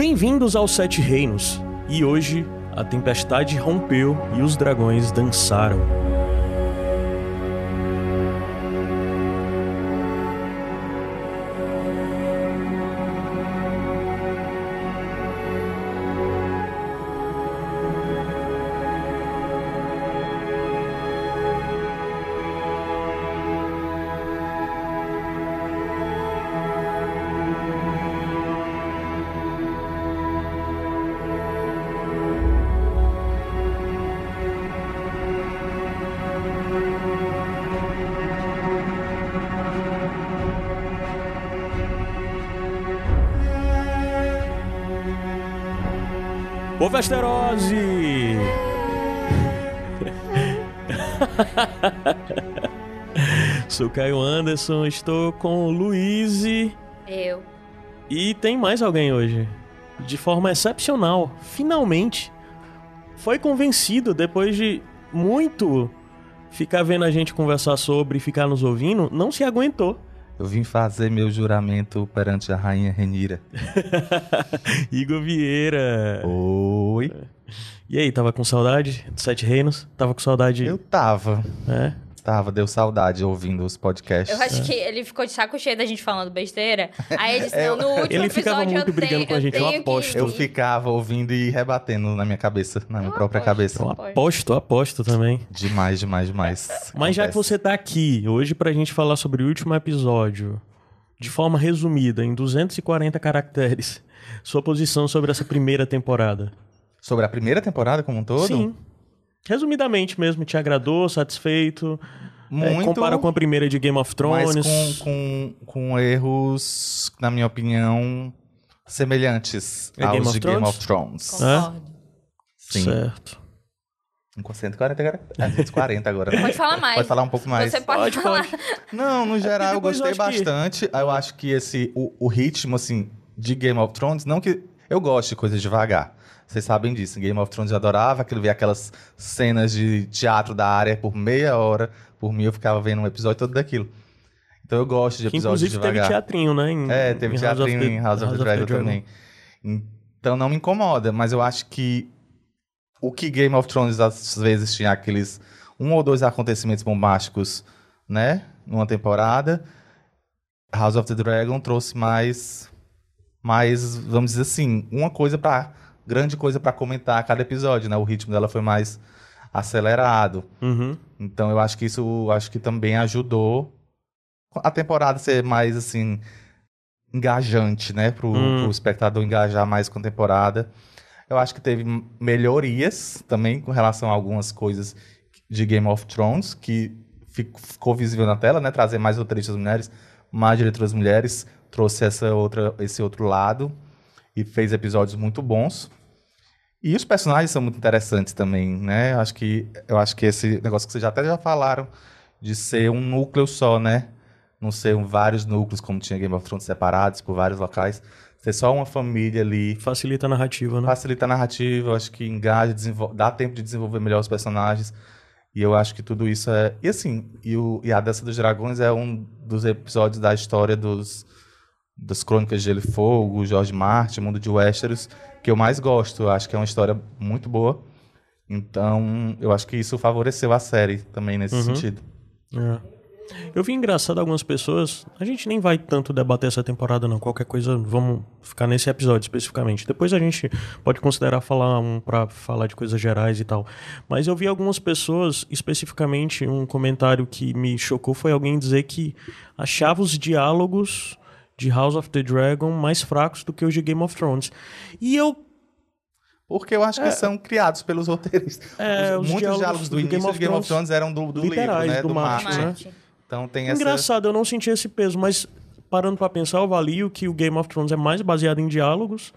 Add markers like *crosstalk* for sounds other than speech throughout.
Bem-vindos aos Sete Reinos. E hoje a tempestade rompeu e os dragões dançaram. Ô Vesterose! Sou Caio Anderson, estou com o Luiz Eu. e tem mais alguém hoje. De forma excepcional, finalmente foi convencido depois de muito ficar vendo a gente conversar sobre e ficar nos ouvindo, não se aguentou. Eu vim fazer meu juramento perante a rainha Renira. *laughs* Igor Vieira. Oi. E aí, tava com saudade dos Sete Reinos? Tava com saudade, Eu tava. né? Tava, deu saudade ouvindo os podcasts. Eu acho que ele ficou de saco cheio da gente falando besteira. Aí ele disse, não, no último Ele ficava episódio muito eu brigando tenho- com a gente, eu tenho que aposto. Eu ficava ouvindo e rebatendo na minha cabeça, na minha própria aposto. cabeça. Aposto, aposto também. Demais, demais, demais. Mas já que Acontece. você tá aqui hoje pra gente falar sobre o último episódio, de forma resumida, em 240 caracteres, sua posição sobre essa primeira temporada. Sobre a primeira temporada como um todo? Sim. Resumidamente mesmo, te agradou, satisfeito? É, Muito. compara com a primeira de Game of Thrones. Mas com, com, com erros, na minha opinião, semelhantes É aos Game de Game Thrones? of Thrones. Concordo. Sim. Certo. Com 140 caracteres. É, 140 agora. né? Pode falar mais. Pode falar um pouco mais. Você pode, Pode, falar. pode. Não, no geral eu depois eu gostei acho que- bastante. Eu acho que esse o, o ritmo assim de Game of Thrones, não que eu gosto de coisas devagar. Vocês sabem disso. Game of Thrones eu adorava aquilo ver aquelas cenas de teatro da área por meia hora. Por mim eu ficava vendo um episódio todo daquilo. Então eu gosto de Que episódios inclusive teve teatrinho, né? em- É, teve em teatrinho em House of the Dragon também. Então não me incomoda, mas eu acho que o que Game of Thrones às vezes tinha aqueles um ou dois acontecimentos bombásticos, né, numa temporada, House of the Dragon trouxe mais mais, vamos dizer assim, uma coisa para grande coisa pra comentar a cada episódio, né? O ritmo dela foi mais acelerado. Uhum. Então eu acho que isso acho que também ajudou a temporada ser mais assim engajante, né, pro, Hum. pro espectador engajar mais com a temporada. Eu acho que teve melhorias também com relação a algumas coisas de Game of Thrones que fi- ficou visível na tela, né, trazer mais roteiristas mulheres, mais diretoras mulheres, trouxe essa outra esse outro lado e fez episódios muito bons. E os personagens são muito interessantes também, né? Eu acho que, eu acho que esse negócio que vocês já até já falaram, de ser um núcleo só, né? Não ser um, vários núcleos, como tinha Game of Thrones separados por vários locais. Ser só uma família ali. Facilita a narrativa, né? Facilita a narrativa, eu acho que engaja, dá tempo de desenvolver melhor os personagens. E eu acho que tudo isso é. E assim, e, o, e a Dança dos Dragões é um dos episódios da história dos, das Crônicas de Gelo e Fogo, George Martin, Mundo de Westeros, que eu mais gosto. Eu acho que é uma história muito boa. Então, eu acho que isso favoreceu a série também nesse Uhum. sentido. É. Eu vi engraçado algumas pessoas. A gente nem vai tanto debater essa temporada, não. Qualquer coisa, vamos ficar nesse episódio especificamente. Depois a gente pode considerar falar um pra falar de coisas gerais e tal. Mas eu vi algumas pessoas, especificamente, um comentário que me chocou foi alguém dizer que achava os diálogos de House of the Dragon mais fracos do que os de Game of Thrones. E eu Porque eu acho que são criados pelos roteiristas. É, os Muitos diálogos diálogos do do início Game of de Game of Thrones Thrones eram do, do livro, né? do Do, Martin, Martin. né? Marte. Então tem essa... Engraçado, eu não senti esse peso, mas parando pra pensar, eu avalio que o Game of Thrones é mais baseado em diálogos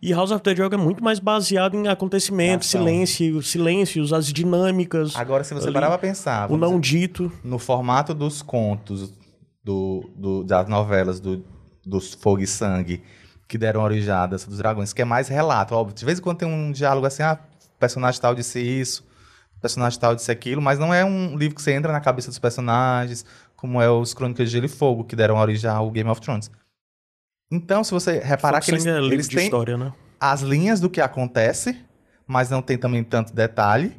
e House of the Dragon é muito mais baseado em acontecimentos, Ação. silêncio, silêncios, as dinâmicas, Agora, se você ali, parar pra pensar, o não dizer, dito. no formato dos contos, do, do- das novelas, do, dos Fogo e Sangue, que deram origem à Dança dos Dragões, que é mais relato, óbvio. De vez em quando tem um diálogo assim, ah, personagem tal disse isso, personagem tal disse aquilo, mas não é um livro que você entra na cabeça dos personagens, como é os Crônicas de Gelo e Fogo, que deram origem ao Game of Thrones. Então, se você reparar Fogo que eles, é eles têm história, né? as linhas do que acontece, mas não tem também tanto detalhe.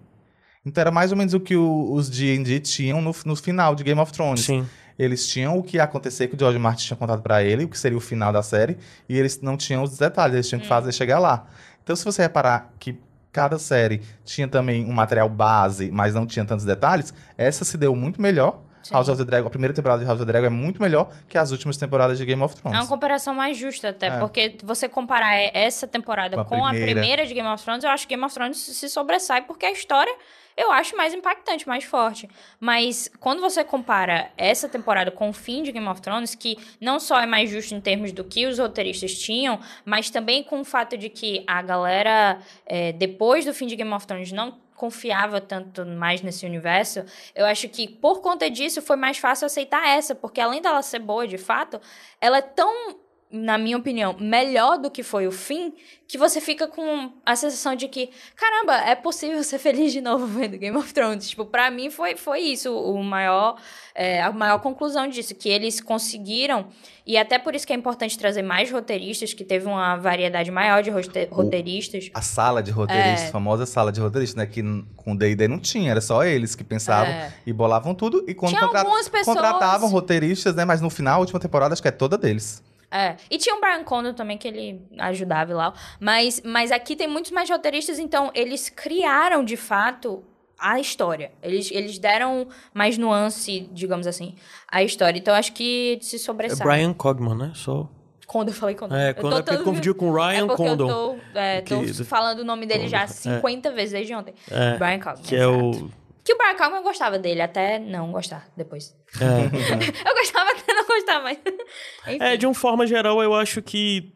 Então era mais ou menos o que o- os D&D tinham no, no final de Game of Thrones. Sim. Eles tinham o que ia acontecer, que o George Martin tinha contado pra ele, o que seria o final da série, e eles não tinham os detalhes, eles tinham que fazer chegar lá. Então, se você reparar que cada série tinha também um material base, mas não tinha tantos detalhes, essa se deu muito melhor. Sim. House of the Dragon, a primeira temporada de House of the Dragon é muito melhor que as últimas temporadas de Game of É Thrones. uma comparação mais justa, até, É. porque você comparar essa temporada Com a com a primeira. primeira de Game of Thrones, eu acho que Game of Thrones se sobressai, porque a história eu acho mais impactante, mais forte. Mas quando você compara essa temporada com o fim de Game of Thrones, que não só é mais justo em termos do que os roteiristas tinham, mas também com o fato de que a galera, é, depois do fim de Game of Thrones, não confiava tanto mais nesse universo, eu acho que por conta disso foi mais fácil aceitar essa, porque além dela ser boa de fato, ela é tão, na minha opinião, melhor do que foi o fim, que você fica com a sensação de que, caramba, é possível ser feliz de novo *laughs* vendo Game of Thrones. Tipo, pra mim foi, foi isso o maior, é, a maior conclusão disso, que eles conseguiram, e até por isso que é importante trazer mais roteiristas, que teve uma variedade maior de rote- roteiristas. A sala de roteiristas, É. a famosa sala de roteiristas, né? Que com o D&D não tinha, era só eles que pensavam É. e bolavam tudo. E quando Tinha pessoas- contratavam roteiristas, né? Mas no final, a última temporada, acho que é toda deles. É. E tinha o Brian Condon também, que ele ajudava lá. Mas, mas aqui tem muitos mais roteiristas, então eles criaram, de fato, a história. Eles, eles deram mais nuance, digamos assim, à história. Então acho que se É sobressai. Brian Cogman, né? Só. Condon, eu falei Condon. É, Eu quando tô é confundiu com Ryan é Condon. eu tô, é, tô Que- falando o nome dele já Condon, é. 50 vezes desde ontem. É, Brian Cogman. que é exato. o. Que o Brian Cogman eu gostava dele, até não gostar depois. É, *laughs* Eu gostava até não gostar, mas... *laughs* Enfim. É, de uma forma geral, eu acho que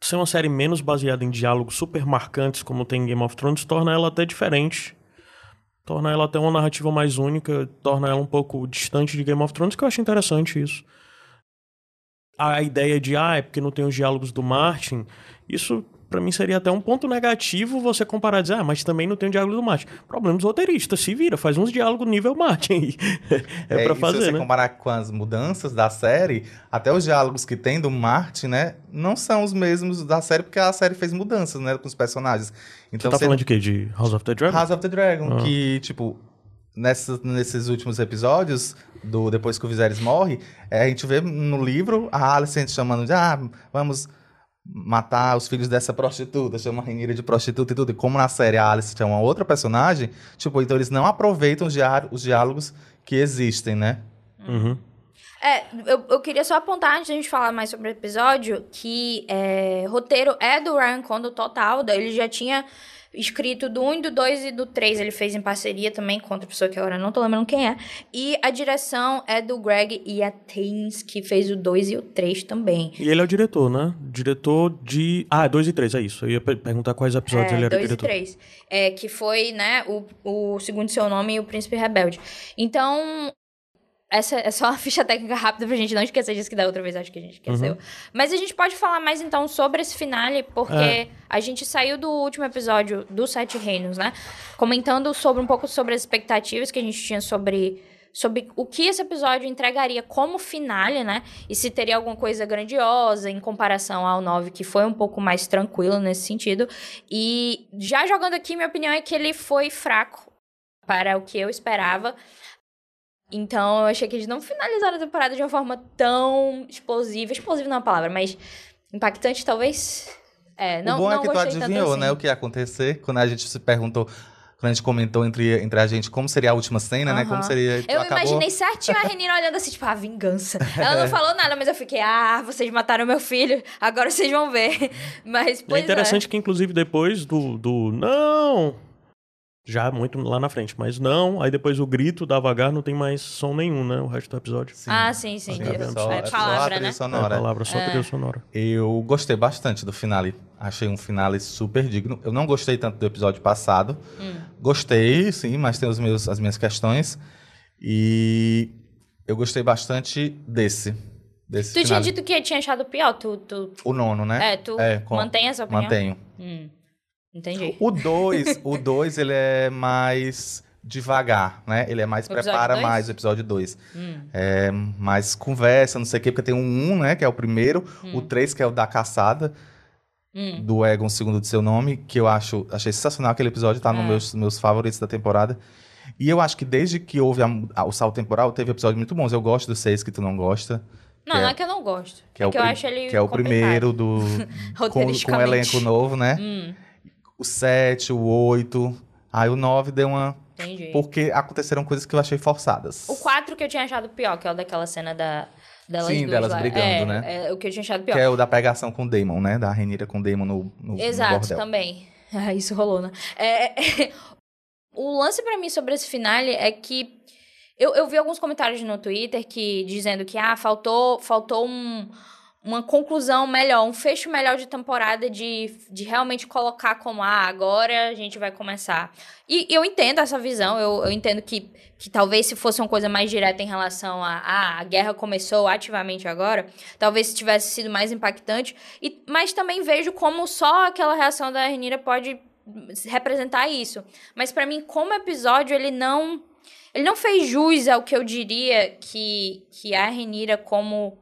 ser uma série menos baseada em diálogos super marcantes, como tem em Game of Thrones, torna ela até diferente. Torna ela até uma narrativa mais única, torna ela um pouco distante de Game of Thrones, que eu acho interessante isso. A ideia de, ah, é porque não tem os diálogos do Martin, isso pra mim seria até um ponto negativo você comparar e dizer, ah, mas também não tem o diálogo do Martin. Problemas roteiristas, se vira, faz uns diálogos nível Martin aí. *laughs* é, pra e fazer, se você né? comparar com as mudanças da série, até os diálogos que tem do Martin, né? Não são os mesmos da série, porque a série fez mudanças, né? Com os personagens. Então, Você tá você- falando de quê? De House of the Dragon? House of the Dragon, Ah. que, tipo, nessas, nesses últimos episódios, do depois que o Viserys morre, é, a gente vê no livro a Alicent chamando de, ah, vamos matar os filhos dessa prostituta, chama a Rainha de prostituta e tudo. E como na série a Alicent é uma outra personagem, tipo, então eles não aproveitam os, diá- os diálogos que existem, né? Uhum. É, eu, eu queria só apontar, antes de a gente falar mais sobre o episódio, que é, roteiro é do Ryan Condon total. da- Ele já tinha escrito do 1, do 2 e do 3. Ele fez em parceria também com outra pessoa que agora não tô lembrando quem é. E a direção é do Greg Yates, que fez o 2 e o 3 também. E ele é o diretor, né? Diretor de. Ah, 2 e 3, é isso. Eu ia per- perguntar quais episódios ele É, era dois e diretor. três. É, que foi, né, o, o segundo seu nome e o Príncipe Rebelde. Então, essa é só uma *laughs* ficha técnica rápida pra gente não esquecer disso que da outra vez acho que a gente esqueceu. Uhum. Mas a gente pode falar mais então sobre esse finale, porque É. a gente saiu do último episódio do Sete Reinos, né? Comentando sobre um pouco sobre as expectativas que a gente tinha sobre sobre o que esse episódio entregaria como finale, né? E se teria alguma coisa grandiosa em comparação ao 9, que foi um pouco mais tranquilo nesse sentido. E já jogando aqui, minha opinião é que ele foi fraco para o que eu esperava. Então, eu achei que eles não finalizaram a temporada de uma forma tão explosiva. Explosiva não é uma palavra, mas impactante, talvez. É, não, o bom não é que tu adivinhou, assim. né, o que ia acontecer quando a gente se perguntou, quando a gente comentou entre, entre a gente como seria a última cena, né? Aham. Como seria. Eu acabou- imaginei certinho a Renina olhando assim, tipo, ah, vingança. Ela não *laughs* falou nada, mas eu fiquei, ah, vocês mataram meu filho, agora vocês vão ver. *laughs* Mas, É pois interessante que, inclusive, depois do, do não. Já muito lá na frente, mas não. Aí depois o grito da vagar não tem mais som nenhum, né? O resto do episódio. Sim. Ah, sim, sim. Sim, eu- só- é é só a palavra, trilha né? É sonora. palavra, só trilha sonora. Eu gostei bastante do finale. Achei um finale super digno. Eu não gostei tanto do episódio passado. Hum. Gostei, sim, mas tem os meus, as minhas questões. E eu gostei bastante desse. desse Tu tinha finale. dito que tinha achado pior, tu... tu... O nono, né? É, tu É, com- mantém essa opinião? Mantenho. Hum, entendi. O 2, o 2 ele é mais devagar, né? Ele é mais O prepara dois? mais o episódio 2. Hum. É mais conversa, não sei o quê, porque tem um 1, um, né, que é o primeiro, Hum. o 3 que é o da caçada. Hum. do Egon, segundo de seu nome, que eu acho, achei sensacional aquele episódio, tá É. nos meus, meus favoritos da temporada. E eu acho que desde que houve a- a- o salto temporal, teve episódios muito bons. Eu gosto dos seis que tu não gosta, Não, Que não é- é que eu não gosto. que é, é o que eu prim- acho ele que é o complicado. primeiro do *laughs* com, com o Roteiristicamente. elenco novo, né? Hum, O sete, o oito, aí o nove deu uma... entendi. Porque aconteceram coisas que eu achei forçadas. O 4 que eu tinha achado pior, que é o daquela cena da, delas Sim, delas lá. brigando, é, né? É o que eu tinha achado pior. Que é o da pegação com o Damon, né? Da Renira com o Damon no, no, Exato, bordel. também. *laughs* Ah, Isso rolou, né? É, *laughs* o lance pra mim sobre esse finale é que eu, eu vi alguns comentários no Twitter que dizendo que ah, faltou, faltou um, uma conclusão melhor, um fecho melhor de temporada de, de realmente colocar como ah, agora a gente vai começar. E eu entendo essa visão, eu, eu entendo que, que talvez se fosse uma coisa mais direta em relação a ah, a guerra começou ativamente agora, talvez tivesse sido mais impactante. E, mas também vejo como só aquela reação da Renira pode representar isso. Mas pra mim, como episódio, ele não ele não fez jus ao que eu diria que que a Renira como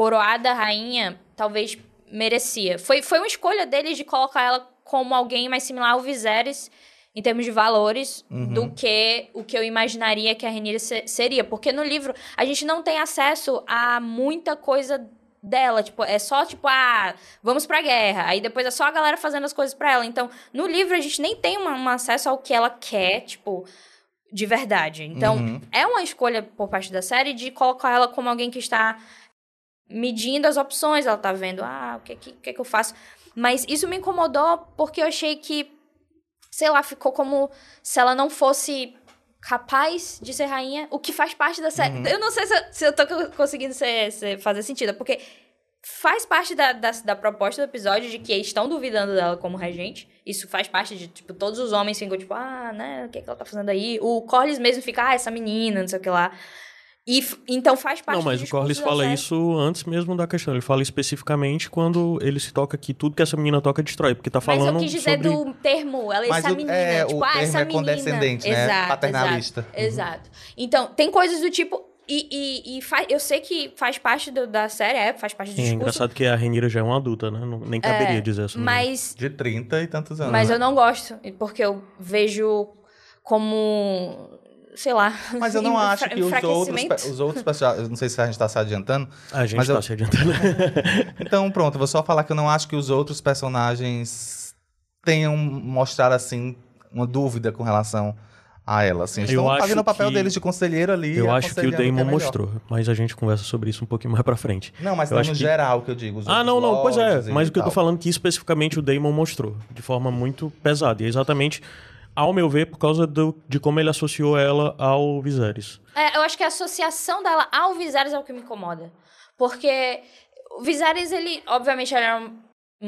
coroada rainha talvez merecia. Foi foi uma escolha deles de colocar ela como alguém mais similar ao Viserys em termos de valores Uhum. do que o que eu imaginaria que a Renira se- seria, porque no livro a gente não tem acesso a muita coisa dela, tipo, é só tipo, ah, vamos pra guerra. Aí depois é só a galera fazendo as coisas pra ela. Então, no livro a gente nem tem uma- um acesso ao que ela quer, tipo, de verdade. Então, Uhum. é uma escolha por parte da série de colocar ela como alguém que está medindo as opções, ela tá vendo, ah, o que que, que, que eu faço? Mas isso me incomodou porque eu achei que, sei lá, ficou como se ela não fosse capaz de ser rainha, o que faz parte da série. Eu não sei se, eu- se eu tô co- conseguindo ser, ser- fazer sentido, porque faz parte da, da, da proposta do episódio de que estão duvidando dela como regente. Isso faz parte de, tipo, todos os homens ficam, tipo, ah, né, o que, é que ela tá fazendo aí? O Corlys mesmo fica, ah, essa menina, não sei o que lá. E, então faz parte Não, mas do o da fala série. isso antes mesmo da questão. Ele fala especificamente quando ele se toca que tudo que essa menina toca destrói. Porque tá Mas falando eu quis dizer sobre... do termo, ela é Mas essa o- menina. é, tipo, o ah, termo essa é menina. condescendente, né? Exato, Paternalista. Exato, exato. Então, tem coisas do tipo. E, e, e fa- eu sei que faz parte do- da série, é, faz parte do Sim, é discurso. engraçado que a Renira já é uma adulta, né? Não- nem caberia dizer essa menina. Mas De 30 e tantos anos. Mas né? eu não gosto, porque eu vejo como. Sei lá. Mas eu não acho enfra- que os outros, os outros personagens. Não sei se a gente tá se adiantando. A gente mas tá eu- se adiantando. *laughs* Então, pronto, eu vou só falar que eu não acho que os outros personagens tenham mostrado, assim, uma dúvida com relação a ela. Assim. Eles Eu estão acho fazendo o papel que- deles de conselheiro ali. Eu acho que o aconselhando Damon é mostrou, mas a gente conversa sobre isso um pouquinho mais pra frente. Não, mas Eu não acho no que- geral que eu digo. os Ah, não, não, pois é. Mas o que eu tô falando é que especificamente o Damon mostrou, de forma muito pesada. E é exatamente, ao meu ver, por causa do, de como ele associou ela ao Viserys. É, eu acho que a associação dela ao Viserys é o que me incomoda. Porque o Viserys, ele, obviamente, ele era um,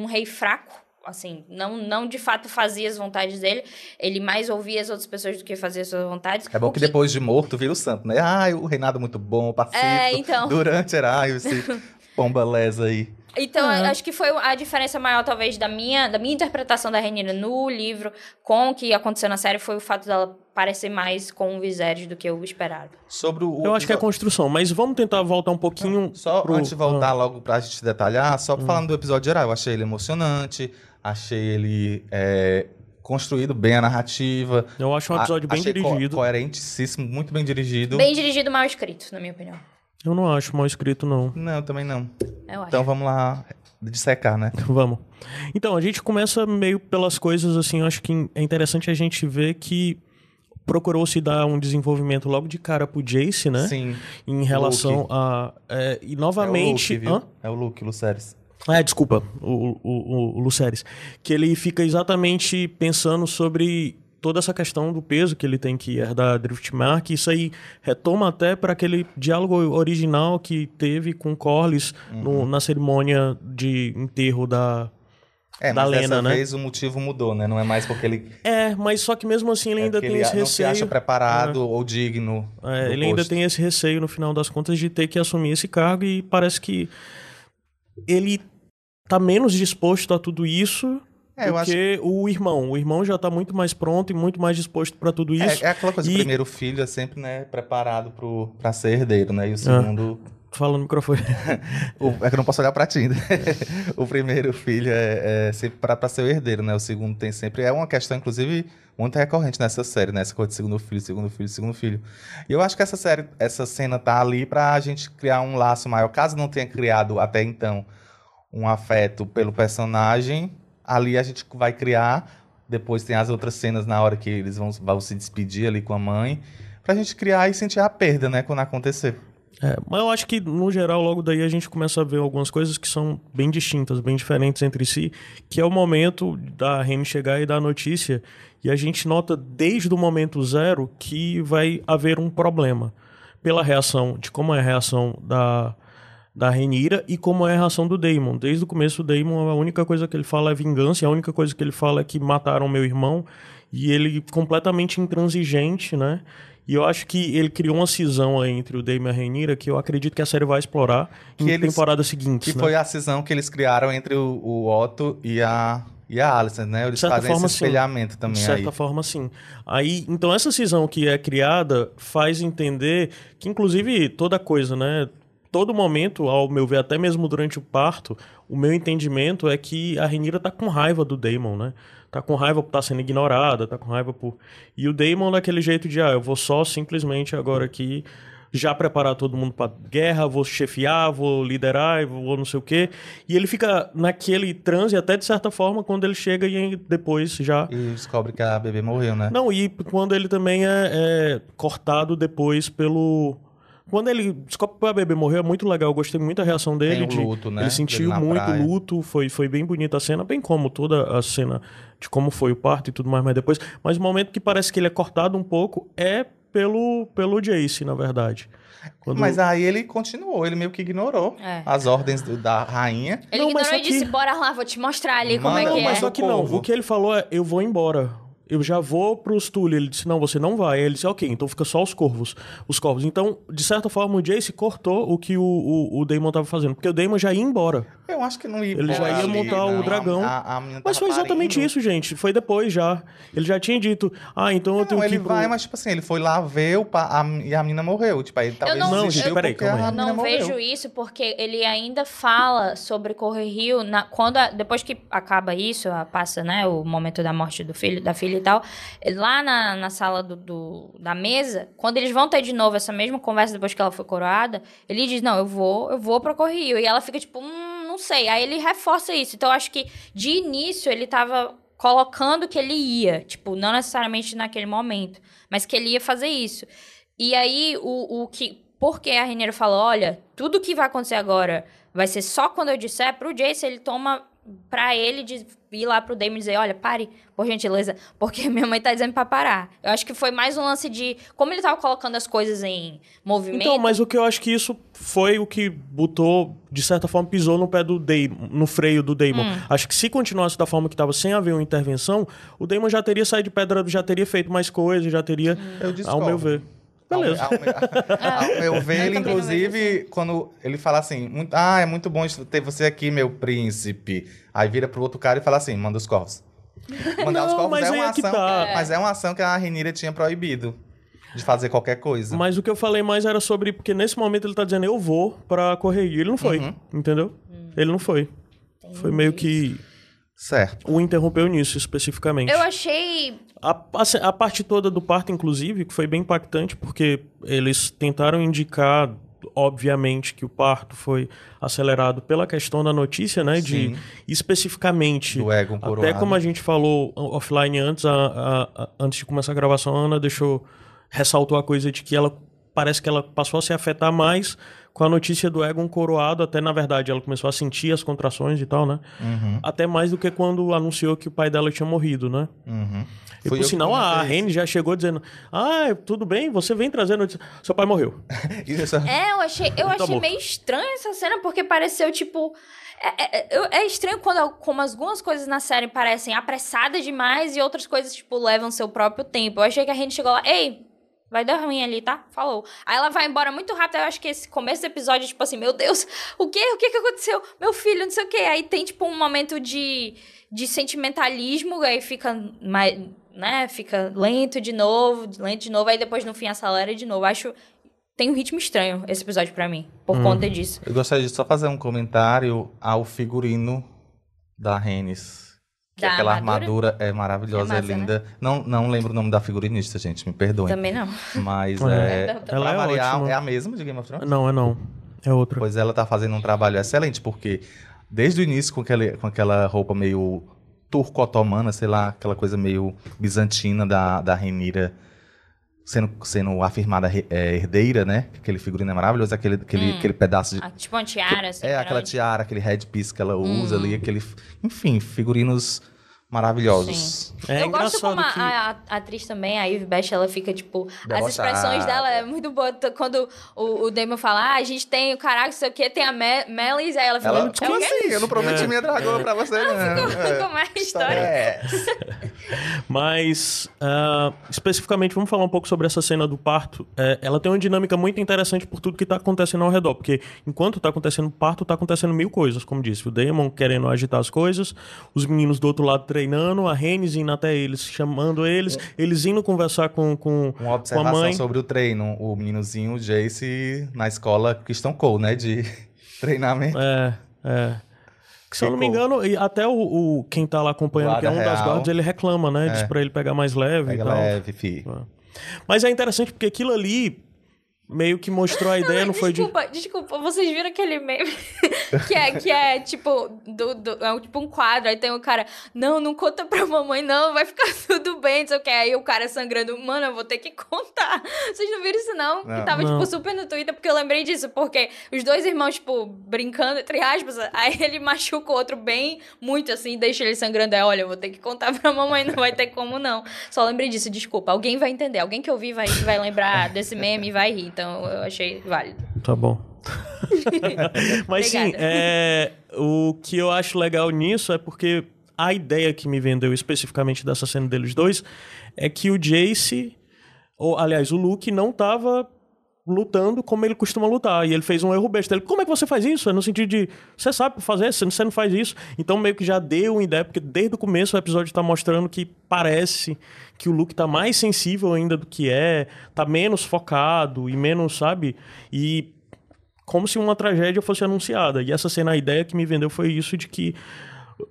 um rei fraco. Assim, não, não de fato fazia as vontades dele. Ele mais ouvia as outras pessoas do que fazia as suas vontades. É bom O que depois de morto vira o santo, né? Ah, o reinado muito bom, pacífico. É, então. Durante era, ai, esse *laughs* pomba lesa aí. Então, eu acho que foi a diferença maior, talvez, da minha, da minha interpretação da Renina no livro com o que aconteceu na série foi o fato dela parecer mais com o Viserys do que eu esperava. Sobre o. Eu acho que é só- construção, mas vamos tentar voltar um pouquinho. Só pro- antes de voltar ah, logo pra gente detalhar, só falando do episódio geral, eu achei ele emocionante, achei ele é, construído bem a narrativa. Eu acho um episódio A- bem achei co- dirigido. coerentíssimo, muito bem dirigido. Bem dirigido, mal escrito, na minha opinião. Eu não acho mal escrito, não. Não, também não. Eu acho. Então vamos lá dissecar, né? *laughs* Vamos. Então, a gente começa meio pelas coisas, assim, eu acho que é interessante a gente ver que procurou-se dar um desenvolvimento logo de cara pro Jace, né? Sim. Em relação Luke. a. é, e É novamente. o Luke? É o Luke, Luceres. Ah, desculpa, o, o, o, o Luceres. Que ele fica exatamente pensando sobre toda essa questão do peso que ele tem que herdar Driftmark. Isso aí retoma até para aquele diálogo original que teve com Corlys Uhum. no- na cerimônia de enterro da. É, Da mas Lena, dessa né? vez o motivo mudou, né? Não é mais porque ele, É, mas só que mesmo assim ele é ainda tem ele esse não se acha receio. preparado ou digno. É, ele ainda posto. tem esse receio, no final das contas, de ter que assumir esse cargo e parece que ele tá menos disposto a tudo isso É, do acho o irmão. O irmão já tá muito mais pronto e muito mais disposto para tudo isso. É, é aquela coisa, E- o primeiro filho é sempre, né, preparado pro, pra ser herdeiro, né? E o segundo Fala no microfone. *laughs* O- é que eu não posso olhar pra ti ainda. *laughs* o primeiro filho é, é sempre pra, pra ser o herdeiro, né? O segundo tem sempre. É uma questão, inclusive, muito recorrente nessa série, né? Essa coisa de segundo filho, segundo filho, segundo filho. E eu acho que essa série, essa cena tá ali pra gente criar um laço maior. Caso não tenha criado até então um afeto pelo personagem, ali a gente vai criar. Depois tem as outras cenas na hora que eles vão, vão se despedir ali com a mãe. Pra gente criar e sentir a perda, né? Quando acontecer. É, mas eu acho que, no geral, logo daí a gente começa a ver algumas coisas que são bem distintas, bem diferentes entre si, que é o momento da Remy chegar e dar a notícia, e a gente nota desde o momento zero que vai haver um problema. Pela reação, de como é a reação da, da Renira e como é a reação do Damon. Desde o começo, o Damon, a única coisa que ele fala é vingança, a única coisa que ele fala é que mataram meu irmão, e ele completamente intransigente, né? E eu acho que ele criou uma cisão aí entre o Damon e a Renira que eu acredito que a série vai explorar Que em eles- temporadas seguintes, Que né? foi a cisão que eles criaram entre o, o Otto e a, e a Alicent, né? Eles fazem forma, esse sim. espelhamento também De certa aí. forma, sim. Aí, então, essa cisão que é criada faz entender que, inclusive, toda coisa, né? Todo momento, ao meu ver, até mesmo durante o parto, o meu entendimento é que a Renira tá com raiva do Damon, né? Tá com raiva por estar sendo ignorada, tá com raiva por. E o Damon daquele jeito de, ah, eu vou só simplesmente agora aqui já preparar todo mundo pra guerra, vou chefiar, vou liderar, vou não sei o quê. E ele fica naquele transe, até de certa forma, quando ele chega e depois já E descobre que a bebê morreu, né? não, e quando ele também é, é cortado depois pelo. Quando ele descobre que a bebê morreu, é muito legal. Eu gostei muito da reação dele. o de- luto, né? Ele sentiu Dele muito praia. luto, foi, foi bem bonita a cena, bem como toda a cena de como foi o parto e tudo mais, mas depois. Mas o momento que parece que ele é cortado um pouco é pelo, pelo Jace, na verdade. Quando- Mas aí ele continuou, ele meio que ignorou É. as ordens do- da rainha. Ele Não, mas ignorou só e disse, que- bora lá, vou te mostrar ali como é que Não, é. mas só que não. O que ele falou é: eu vou embora. Eu já vou pros Tully. Ele disse: não, você não vai. Aí ele disse: ok, então fica só os corvos. Os corvos. Então, de certa forma, o Jace cortou o que o, o, o Damon tava fazendo. Porque o Damon já ia embora. Eu acho que não ia Ele já ia ali, montar o não. dragão. A, a Mas foi exatamente parindo. isso, gente. Foi depois já. Ele já tinha dito: ah, então eu tenho Não, que ele ir pro... vai, mas tipo assim, ele foi lá ver o pa- a, e a menina morreu. Tipo, aí ele talvez não- Não, gente, peraí, calma aí. Eu não morreu. vejo isso porque ele ainda fala sobre Correr Rio na, quando a- depois que acaba isso, a- passa né, o momento da morte do filho, da filha tal. Lá na, na sala do, do- da mesa, quando eles vão ter de novo essa mesma conversa depois que ela foi coroada, ele diz: Não, eu vou, eu vou pra Correr Rio. E ela fica tipo, hum, não sei. Aí ele reforça isso. Então eu acho que de início ele tava colocando que ele ia, tipo, não necessariamente naquele momento, mas que ele ia fazer isso. E aí, o, o que. Porque a Rainha falou: olha, tudo que vai acontecer agora vai ser só quando eu disser, pro Jace ele toma pra ele de ir lá pro Damon e dizer: olha, pare, por gentileza, porque minha mãe tá dizendo pra parar. Eu acho que foi mais um lance de. Como ele tava colocando as coisas em movimento. Então, mas o que eu acho que isso foi o que botou, de certa forma, pisou no pé do Damon, no freio do Damon. Hum. Acho que se continuasse da forma que estava, sem haver uma intervenção, o Damon já teria saído de pedra, já teria feito mais coisas, já teria, Eu ao meu ver. Beleza. Ao, ao, *laughs* ao meu ver, Eu ele, inclusive, quando ele fala assim, muito- ah, é muito bom ter você aqui, meu príncipe. Aí vira pro outro cara e fala assim, manda os corvos. Mandar os Não, corvos mas é uma é ação, tá. mas é uma ação que a Renira tinha proibido de fazer qualquer coisa. Mas o que eu falei mais era sobre, porque nesse momento ele tá dizendo, eu vou pra correr. E ele não foi, Uhum. entendeu? Ele não foi. Foi meio que Certo. o interrompeu nisso, especificamente. Eu achei. A, a, a parte toda do parto, inclusive, que foi bem impactante, porque eles tentaram indicar, obviamente, que o parto foi acelerado pela questão da notícia, né? De Sim. especificamente. Do Egon Até coroado. como a gente falou offline antes, a- a- a- antes de começar a gravação, a Ana deixou. ressaltou a coisa de que ela parece que ela passou a se afetar mais com a notícia do Egon coroado, até na verdade ela começou a sentir as contrações e tal, né? Uhum, Até mais do que quando anunciou que o pai dela tinha morrido, né? uhum. E Fui por sinal, a Rene já chegou dizendo: Ah, tudo bem, você vem trazer notícia. Seu pai morreu. *laughs* isso. Isso- É, eu achei, eu achei meio estranho essa cena, porque pareceu, tipo. É, é- é- é estranho quando como algumas coisas na série parecem apressadas demais e outras coisas, tipo, levam seu próprio tempo. Eu achei que a gente chegou lá, ei, vai dar ruim ali, tá? Falou. Aí ela vai embora muito rápido. Eu acho que esse começo do episódio, tipo assim, meu Deus, o quê? O que que aconteceu? Meu filho, não sei o quê. Aí tem, tipo, um momento de, de sentimentalismo, aí fica mais, né? Fica lento de novo, lento de novo, aí depois no fim acelera de novo. Acho tem um ritmo estranho esse episódio pra mim, por Hum. conta disso. Eu gostaria de só fazer um comentário ao figurino da Renes. Que Da aquela armadura? armadura é maravilhosa, É é, massa, né? linda. Não, não lembro o nome da figurinista, gente, me perdoem. Também não. Mas *laughs* É. é. Ela é variar, ótima. é a mesma de Game of Thrones? Não, é não. É outra. Pois ela tá fazendo um trabalho excelente, porque desde o início com, aquele, com aquela roupa meio turco-otomana, sei lá, aquela coisa meio bizantina da, da Renira sendo, sendo afirmada é, herdeira, né? Aquele figurino é maravilhoso, aquele, aquele, Hum. aquele pedaço de. Ah, tipo uma tiara, assim. é, aquela grande. tiara, aquele headpiece que ela usa Hum. ali, aquele. Enfim, figurinos maravilhosos. É eu gosto como a, que... a- a atriz também, a Eve Best, ela fica, tipo... As Debochada. expressões dela é muito boa. Quando o, o Damon fala, ah, a gente tem o caralho, não sei o quê, tem a Me Melis, aí ela fica... Ela, "É como o quê?" assim? Eu não prometi É. minha dragão pra você, não. É. Como é a história? é? *laughs* Mas, ah, especificamente, vamos falar um pouco sobre essa cena do parto. É, ela tem uma dinâmica muito interessante por tudo que tá acontecendo ao redor. Porque enquanto tá acontecendo o parto, tá acontecendo mil coisas, como disse. O Damon querendo agitar as coisas, os meninos do outro lado treinando, a Renes indo até eles, chamando eles, eles indo conversar com, com, Uma com a observação mãe. sobre o treino. O meninozinho, o Jace, na escola Christian Cole, né? De *laughs* treinamento. É, é. Que, se eu não me engano, e até o, o- quem tá lá acompanhando, que é um Guarda das real. guardas, ele reclama, né? Diz É. pra ele pegar mais leve Pega e tal. leve, fi. Mas é interessante porque aquilo ali meio que mostrou a ideia, não foi de. Desculpa, desculpa, vocês viram aquele meme *laughs* que é, que é tipo, do, do- é um- tipo um quadro, aí tem o cara, não, não conta pra mamãe, não, vai ficar *laughs* tudo bem, não sei o que. Aí o cara sangrando, mano, eu vou ter que contar. Vocês não viram isso, não? Não. Que tava, Não. tipo, super no Twitter, porque eu lembrei disso, porque os dois irmãos, tipo, brincando, entre aspas, aí ele machuca o outro bem, muito assim, deixa ele sangrando. Aí, olha, eu vou ter que contar pra mamãe, não vai ter como não. Só lembrei disso, desculpa. Alguém vai entender, alguém que ouvir vai, vai lembrar desse meme e vai rir, então eu achei válido. Tá bom. *laughs* Mas sim, é, o que eu acho legal nisso é porque a ideia que me vendeu especificamente dessa cena deles dois é que o Jace, ou aliás, o Luke não tava lutando como ele costuma lutar. E ele fez um erro besta. Ele, como é que você faz isso? É no sentido de, você sabe fazer, você não faz isso. Então meio que já deu uma ideia, porque desde o começo o episódio tá mostrando que parece que o Luke tá mais sensível ainda do que é, tá menos focado e menos, sabe? E como se uma tragédia fosse anunciada. E essa cena, a ideia que me vendeu foi isso de que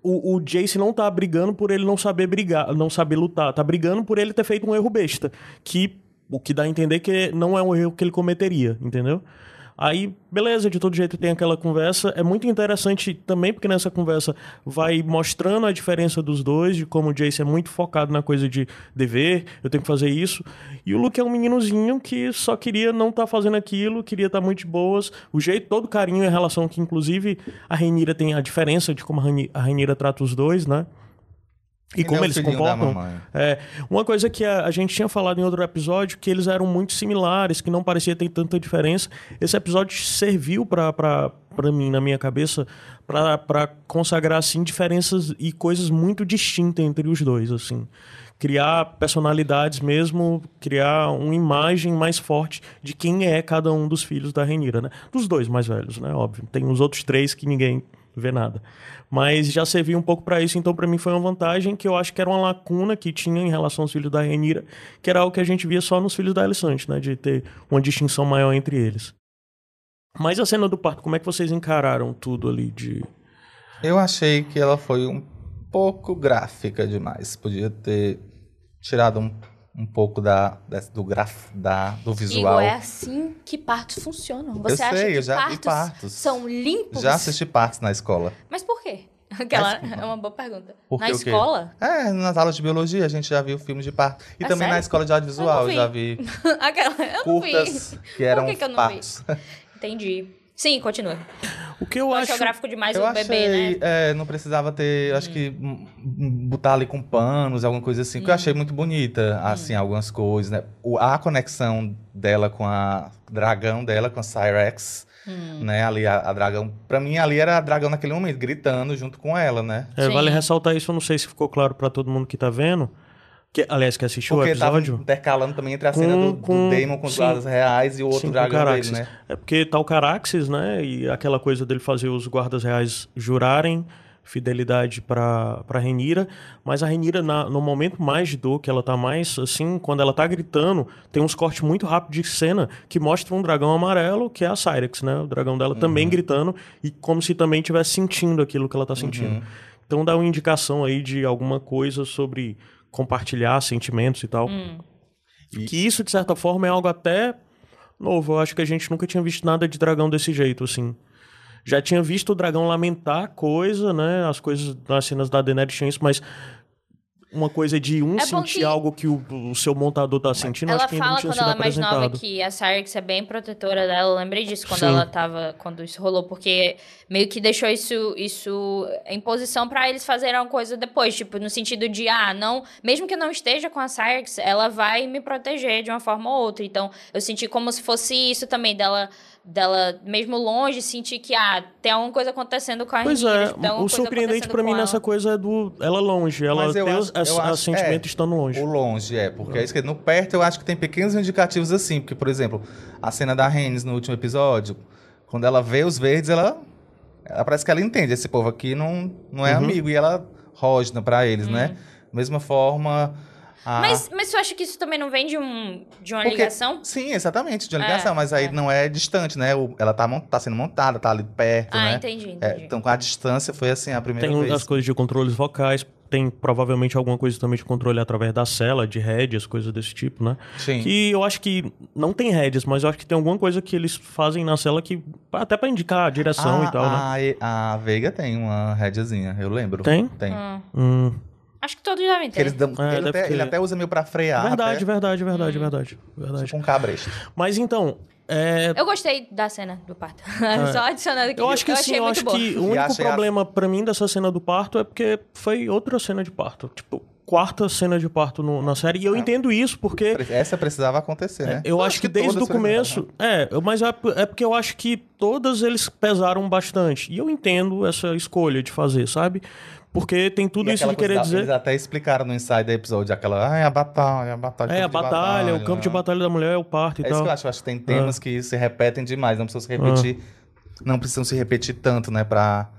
o, o Jace não tá brigando por ele não saber brigar, não saber lutar, tá brigando por ele ter feito um erro besta, que o que dá a entender que não é um erro que ele cometeria, entendeu? Aí, beleza, de todo jeito tem aquela conversa. É muito interessante também, porque nessa conversa vai mostrando a diferença dos dois, de como o Jace é muito focado na coisa de dever, eu tenho que fazer isso. E o Luke é um meninozinho que só queria não estar fazendo aquilo, queria estar muito de boas. O jeito, todo carinho e a relação que, inclusive, a Renira tem a diferença de como a Renira trata os dois, né? E como é eles se comportam. É, uma coisa que a, a gente tinha falado em outro episódio, que eles eram muito similares, que não parecia ter tanta diferença. Esse episódio serviu pra mim, na minha cabeça, pra, pra consagrar, assim, diferenças e coisas muito distintas entre os dois, assim. Criar personalidades mesmo, criar uma imagem mais forte de quem é cada um dos filhos da Renira, né? Dos dois mais velhos, né? Óbvio. Tem os outros três que ninguém vê nada. Mas já serviu um pouco pra isso, então pra mim foi uma vantagem que eu acho que era uma lacuna que tinha em relação aos filhos da Renira, que era algo que a gente via só nos filhos da Alicante, né, de ter uma distinção maior entre eles. Mas a cena do parto, como é que vocês encararam tudo ali de Eu achei que ela foi um pouco gráfica demais. Podia ter tirado um, um pouco da, do, graf, da, do visual. Igor, é assim que partos funcionam. Você Eu acha sei, que eu já vi partos, partos. são limpos? Já assisti partes na escola. Mas por quê? Aquela é uma boa pergunta. Por Na escola? É, nas aulas de biologia a gente já viu filme de parto. E É também sério? na escola de Eu audiovisual não eu já vi *laughs* Aquela, eu não vi. curtas que eram que que eu não vi? partos. *laughs* Entendi. Sim, continua. O que eu Eu acho acho gráfico demais Eu o achei, bebê, né? é, não precisava ter, eu acho que hum, hum, botar ali com panos, alguma coisa assim, que eu achei muito bonita, assim, algumas coisas, né? O, a conexão dela com a dragão dela, com a Cyrex, Hum. né? Ali, a, a dragão, pra mim ali era a dragão naquele momento, gritando junto com ela, né? É, Sim. vale ressaltar isso, eu não sei se ficou claro pra todo mundo que tá vendo. Que, aliás, que assistiu Porque o tava episódio. intercalando também entre a Com- cena do, do com- Daemon com os sim. guardas reais e o outro Sim, dragão dele, né? É porque tá o Caraxes, né? E aquela coisa dele fazer os guardas reais jurarem fidelidade pra, pra Renira, mas a Renira, na- no momento mais de dor, que ela tá mais assim, quando ela tá gritando, tem uns cortes muito rápidos de cena que mostram um dragão amarelo, que é a Cyrex, né? O dragão dela também gritando, e como se também estivesse sentindo aquilo que ela tá sentindo. Então dá uma indicação aí de alguma coisa sobre compartilhar sentimentos e tal. Que isso, de certa forma, é algo até novo. Eu acho que a gente nunca tinha visto nada de dragão desse jeito, assim. Já tinha visto o dragão lamentar coisa, né? As coisas nas cenas da Daenerys tinham isso, mas uma coisa de um É sentir que- algo que o, o seu montador tá sentindo, Ela acho que ainda não fala tinha quando ela é mais nova que a Cyrix é bem protetora dela. Eu lembrei disso quando Sim. ela tava. Quando isso rolou, porque meio que deixou isso, isso em posição pra eles fazerem alguma coisa depois. Tipo, no sentido de, ah, não. Mesmo que eu não esteja com a Cyrix, ela vai me proteger de uma forma ou outra. Então, eu senti como se fosse isso também dela. Dela, mesmo longe, sentir que, ah, tem alguma coisa acontecendo com a Pois é, tipo, tem alguma o surpreendente pra mim nessa coisa é do ela longe, ela tem acho- acho- sentimento é, estando longe. O longe, é, porque é isso que no perto eu acho que tem pequenos indicativos assim, porque, por exemplo, a cena da Renes no último episódio, quando ela vê os verdes, ela, ela parece que ela entende, esse povo aqui não, não é Uhum. amigo, e ela rosna pra eles, né? Mesma forma. A... Mas, mas você acha que isso também não vem de, um, de uma Porque- ligação? Sim, exatamente, de uma É, ligação, mas aí é. não é distante, né? O- ela tá, tá sendo montada, tá ali perto, Ah, né? entendi, É, entendi. então, com a distância, foi assim a primeira Tem vez. as coisas de controles vocais, tem provavelmente alguma coisa também de controle através da cela, de rédeas, coisas desse tipo, né? Sim. Que eu acho que não tem rédeas, mas eu acho que tem alguma coisa que eles fazem na cela que até pra indicar a direção Ah, e tal, né? a, E- a Veiga tem uma rédeazinha, eu lembro. Tem? Tem. Hum, Hum, acho que todos devem Que ter. eles dão, É, ele, até, ter. ele até usa meio pra frear. verdade, até, verdade, verdade, Hum. verdade, verdade. tipo um cabresto. Mas então, é, Eu gostei da cena do parto. *laughs* Só adicionando aqui. eu acho que sim, achei eu muito acho boa. que o único achei a- problema pra mim dessa cena do parto é porque foi outra cena de parto. Tipo, quarta cena de parto no- na série. E eu entendo isso porque Essa precisava acontecer, né? É, Eu acho que desde o começo. É, eu- mas é, é porque eu acho que todas eles pesaram bastante. E eu entendo essa escolha de fazer, sabe? Porque tem tudo E isso de querer da- dizer. Eles até explicaram no inside da episódio, aquela, ah, é a batalha, a batalha. É, a batalha, o campo de batalha da mulher, o parto e É isso tal. que eu acho. Eu acho que tem temas Ah. que se repetem demais, não precisam se repetir. Não precisam se repetir tanto, né? Pra,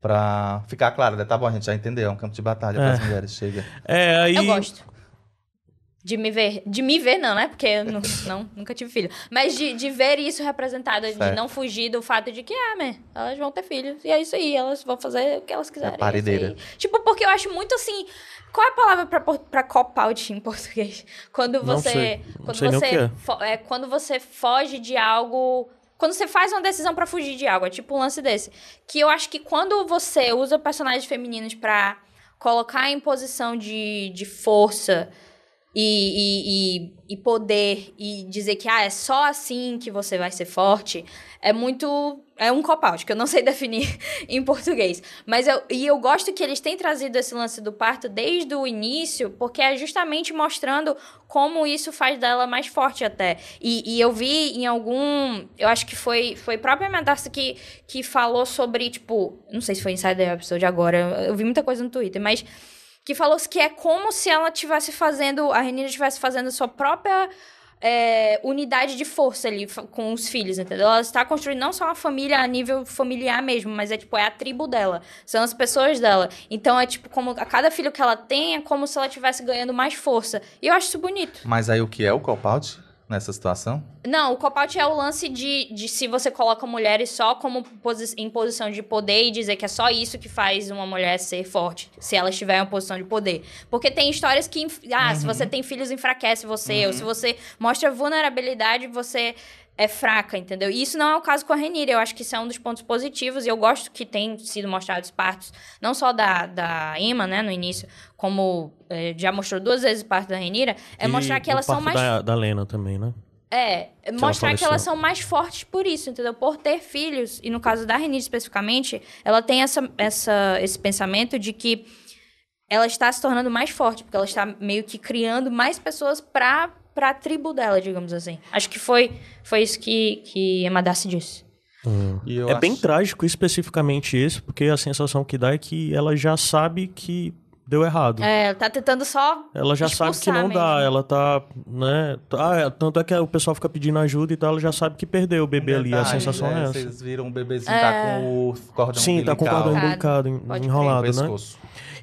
pra ficar claro, né? Tá bom, a gente já entendeu, é um campo de batalha para as mulheres, chega. É, aí. Eu gosto. De me ver. De me ver, não, né? Porque eu não, *laughs* não- nunca tive filho. Mas de, de ver isso representado, de Certo. não fugir do fato de que, ah, né? Elas vão ter filhos. E é isso aí. Elas vão fazer o que elas quiserem. É parideira. Tipo, porque eu acho muito assim. Qual é a palavra pra, pra cop out em português? *laughs* Quando Não você. sei. Não Quando você. é. fo- é, quando você foge de algo. Quando você faz uma decisão pra fugir de algo, é tipo um lance desse. Que eu acho que quando você usa personagens femininos pra colocar em posição de, de força e, e, e, poder e dizer que ah, é só assim que você vai ser forte, é muito. É um cop-out, que eu não sei *laughs* definir em português. Mas eu, e eu gosto que eles têm trazido esse lance do parto desde o início, porque é justamente mostrando como isso faz dela mais forte até. E, e eu vi em algum. Eu acho que foi, foi própria Medasta que, que falou sobre, tipo. Não sei se foi Insider Episode agora, eu vi muita coisa no Twitter, mas que falou que é como se ela tivesse fazendo, a Renina estivesse fazendo sua própria é, unidade de força ali com os filhos, entendeu? Ela está construindo não só uma família a nível familiar mesmo, mas é tipo, é a tribo dela, são as pessoas dela. Então é tipo, como a cada filho que ela tem é como se ela estivesse ganhando mais força. E eu acho isso bonito. Mas aí o que é o cop-out nessa situação? Não, o cop-out é o lance de, de se você coloca mulheres só como posi em posição de poder e dizer que é só isso que faz uma mulher ser forte, se ela estiver em uma posição de poder. Porque tem histórias que, ah, se você tem filhos, enfraquece você, ou se você mostra vulnerabilidade, você é fraca, entendeu? E isso não é o caso com a Renira, eu acho que isso é um dos pontos positivos, e eu gosto que tem sido mostrados partos, não só da, da Emma, né, no início, como eh, já mostrou duas vezes parte da Renira, é E mostrar que o elas são parto mais Da, da Lena também, né? é, mostrar que faleceu. elas são mais fortes por isso, entendeu? Por ter filhos, e no caso da Renée especificamente, ela tem essa, essa, esse pensamento de que ela está se tornando mais forte, porque ela está meio que criando mais pessoas pra, pra tribo dela, digamos assim. Acho que foi, foi isso que, que Emadassi disse. E eu é bem acho- trágico especificamente isso, porque a sensação que dá é que ela já sabe que deu errado. É, tá tentando só. Ela já sabe que não dá, mesmo. ela tá, né? Ah, é, tanto é que o pessoal fica pedindo ajuda e tal, ela já sabe que perdeu o bebê ali, a Detalhe, sensação né? é essa. Vocês viram o bebezinho tá com o cordão Sim, tá com o cordão umbilical enrolado, né?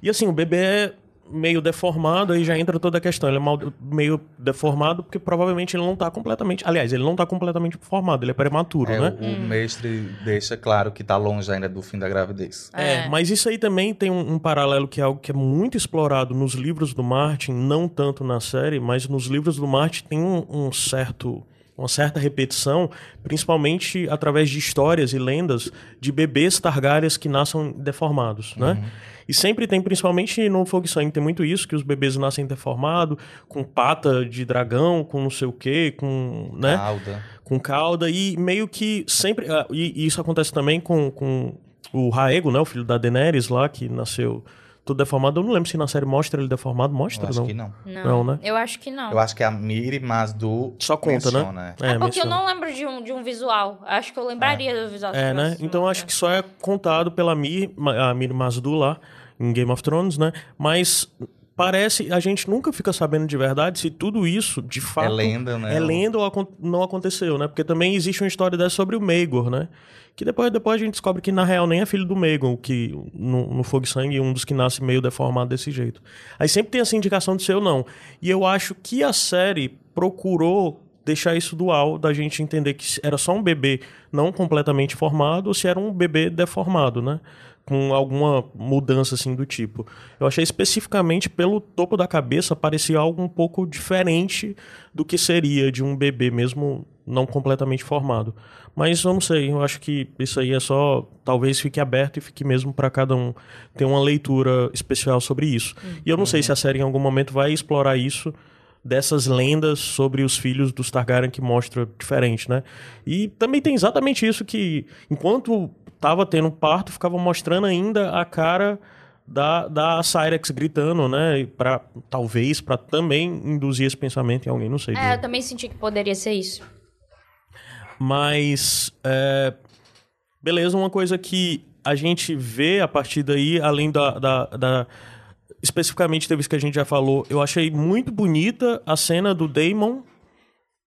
E assim, o bebê é meio deformado, aí já entra toda a questão. Ele é mal- meio deformado porque provavelmente ele não tá completamente. Aliás, ele não tá completamente formado, ele é prematuro, É, né? o, o mestre deixa claro que tá longe ainda do fim da gravidez. É, mas isso aí também tem um, um paralelo que é algo que é muito explorado nos livros do Martin, não tanto na série, mas nos livros do Martin tem um, um certo uma certa repetição, principalmente através de histórias e lendas de bebês Targaryens que nascem deformados, né? E sempre tem, principalmente no Fogo e Sangue, tem muito isso, que os bebês nascem deformados, com pata de dragão, com não sei o quê, com, né? Alda. com cauda e meio que sempre ah, e, e isso acontece também com, com o Raego, né, o filho da Daenerys lá que nasceu todo deformado. Eu não lembro se na série mostra ele deformado, Eu mostra acho não. que não. Não, Não, né? Eu acho que não. Eu acho que é a Miri, mas do. Só conta, né? menciona, é. É, porque eu menciona. não lembro de um, de um visual. Acho que eu lembraria do visual. É, né? Então acho que só é contado pela Mir, a Mir Masdu lá em Game of Thrones, né? Mas parece a gente nunca fica sabendo de verdade se tudo isso de fato É lenda, né? É lenda ou não aconteceu, né? Porque também existe uma história dessa sobre o Maegor, né? Que depois, depois a gente descobre que na real nem é filho do Maegor, que no, no Fogo e Sangue um dos que nasce meio deformado desse jeito. Aí sempre tem essa indicação de ser ou não. E eu acho que a série procurou deixar isso dual, da gente entender que era só um bebê não completamente formado ou se era um bebê deformado, né? Com alguma mudança assim do tipo. Eu achei especificamente pelo topo da cabeça parecia algo um pouco diferente do que seria de um bebê mesmo não completamente formado. Mas eu não sei, eu acho que isso aí é só talvez fique aberto e fique mesmo para cada um ter uma leitura especial sobre isso. E eu não sei se a série em algum momento vai explorar isso dessas lendas sobre os filhos dos Targaryen que mostra diferente, né? E também tem exatamente isso que, enquanto tava tendo parto, ficava mostrando ainda a cara da, da Cyrex gritando, né? Pra, talvez para também induzir esse pensamento em alguém, não sei. É, eu também senti que poderia ser isso. Mas, é, beleza, uma coisa que a gente vê a partir daí, além da, da, da- Especificamente, teve isso que a gente já falou, eu achei muito bonita a cena do Damon.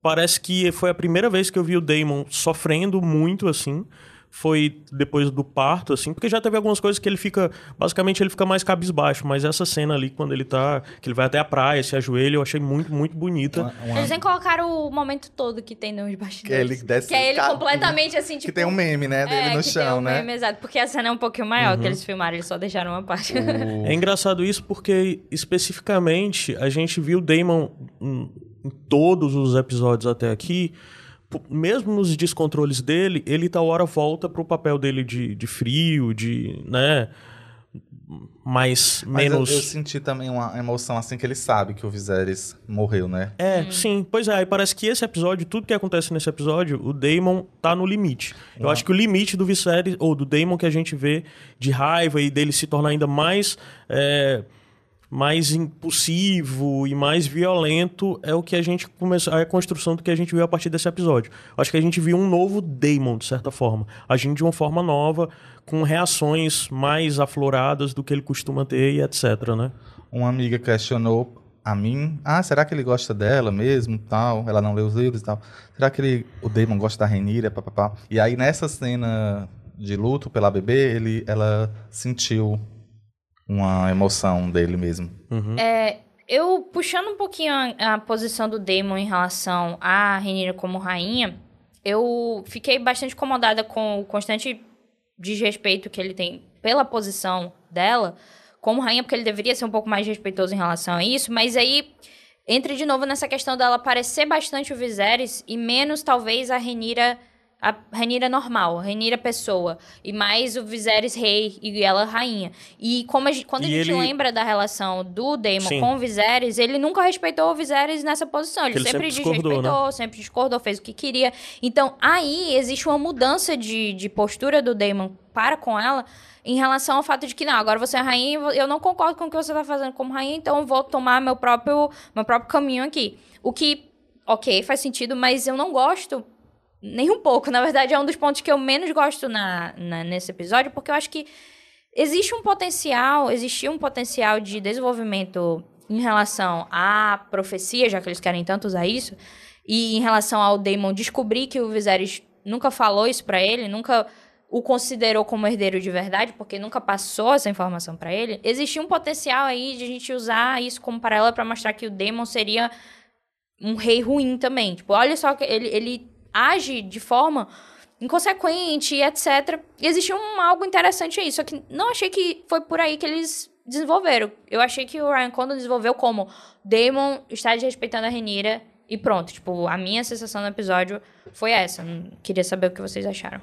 Parece que foi a primeira vez que eu vi o Damon sofrendo muito, assim. Foi depois do parto, assim, porque já teve algumas coisas que ele fica. Basicamente, ele fica mais cabisbaixo, mas essa cena ali, quando ele tá. que ele vai até a praia, se ajoelha, eu achei muito, muito bonita. Uma- uma- Eles nem colocaram o momento todo que tem nos bastidores. Que ele desce Que é ele completamente *laughs* assim, tipo... Que tem um meme, né? Dele é, no que chão, tem um né? meme, exato. Porque a cena é um pouquinho maior que eles filmaram, eles só deixaram uma parte. É engraçado isso porque, especificamente, a gente viu o Damon em todos os episódios até aqui, mesmo nos descontroles dele, ele tal hora volta pro papel dele de, de frio, de, né, mais, Mas eu- menos... eu, senti também uma emoção assim que ele sabe que o Viserys morreu, né? É, sim. Pois é, aí parece que esse episódio, tudo que acontece nesse episódio, o Damon tá no limite. Eu acho que o limite do Viserys, ou do Damon que a gente vê de raiva e dele se tornar ainda mais... é, mais impulsivo e mais violento é o que a gente começou é a construção do que a gente viu a partir desse episódio. Acho que a gente viu um novo Damon de certa forma, agindo de uma forma nova, com reações mais afloradas do que ele costuma ter e etc, né? Uma amiga questionou a mim, ah, será que ele gosta dela mesmo, tal? Ela não lê os livros e tal. Será que ele, o Damon gosta da Renira, papapá? E aí nessa cena de luto pela bebê, ele, ela sentiu uma emoção dele mesmo. É, eu, puxando um pouquinho a, a posição do Daemon em relação a Renira como rainha, eu fiquei bastante incomodada com o constante desrespeito que ele tem pela posição dela como rainha, porque ele deveria ser um pouco mais respeitoso em relação a isso, mas aí entra de novo nessa questão dela parecer bastante o Viserys e menos, talvez, a Renira a Renira normal, a Renira pessoa, e mais o Viserys rei e ela rainha. E como a gente, quando a E gente ele- lembra da relação do Daemon Sim. com o Viserys, ele nunca respeitou o Viserys nessa posição. Ele, ele sempre, sempre né? desrespeitou, sempre discordou, fez o que queria. Então, aí existe uma mudança de, de postura do Daemon para com ela em relação ao fato de que, não, agora você é rainha, eu não concordo com o que você tá fazendo como rainha, então eu vou tomar meu próprio, meu próprio caminho aqui. O que, ok, faz sentido, mas eu não gosto nem um pouco. Na verdade, é um dos pontos que eu menos gosto na, na- nesse episódio, porque eu acho que existe um potencial, existia um potencial de desenvolvimento em relação à profecia, já que eles querem tanto usar isso, e em relação ao Daemon descobrir que o Viserys nunca falou isso para ele, nunca o considerou como herdeiro de verdade, porque nunca passou essa informação para ele, existia um potencial aí de a gente usar isso como paralelo para mostrar que o Daemon seria um rei ruim também. Tipo, olha só que ele, ele age de forma inconsequente, etc. E existia um, algo interessante aí, só que não achei que foi por aí que eles desenvolveram. Eu achei que o Ryan Condon desenvolveu como Daemon está desrespeitando a Renira e pronto. Tipo, a minha sensação no episódio foi essa. Queria saber o que vocês acharam.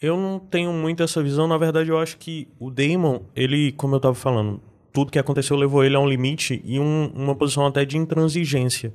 Eu não tenho muito essa visão. Na verdade, eu acho que o Damon, ele, como eu tava falando, tudo que aconteceu levou ele a um limite e um, uma posição até de intransigência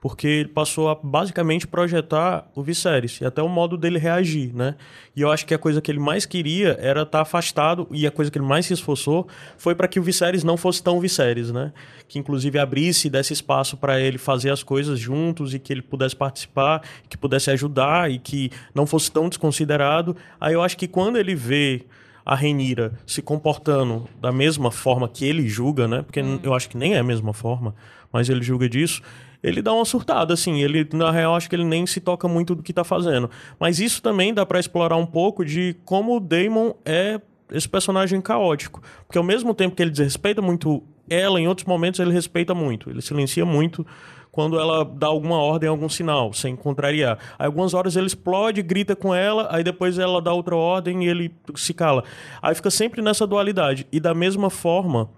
porque ele passou a basicamente projetar o Viserys e até o modo dele reagir, né? E eu acho que a coisa que ele mais queria era estar tá afastado e a coisa que ele mais se esforçou foi para que o Viserys não fosse tão Viserys, né? Que inclusive abrisse e desse espaço para ele fazer as coisas juntos e que ele pudesse participar, que pudesse ajudar e que não fosse tão desconsiderado. Aí eu acho que quando ele vê a Renira se comportando da mesma forma que ele julga, né? Porque hum. eu acho que nem é a mesma forma, mas ele julga disso ele dá uma surtada, assim. Ele, na real, acho que ele nem se toca muito do que tá fazendo. Mas isso também dá para explorar um pouco de como o Damon é esse personagem caótico. Porque ao mesmo tempo que ele desrespeita muito ela, em outros momentos ele respeita muito. Ele silencia muito quando ela dá alguma ordem, algum sinal, sem contrariar. Aí, algumas horas ele explode, grita com ela, aí depois ela dá outra ordem e ele se cala. Aí fica sempre nessa dualidade. E da mesma forma,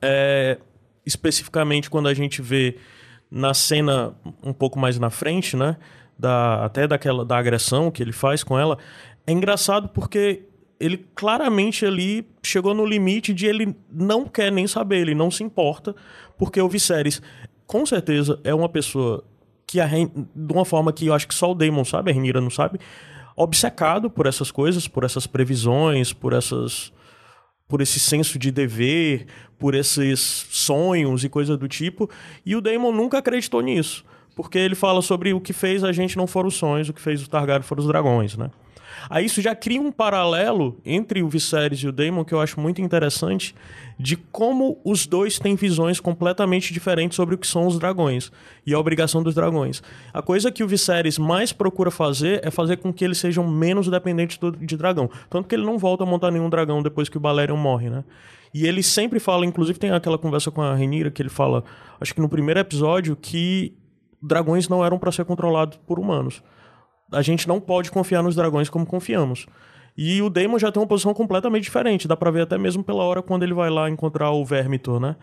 é, especificamente quando a gente vê na cena um pouco mais na frente, né? Da, até daquela da agressão que ele faz com ela, é engraçado porque ele claramente ali chegou no limite de ele não quer nem saber, ele não se importa, porque o Viserys, com certeza, é uma pessoa que, a, de uma forma que eu acho que só o Daemon sabe, a Renira não sabe, obcecado por essas coisas, por essas previsões, por essas por esse senso de dever, por esses sonhos e coisa do tipo. E o Daemon nunca acreditou nisso. Porque ele fala sobre o que fez a gente não foram os sonhos, o que fez o Targaryen foram os dragões, né? Aí isso já cria um paralelo entre o Viserys e o Daemon que eu acho muito interessante de como os dois têm visões completamente diferentes sobre o que são os dragões e a obrigação dos dragões. A coisa que o Viserys mais procura fazer é fazer com que eles sejam menos dependentes do, de dragão. Tanto que ele não volta a montar nenhum dragão depois que o Balerion morre, né? E ele sempre fala, inclusive tem aquela conversa com a Renira que ele fala, acho que no primeiro episódio, que dragões não eram para ser controlados por humanos a gente não pode confiar nos dragões como confiamos. E o Daemon já tem uma posição completamente diferente. Dá pra ver até mesmo pela hora quando ele vai lá encontrar o Vermitor, né?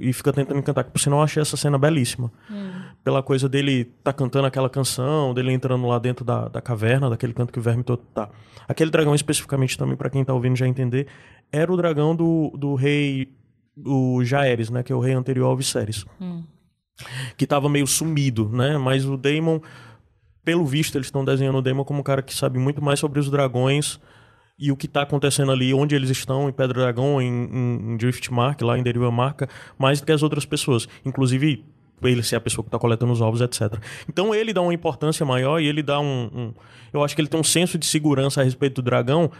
E fica tentando encantar. Por sinal, eu achei essa cena belíssima. Hum. Pela coisa dele tá cantando aquela canção, dele entrando lá dentro da, da caverna, daquele canto que o Vermitor tá. Aquele dragão, especificamente, também, para quem tá ouvindo já entender, era o dragão do, do rei. O Jaeres, né? Que é o rei anterior ao Viserys. Hum. Que tava meio sumido, né? Mas o Daemon pelo visto, eles estão desenhando o Demon como um cara que sabe muito mais sobre os dragões e o que está acontecendo ali, onde eles estão, em Pedra Dragão, em, em, em Driftmark, lá em Deriva Marca, mais do que as outras pessoas. Inclusive, ele ser a pessoa que está coletando os ovos, etc. Então ele dá uma importância maior e ele dá um, um, Eu acho que ele tem um senso de segurança a respeito do dragão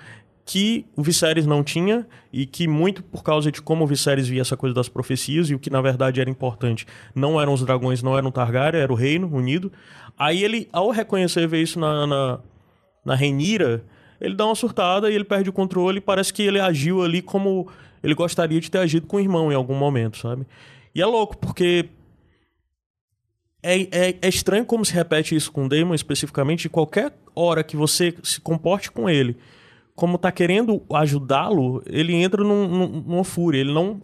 que o Viserys não tinha e que muito por causa de como o Viserys via essa coisa das profecias e o que na verdade era importante não eram os dragões, não eram Targaryen, era o reino unido. Aí ele, ao reconhecer ver isso na, na, na Renira, ele dá uma surtada e ele perde o controle parece que ele agiu ali como ele gostaria de ter agido com o irmão em algum momento, sabe? E é louco, porque é, é, é, estranho como se repete isso com o Damon especificamente. Qualquer hora que você se comporte com ele como tá querendo ajudá-lo, ele entra num, num, numa fúria. Ele não.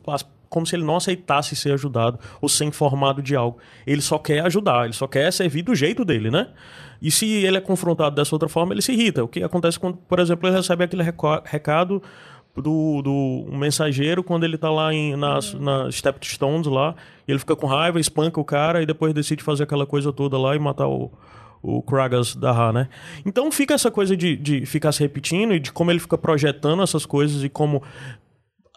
Como se ele não aceitasse ser ajudado ou ser informado de algo. Ele só quer ajudar, ele só quer servir do jeito dele, né? E se ele é confrontado dessa outra forma, ele se irrita. O que acontece quando, por exemplo, ele recebe aquele recado do, do um mensageiro quando ele tá lá em, nas, uhum. na Stepstones lá, e ele fica com raiva, espanca o cara e depois decide fazer aquela coisa toda lá e matar o, o Kragas da Ra, né? Então fica essa coisa de, de ficar se repetindo e de como ele fica projetando essas coisas e como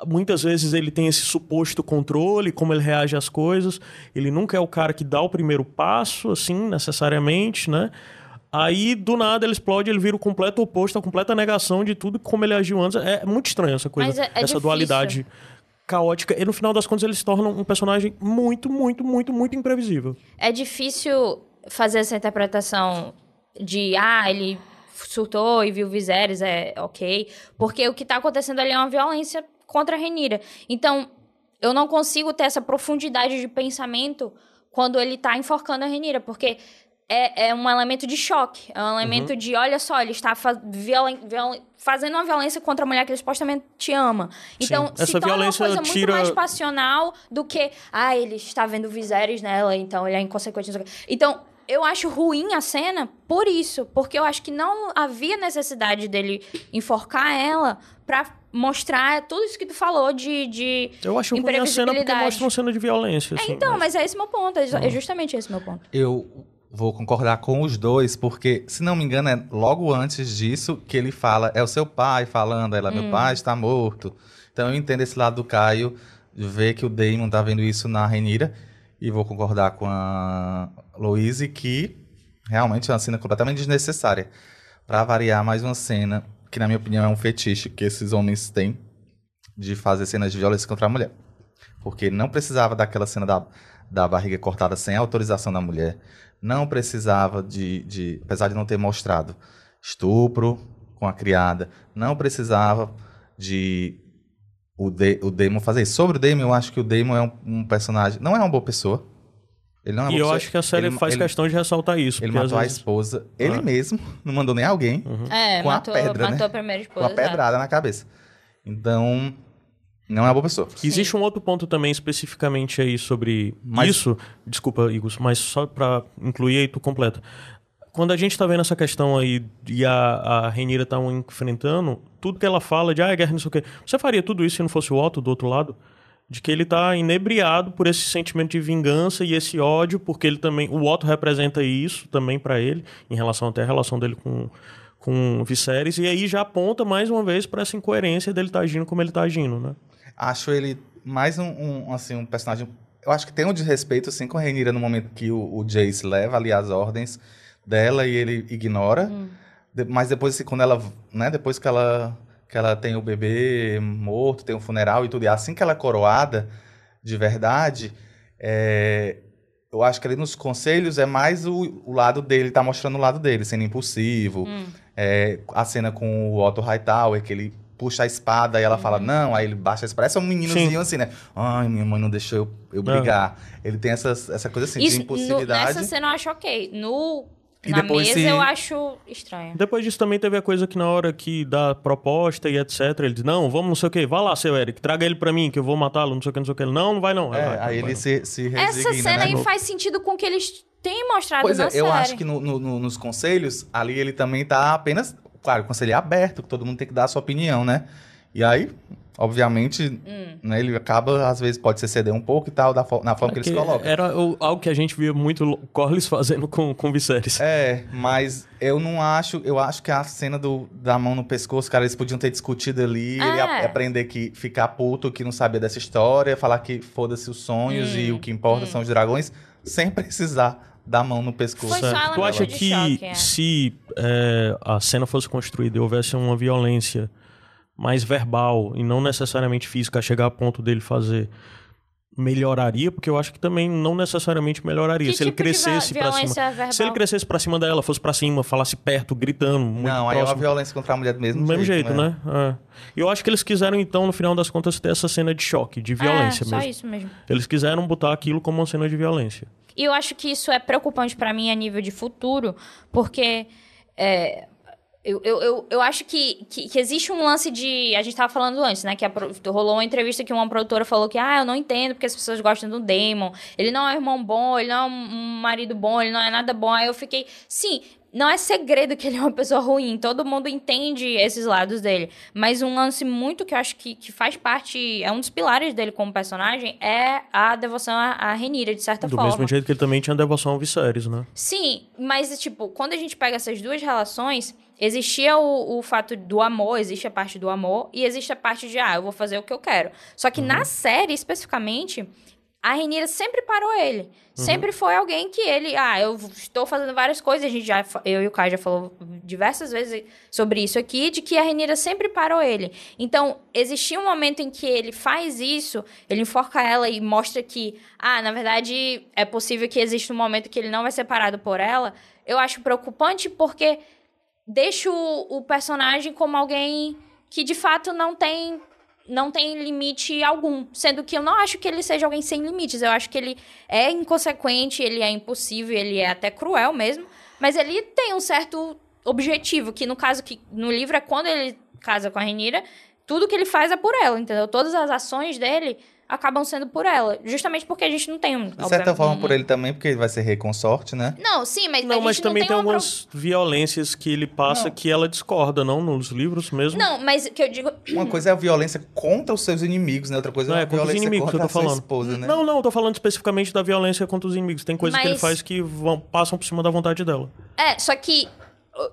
muitas vezes ele tem esse suposto controle, como ele reage às coisas. Ele nunca é o cara que dá o primeiro passo, assim, necessariamente, né? Aí, do nada, ele explode, ele vira o completo oposto, a completa negação de tudo como ele agiu antes. É muito estranho essa coisa, é- é essa difícil. dualidade caótica. E no final das contas, ele se torna um personagem muito, muito, muito, muito imprevisível. É difícil fazer essa interpretação de, ah, ele surtou e viu Viserys, é ok. Porque o que tá acontecendo ali é uma violência contra a Renira. Então, eu não consigo ter essa profundidade de pensamento quando ele tá enforcando a Renira, porque é, é um elemento de choque. É um elemento de, olha só, ele está fa- violen- violen- fazendo uma violência contra a mulher que ele supostamente ama. Então, Sim. se Essa torna uma violência coisa tira- muito mais passional do que, ah, ele está vendo Viserys nela, então ele é inconsequente. Então, eu acho ruim a cena por isso, porque eu acho que não havia necessidade dele enforcar ela pra mostrar tudo isso que tu falou de, de Eu acho ruim a cena porque imprevisibilidade. mostra uma cena de violência. É, assim, então, mas- mas é esse meu ponto, é é justamente esse meu ponto. Eu vou concordar com os dois, porque, se não me engano, é logo antes disso que ele fala, é o seu pai falando, ela, meu pai está morto. Então eu entendo esse lado do Caio, de ver que o Damon tá vendo isso na Renira, e vou concordar com a Louise que realmente é uma cena completamente desnecessária. Pra variar, mais uma cena que, na minha opinião, é um fetiche que esses homens têm de fazer cenas de violência contra a mulher. Porque não precisava daquela cena da, da barriga cortada sem autorização da mulher. Não precisava de, de. Apesar de não ter mostrado estupro com a criada. Não precisava de. O, de, o Damon fazer isso. Sobre o Damon, eu acho que o Damon é um, um personagem. Não é uma boa pessoa. Ele não é E eu pessoa. acho que a série Ele- faz ele- questão de ressaltar isso. Ele matou às a vezes- esposa. Ele Ah. mesmo. *laughs* Não mandou nem alguém. É, Com a matou, pedra, né? matou a primeira Com esposa. a pedrada na cabeça. Então. Não é uma boa pessoa. Existe um outro ponto também especificamente aí sobre Mas- isso. Desculpa, Igor, mas só pra incluir aí, tu completa. Quando a gente tá vendo essa questão aí e a, a Renira tá enfrentando, tudo que ela fala de ah, é guerra, não sei o quê. Você faria tudo isso se não fosse o Otto do outro lado? De que ele tá inebriado por esse sentimento de vingança e esse ódio, porque ele também. O Otto representa isso também pra ele, em relação até a relação dele com, com Viserys, e aí já aponta mais uma vez pra essa incoerência dele tá agindo como ele tá agindo, né? Acho ele mais um, um, assim, um personagem. Eu acho que tem um desrespeito assim, com a Renira no momento que o, o Jace leva ali as ordens dela e ele ignora. De- mas depois, assim, quando ela. Né, depois que ela, que ela tem o bebê morto, tem o funeral e tudo, e assim que ela é coroada de verdade, é, eu acho que ali nos conselhos é mais o, o lado dele, tá mostrando o lado dele, sendo impulsivo. É, a cena com o Otto Hightower, que ele puxa a espada e ela fala, não, aí ele baixa a espada. Parece um meninozinho Sim. assim, né? Ai, minha mãe não deixou eu, eu brigar. Ele tem essa, essa coisa assim, de Isso, no, impulsividade. nessa cena eu acho ok. No, E na depois mesa se- eu acho estranho. Depois disso também teve a coisa que na hora que dá proposta e etc, ele diz, não, vamos não sei o que, vai lá, seu Eric, traga ele pra mim que eu vou matá-lo, não sei o que, não sei o que. Ele, Não, não vai não. É, vai, aí ele não. se, se resigna, Essa cena né? aí faz sentido com o que eles têm mostrado Pois na é, série. eu acho que no- no- no- nos conselhos, ali ele também tá apenas. Claro, o conselho é aberto, que todo mundo tem que dar a sua opinião, né? E aí, obviamente, Hum. né, ele acaba, às vezes, pode se ceder um pouco e tal, da fo- na forma que eles Porque colocam. Era o- algo que a gente via muito o Corlys fazendo com, com Viserys. É, mas eu não acho. Eu acho que a cena do, da mão no pescoço, cara, eles podiam ter discutido ali, ele É. a- aprender que ficar puto, que não sabia dessa história, falar que foda-se os sonhos Hum, e o que importa são os dragões, sem *laughs* precisar dar mão no pescoço. Tu acha que choque, é. se é, a cena fosse construída e houvesse uma violência mais verbal e não necessariamente física a chegar a ponto dele fazer melhoraria, porque eu acho que também não necessariamente melhoraria. Que se ele tipo de crescesse pra cima. Se ele crescesse pra cima dela, fosse pra cima, falasse perto, gritando, muito não, aí é uma próximo. violência contra a mulher do mesmo Do mesmo jeito, né? É. E eu acho que eles quiseram, então, no final das contas, ter essa cena de choque, de violência é, só mesmo. isso mesmo. Eles quiseram botar aquilo como uma cena de violência. E eu acho que isso é preocupante pra mim a nível de futuro, porque é, eu, eu, eu, eu acho que, que, que existe um lance de. A gente tava falando antes, né? Que a rolou uma entrevista que uma produtora falou que, ah, eu não entendo porque as pessoas gostam do Damon. Ele não é um irmão bom, ele não é um marido bom, ele não é nada bom. Aí eu fiquei. Sim. Não é segredo que ele é uma pessoa ruim, todo mundo entende esses lados dele. Mas um lance muito que eu acho que, que faz parte, é um dos pilares dele como personagem, é a devoção à, à Renira, de certa Do forma. mesmo jeito que ele também tinha devoção ao Viserys, né? Sim, mas, tipo, quando a gente pega essas duas relações, existia o, o fato do amor, existe a parte do amor, e existe a parte de, ah, eu vou fazer o que eu quero. Só que Uhum. na série, especificamente, a Renira sempre parou ele. Uhum. Sempre foi alguém que ele, ah, eu estou fazendo várias coisas, a gente já, eu e o Kai já falou diversas vezes sobre isso aqui, de que a Renira sempre parou ele. Então, existia um momento em que ele faz isso, ele enforca ela e mostra que, ah, na verdade, é possível que exista um momento que ele não vai ser parado por ela. Eu acho preocupante porque deixa o, o personagem como alguém que de fato não tem não tem limite algum. Sendo que eu não acho que ele seja alguém sem limites. Eu acho que ele é inconsequente, ele é impossível, ele é até cruel mesmo. Mas ele tem um certo objetivo, que no caso, que no livro é quando ele casa com a Renira, tudo que ele faz é por ela, entendeu? Todas as ações dele acabam sendo por ela. Justamente porque a gente não tem um. De certa forma, por ele também, porque ele vai ser reconsorte, né? Não, sim, mas. Não, a mas gente também não tem, tem, uma algumas violências que ele passa Não. que ela discorda, não? Nos livros mesmo. Não, mas que eu digo. Uma coisa é a violência contra os seus inimigos, né? Outra coisa Não, é a é contra os violência inimigos que eu contra tô a sua falando. esposa, né? Não, não, eu tô falando especificamente da violência contra os inimigos. Tem coisas que ele Mas- faz que vão, passam por cima da vontade dela. É, só que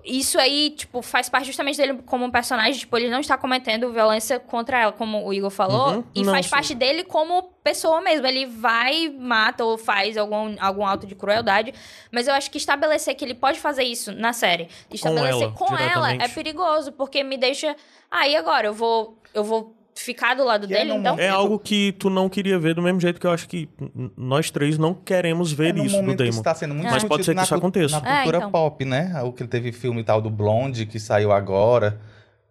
isso aí, tipo, faz parte justamente dele como um personagem. Tipo, ele não está cometendo violência contra ela, como o Igor falou. Uhum. E Não, faz sim. parte dele como pessoa mesmo. Ele vai, mata ou faz algum, algum ato de crueldade. Mas eu acho que estabelecer que ele pode fazer isso na série, estabelecer ela, com ela, é perigoso. Porque me deixa... Ah, e agora? Eu vou, eu vou ficar do lado E aí, dele, num então? momento- É algo que tu não queria ver do mesmo jeito que eu acho que nós três não queremos ver É isso do que Damon. isso tá sendo muito Mas pode ser que isso aconteça. Na cultura É, então. pop, né? O que teve filme tal do Blonde, que saiu agora,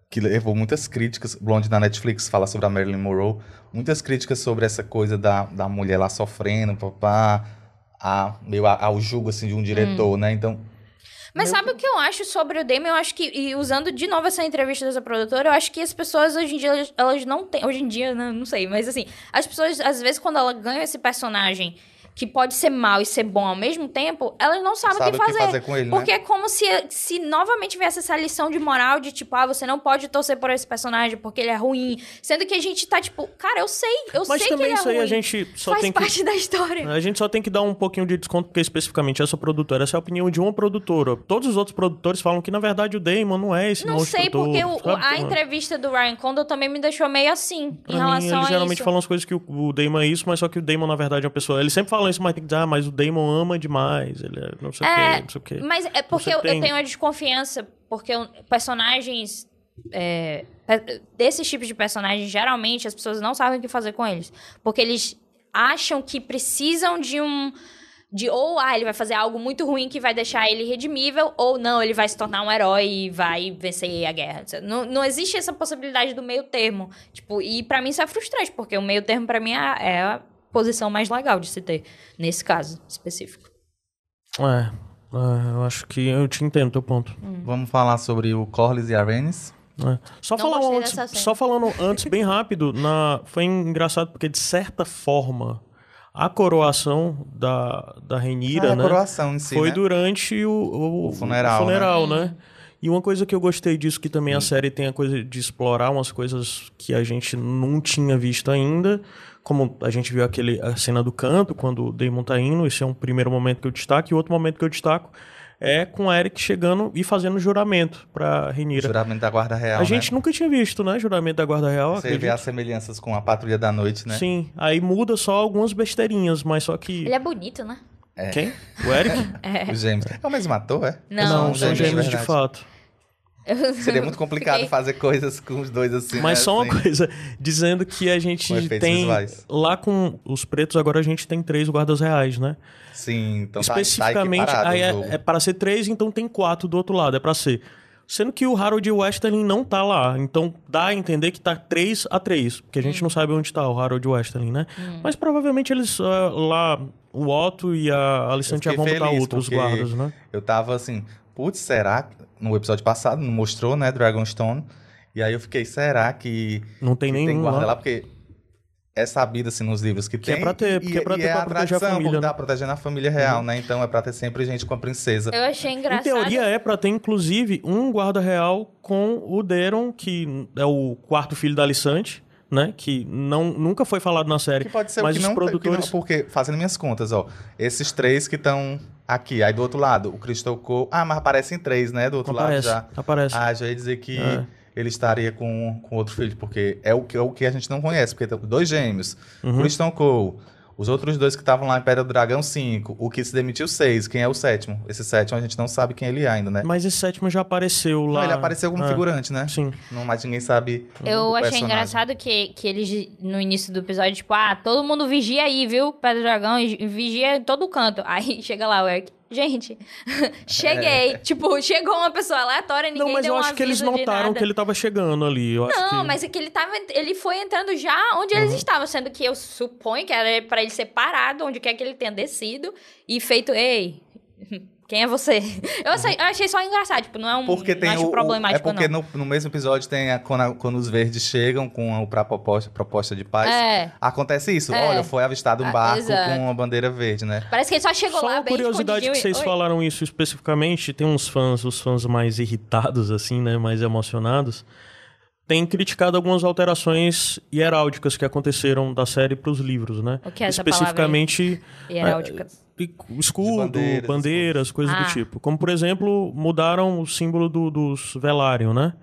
que levou muitas críticas. Blonde na Netflix fala sobre a Marilyn Monroe. Muitas críticas sobre essa coisa da, da mulher lá sofrendo, papá, a, meio a- ao julgo, assim, de um diretor, Hum. né? Então, Mas Meu sabe o que eu acho sobre o Damon? Eu acho que, e usando de novo essa entrevista dessa produtora, eu acho que as pessoas hoje em dia, elas, elas não têm. Hoje em dia, né, não sei, mas assim, as pessoas, às vezes, quando ela ganha esse personagem que pode ser mal e ser bom ao mesmo tempo, elas não sabem sabe o que fazer. com ele, Porque né? é como se, se novamente viesse essa lição de moral de tipo, ah, você não pode torcer por esse personagem porque ele é ruim. Sendo que a gente tá tipo, cara, eu sei, eu Mas sei que também ele é isso aí ruim. a gente só Faz tem que. parte da história. A gente só tem que dar um pouquinho de desconto, porque especificamente essa produtora, essa é a opinião de uma produtora. Todos os outros produtores falam que, na verdade, o Damon não é esse Não monstro sei, porque o- a entrevista do Ryan Condal também me deixou meio assim, Pra em mim, relação eles a geralmente isso. falam as coisas que o, o Damon é isso, mas só que o Damon, na verdade, é uma pessoa. Eles sempre falam isso, mas tem que dizer, ah, mas o Damon ama demais, ele é não sei o É, quê, não sei o quê. Mas é porque eu, eu tem- tenho uma desconfiança, porque eu- personagens. é, desses tipos de personagens, geralmente as pessoas não sabem o que fazer com eles. Porque eles acham que precisam de um. De ou, ah, ele vai fazer algo muito ruim que vai deixar ele redimível, ou não, ele vai se tornar um herói e vai vencer a guerra. Não, não existe essa possibilidade do meio termo. Tipo, e pra mim isso é frustrante, porque o meio termo pra mim é, a- é a posição mais legal de se ter, nesse caso específico. É, é, eu acho que eu te entendo teu ponto. Vamos falar sobre o Corlys e a Rhaenys. É. Só, Não falar antes, só falando antes, bem rápido, na, foi engraçado porque, de certa forma, a coroação da, da Renira, Ah, a né? si, foi né? durante o, o, O funeral, o funeral, né? né? E uma coisa que eu gostei disso, que também a série tem a coisa de explorar umas coisas que a gente não tinha visto ainda. Como a gente viu aquele, a cena do canto, quando o Damon tá indo, esse é um primeiro momento que eu destaco. E outro momento que eu destaco é com a Eric chegando e fazendo juramento pra O Renira. juramento da Guarda Real, A gente né? nunca tinha visto, né? Juramento da Guarda Real. Você vê acredito. as semelhanças com a Patrulha da Noite, né? Sim, aí muda só algumas besteirinhas, mas só que. Ele é bonito, né? Quem? O Eric? *laughs* Os gêmeos. É o mesmo ator, é? Não, Não, são gêmeos de gêmeos de verdade. fato. *laughs* Seria muito complicado Fiquei- fazer coisas com os dois assim, Mas né? só uma Assim. coisa, dizendo que a gente Com tem. visuais. Lá com os pretos, agora a gente tem três guardas reais, né? Sim, então tá- tá Especificamente, equiparado aí é, é para ser três, então tem quatro do outro lado, é pra ser. Sendo que o Harold Westerling não tá lá. Então dá a entender que tá 3 a 3 Porque a Hum. gente não sabe onde tá o Harold Westerling, né? Mas provavelmente eles ah, lá, o Otto e a fiquei vão botar feliz, outros guardas, né? Eu tava assim, putz, será? que- No episódio passado não mostrou, né, Dragonstone. E aí eu fiquei, será que, Não tem que nenhum tem guarda lá. lá? Porque é sabido assim nos livros que Que é tem. pra ter, e, porque é pra e ter é pra a proteger a tradição, família, porque né? tá protegendo a família real, né? Então é pra ter sempre gente com a princesa. Eu achei engraçado. Em teoria é pra ter, inclusive, um guarda real com o Deron, que é o quarto filho da Alicante, né? Que não, nunca foi falado na série. Que pode ser mas o que os não, produtores... não, porque, fazendo minhas contas, ó, esses três que estão aqui, aí do outro lado, o Crystal Cole, ah, mas aparecem três, né, do outro Aparece, lado já. aparece. Ah, já ia dizer que É. ele estaria com, com outro filho, porque é o, que, é o que a gente não conhece, porque tem dois gêmeos, Uhum. Christian Cole, Os outros dois que estavam lá em Pedra do Dragão, cinco. O que se demitiu, seis. Quem é o sétimo? Esse sétimo a gente não sabe quem ele é ainda, né? Mas esse sétimo já apareceu lá. Não, ele apareceu como É, figurante, né? Sim. Não, mas ninguém sabe. Eu o achei personagem. engraçado que, que eles, no início do episódio, tipo, ah, todo mundo vigia aí, viu? Pedro Dragão, e vigia em todo canto. Aí *laughs* chega lá o Eric. Gente, *laughs* cheguei. Tipo, chegou uma pessoa aleatória, ninguém Não, mas deu eu acho que eles notaram que ele tava chegando ali. Eu Não, que... mas é que ele tava. Ele foi entrando já onde eles Uhum. estavam, sendo que eu suponho que era pra ele ser parado onde quer que ele tenha descido e feito, ei. Quem é você? *laughs* Eu achei, eu achei só engraçado, tipo, não é um. Porque não tem acho o, o- É problemático, porque não. no, no mesmo episódio tem a- quando, a- quando os verdes chegam com a pra proposta, proposta de paz. É. Acontece isso. É. Olha, foi avistado um Ah, barco exato. com uma bandeira verde, né? Parece que ele só chegou Só lá uma bem curiosidade que vocês Oi. falaram isso especificamente, tem uns fãs, os fãs mais irritados, assim, né? Mais emocionados, têm criticado algumas alterações hieráldicas que aconteceram da série para os livros, né? O que é essa palavra aí? Especificamente Hieráldicas. Escudo, bandeiras, bandeiras, coisas Ah. do tipo. Como, por exemplo, mudaram o símbolo do- dos Velaryon, né?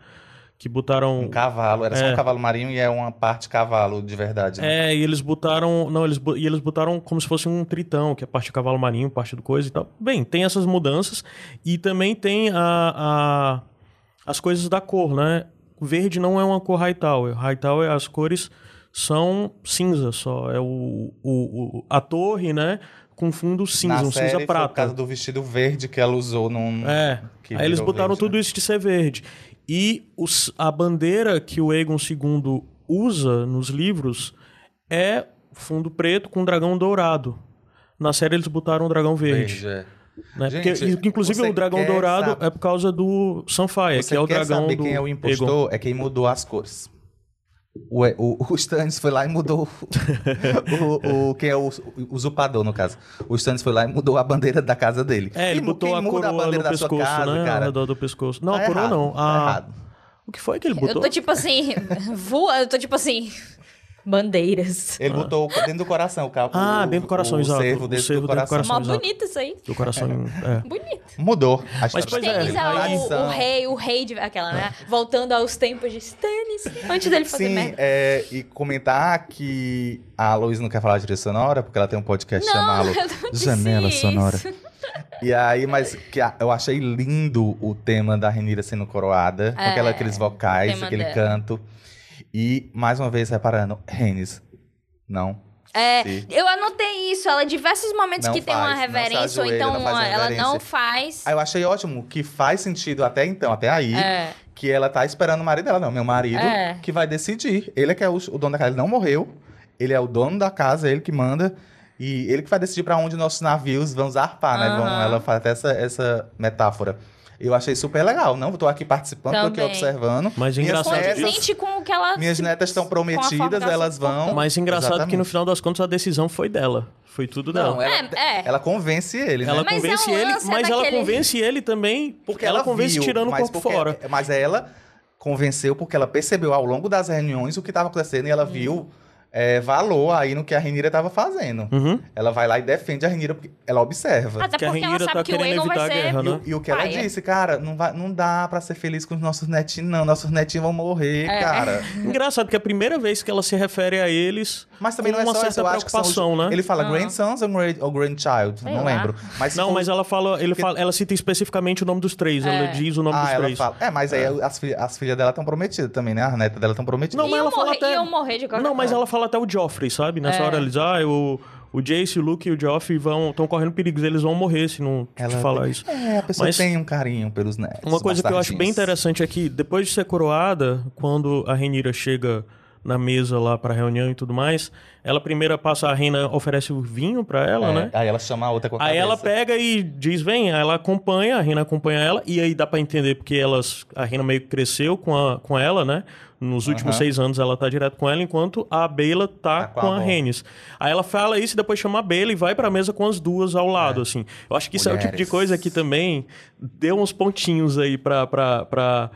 Que botaram... Um cavalo. Era só um cavalo marinho e é uma parte cavalo de verdade. né? É, e eles botaram. Não, eles, e eles botaram como se fosse um tritão, que é parte do cavalo marinho, parte do coisa e tal. Bem, tem essas mudanças. E também tem a, a- as coisas da cor, né? O verde não é uma cor Hightower. Hightower, as cores são cinza só. É o, o, o- a torre, né? Com fundo cinza, Na um série cinza foi por causa prata. do vestido verde que ela usou num. É. que Aí eles botaram verde, tudo né? isso de ser verde. E os- a bandeira que o Aegon II usa nos livros é fundo preto com dragão dourado. Na série eles botaram o dragão verde. Verde, é. né? Gente, Porque, inclusive o dragão dourado saber- é por causa do Você que é o dragão saber do quem é o impostor? É quem mudou as cores. O, o, *laughs* o Stannis foi lá e mudou. o, o, quem é o, o usurpador, no caso. O Stannis foi lá e mudou a bandeira da casa dele. É, ele Quem- botou quem a muda coroa bandeira no da sua pescoço, casa, né? Ao cara? redor do pescoço. Não, Tá a coroa errado, não. tá A... errado. O que foi que ele Eu botou? tô tipo assim, *laughs* voando, eu tô tipo assim, bandeiras. Ele botou dentro do coração o carro. Ah, o- dentro do coração, o exato. Servo O dentro servo do dentro do coração. coração. Mó bonito isso aí. Do coração. *laughs* é. Bonito. Mudou. a Mas, pois é, é, aí- o, o rei, o rei de... Aquela, né? Voltando aos tempos de Stannis, antes dele fazer Sim, merda. é, e comentar que a Luísa não quer falar de trilha sonora, porque ela tem um podcast Não, chamado *laughs* eu não disse Janela isso. Sonora. E aí, mas que a- eu achei lindo o tema da Renira sendo coroada, com É, aquela, aqueles vocais, aquele dela. canto. E, mais uma vez, reparando, Renis, não. É, se- eu anotei isso. Ela, diversos momentos Não que tem faz, uma não se reverência, ou ajoelha, então não faz uma- ela não faz. Aí eu achei ótimo, que faz sentido até então, até aí, É. que ela tá esperando o marido dela. Não, meu marido É. que vai decidir. Ele é que é o, o dono da casa, ele não morreu. Ele é o dono da casa, ele que manda. E ele que vai decidir pra onde nossos navios vão zarpar, né? Ela faz até essa, essa metáfora. Eu achei super legal. Não, tô aqui participando, tô aqui Também. observando. Mas Minhas engraçado netas- com o que ela... Minhas netas estão prometidas, ela elas vão. Mas engraçado que no Exatamente. final das contas a decisão foi dela. Foi tudo dela. Não, ela, É, é. ela convence ele, né? Ela Mas é convence um ele, mas ela daquele- convence ele também, porque ela, convence viu, tirando o corpo porque- fora. Mas ela convenceu porque ela percebeu ao longo das reuniões o que estava acontecendo e ela viu é, valor aí no que a Renira estava fazendo. Uhum. Ela vai lá e defende a Renira porque ela observa. Até Que a porque ela Rhaenyra sabe tá que o querendo Egon vai a ser... guerra, E, né? o- e o que ela disse, cara, não, vai, não dá pra ser feliz com os nossos netinhos, não. Nossos netinhos vão morrer, É. cara. *laughs* Engraçado que é a primeira vez que ela se refere a eles Mas também com não é uma só certa isso, eu acho que são os- preocupação, né? Ele fala Ah. grandsons ou, grand, ou grandchild, Sei não lá. lembro. Mas Não, for- mas ela fala, ele Porque- fala, ela cita especificamente o nome dos três, ela É. diz o nome Ah, dos ela três. fala. É, mas aí as, filhas- as filhas dela estão prometidas também, né? As netas dela estão prometidas. Não, mas ela fala até- morrer de qualquer Não, mas ela fala até o Joffrey, sabe? Nessa É. hora eles, ah, o, o Jace, o Luke e o Joffrey vão estão correndo perigos, eles vão morrer se não te Ela falar tem- isso. É, a pessoa Mas- tem um carinho pelos netos. Uma coisa que eu acho bem interessante é que depois de ser coroada, quando a Renira chega na mesa lá pra reunião e tudo mais, ela primeiro passa, a Reina oferece o vinho pra ela, É, né? Aí ela chama a outra com a Aí ela cabeça. pega e diz, vem, aí ela acompanha, a Reina acompanha ela, e aí dá pra entender porque elas, a Reina meio que cresceu com, a, com ela, né? Nos últimos Aham. seis anos ela tá direto com ela, enquanto a Bela tá, Tá com com, a a. Rhaenys. Aí ela fala isso e depois chama a Bela e vai pra mesa com as duas ao lado, assim. Eu acho que isso é o tipo de Mulheres. coisa que também deu uns pontinhos aí pra... pra, pra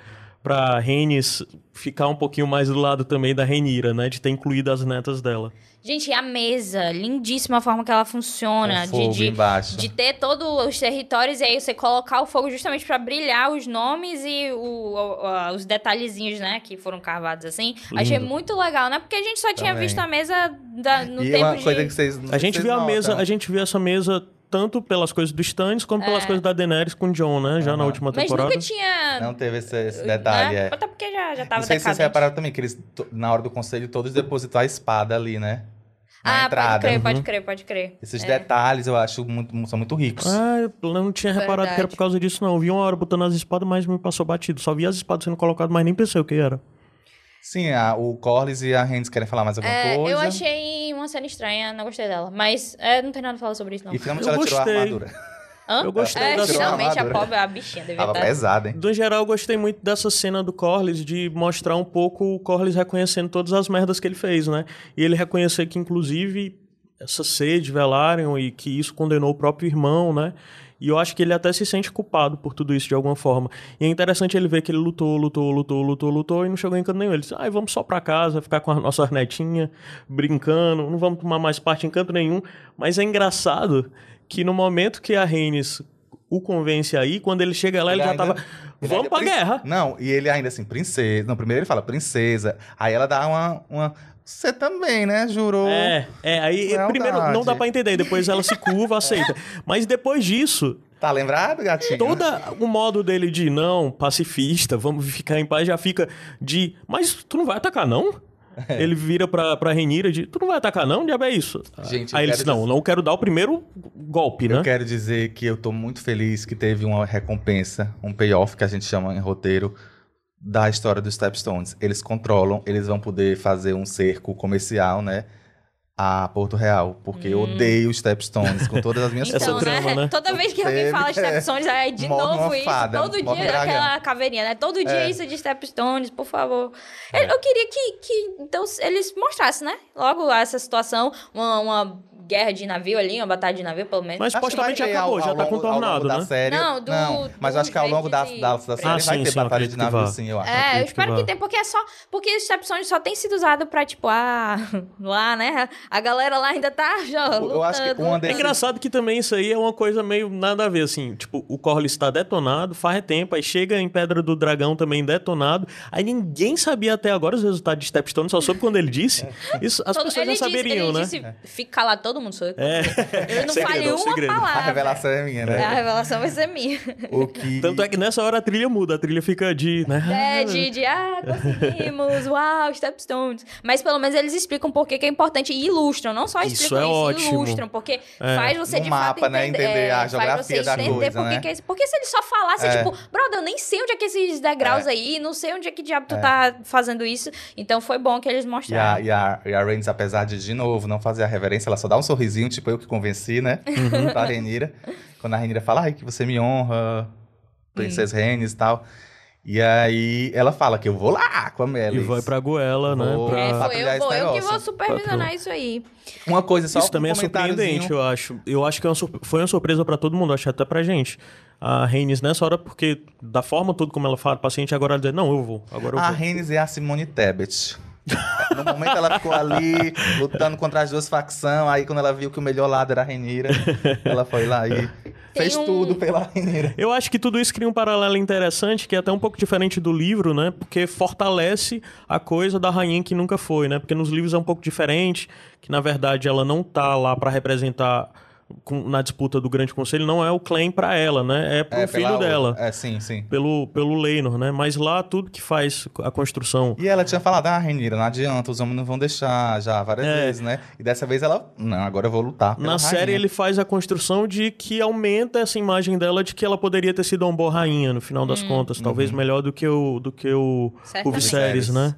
pra Rhaenys ficar um pouquinho mais do lado também da Rhaenyra, né? De ter incluído as netas dela. Gente, e a mesa, lindíssima a forma que ela funciona. Com fogo de, de, embaixo. de ter todos os territórios e aí você colocar o fogo justamente pra brilhar os nomes e o, o- o- os detalhezinhos, né, que foram carvados assim. Achei muito legal, né? Porque a gente só tinha Também. visto a mesa da- no e tempo uma de... coisa que vocês. A gente vocês viu a mesa, a gente viu essa mesa tanto pelas coisas do Stannis como pelas coisas da Daenerys com o John, né? Já na Aham. última Mas temporada. nunca tinha... Não teve esse, esse detalhe, né? é. Até porque já, já tava Não sei se vocês repararam também, que eles, na hora do conselho, todos depositam a espada ali, né? Na Ah, entrada. pode crer, Uhum. pode crer, pode crer. Esses É. detalhes eu acho muito, são muito ricos. Ah, eu não tinha reparado que era Verdade. por causa disso, não. Eu vi uma hora botando as espadas, mas me passou batido. Só vi as espadas sendo colocadas, mas nem pensei o que era. Sim, a- o Corlys e a Hands querem falar mais alguma É, coisa. eu achei uma cena estranha, não gostei dela. Mas é, não tem nada a falar sobre isso, não. E finalmente Eu ela tirou a gostei. armadura. Hã? eu gostei é, da tirou a finalmente a pobre, a bichinha devia Tava estar... pesada, hein? No geral, eu gostei muito dessa cena do Corlys, de mostrar um pouco o Corlys reconhecendo todas as merdas que ele fez, né? E ele reconhecer que, inclusive, essa sede Velaryon e que isso condenou o próprio irmão, né? E eu acho que ele até se sente culpado por tudo isso de alguma forma. E é interessante ele ver que ele lutou, lutou, lutou, lutou, lutou e não chegou em canto nenhum. Ele disse, ai, vamos só pra casa, ficar com a nossa netinha, brincando, não vamos tomar mais parte em canto nenhum. Mas é engraçado que no momento que a Rhaenys o convence aí, quando ele chega lá, ele, já ainda- tava, ele vamos ainda pra guerra. Não, e ele ainda assim, princesa. Não, primeiro ele fala princesa. Aí ela dá uma. uma... Você também, né? Jurou. É, é, aí Lealdade. primeiro não dá pra entender, depois ela se curva, aceita. *laughs* Mas depois disso, Tá lembrado, gatinho? todo o modo dele de não, pacifista, vamos ficar em paz, já fica de, mas tu não vai atacar não? É. Ele vira pra, pra Renira de, tu não vai atacar não? Diabo é isso? Gente, eu aí ele quero diz, não, dizer- não quero dar o primeiro golpe, né? Eu quero dizer que eu tô muito feliz que teve uma recompensa, um payoff que a gente chama em roteiro da história dos Stepstones. Eles controlam, eles vão poder fazer um cerco comercial, né? A Porto Real, porque eu odeio Stepstones com todas as minhas Então, forças. trama, né? né? Toda vez que alguém fala *laughs* é. Stepstones, aí de Morre novo uma isso. fada, todo dia dragão. aquela caveirinha, né? Todo dia É. isso de Stepstones, por favor. Eu, eu queria que, que então, eles mostrassem, né? Logo essa situação, uma, uma guerra de navio ali, uma batalha de navio, pelo menos. Mas Acho que supostamente acabou, ao- já ao tá longo- ao contornado, longo da né? série. Não, do- mas do eu acho que ao longo da, da, da série Ah, vai sim, ter sim, batalha de que navio, vá. sim, eu acho. É, eu que espero vá. que tenha, porque é só. Porque os Stepstones só tem sido usado pra, tipo, ah, *laughs* lá, né? A galera lá ainda tá *laughs* já. Eu acho que lutando. uma É desse- engraçado que também isso aí é uma coisa meio nada a ver, assim. Tipo, o Corlys está detonado, faz tempo, aí chega em Pedra do Dragão também detonado. Aí ninguém sabia até agora os resultados de Stepstone, só soube quando ele disse. *laughs* Isso, as Todo- pessoas já saberiam, disse, né? Ele disse, fica calado todo mundo, sou eu. É. Eu não *laughs* Segredo, falei uma segredo. A palavra. revelação é minha, É, né? A revelação vai ser minha. O que... *laughs* Tanto é que nessa hora a trilha muda, a trilha fica de. Né? É, de, de ah, conseguimos, *laughs* uau, Stepstones. Mas pelo menos eles explicam por que que é importante e ilustram, não só Isso explicam é isso, ótimo. ilustram, porque faz você No de mapa, fato né, entender, entender a é, faz geografia você da entender coisa, por que né? que é isso. Porque se ele só falasse, É. tipo, brother, eu nem sei onde é que esses degraus aí, não sei onde é que diabo tu tá fazendo isso. Então foi bom que eles E a, mostraram. e, a, e a Rhaenys, apesar de, de novo, não fazer a reverência, ela só dá um sorrisinho, tipo eu que convenci, né? Uhum. *laughs* pra Renira. Quando a Renira fala, ai, que você me honra, Princesa. Rhaenys e tal. E aí ela fala que eu vou lá com a E Melis. vai pra Goela, né? Vou- pra- É, foi eu, vou, eu que vou supervisionar Patrulha. isso aí. Uma coisa só Isso um também é surpreendente, eu acho. Eu acho que é uma surpre- foi uma surpresa pra todo mundo, acho até pra gente. A Reines nessa hora, porque da forma toda como ela fala, paciente, agora ela diz, não, eu vou, agora eu A vou. Rhaenys é a Simone Tebet. No momento ela ficou ali, lutando contra as duas facções. Aí quando ela viu que o melhor lado era a Renira, ela foi lá e fez um- tudo pela Renira. Eu acho que tudo isso cria um paralelo interessante, que é até um pouco diferente do livro, né? Porque fortalece a coisa da rainha que nunca foi, né? Porque nos livros é um pouco diferente, que na verdade ela não tá lá pra representar com- na disputa do Grande Conselho, não é o claim pra ela, né? É pro É, filho pela dela. É, sim, sim. Pelo, pelo Leinor, né? Mas lá tudo que faz a construção E ela tinha falado, ah, Renira, não adianta, os homens não vão deixar já várias É. vezes, né? E dessa vez ela, não, agora eu vou lutar pela Na série rainha. ele faz a construção de que aumenta essa imagem dela de que ela poderia ter sido uma boa rainha no final das contas, talvez melhor do que o do que o, o. Viserys, né?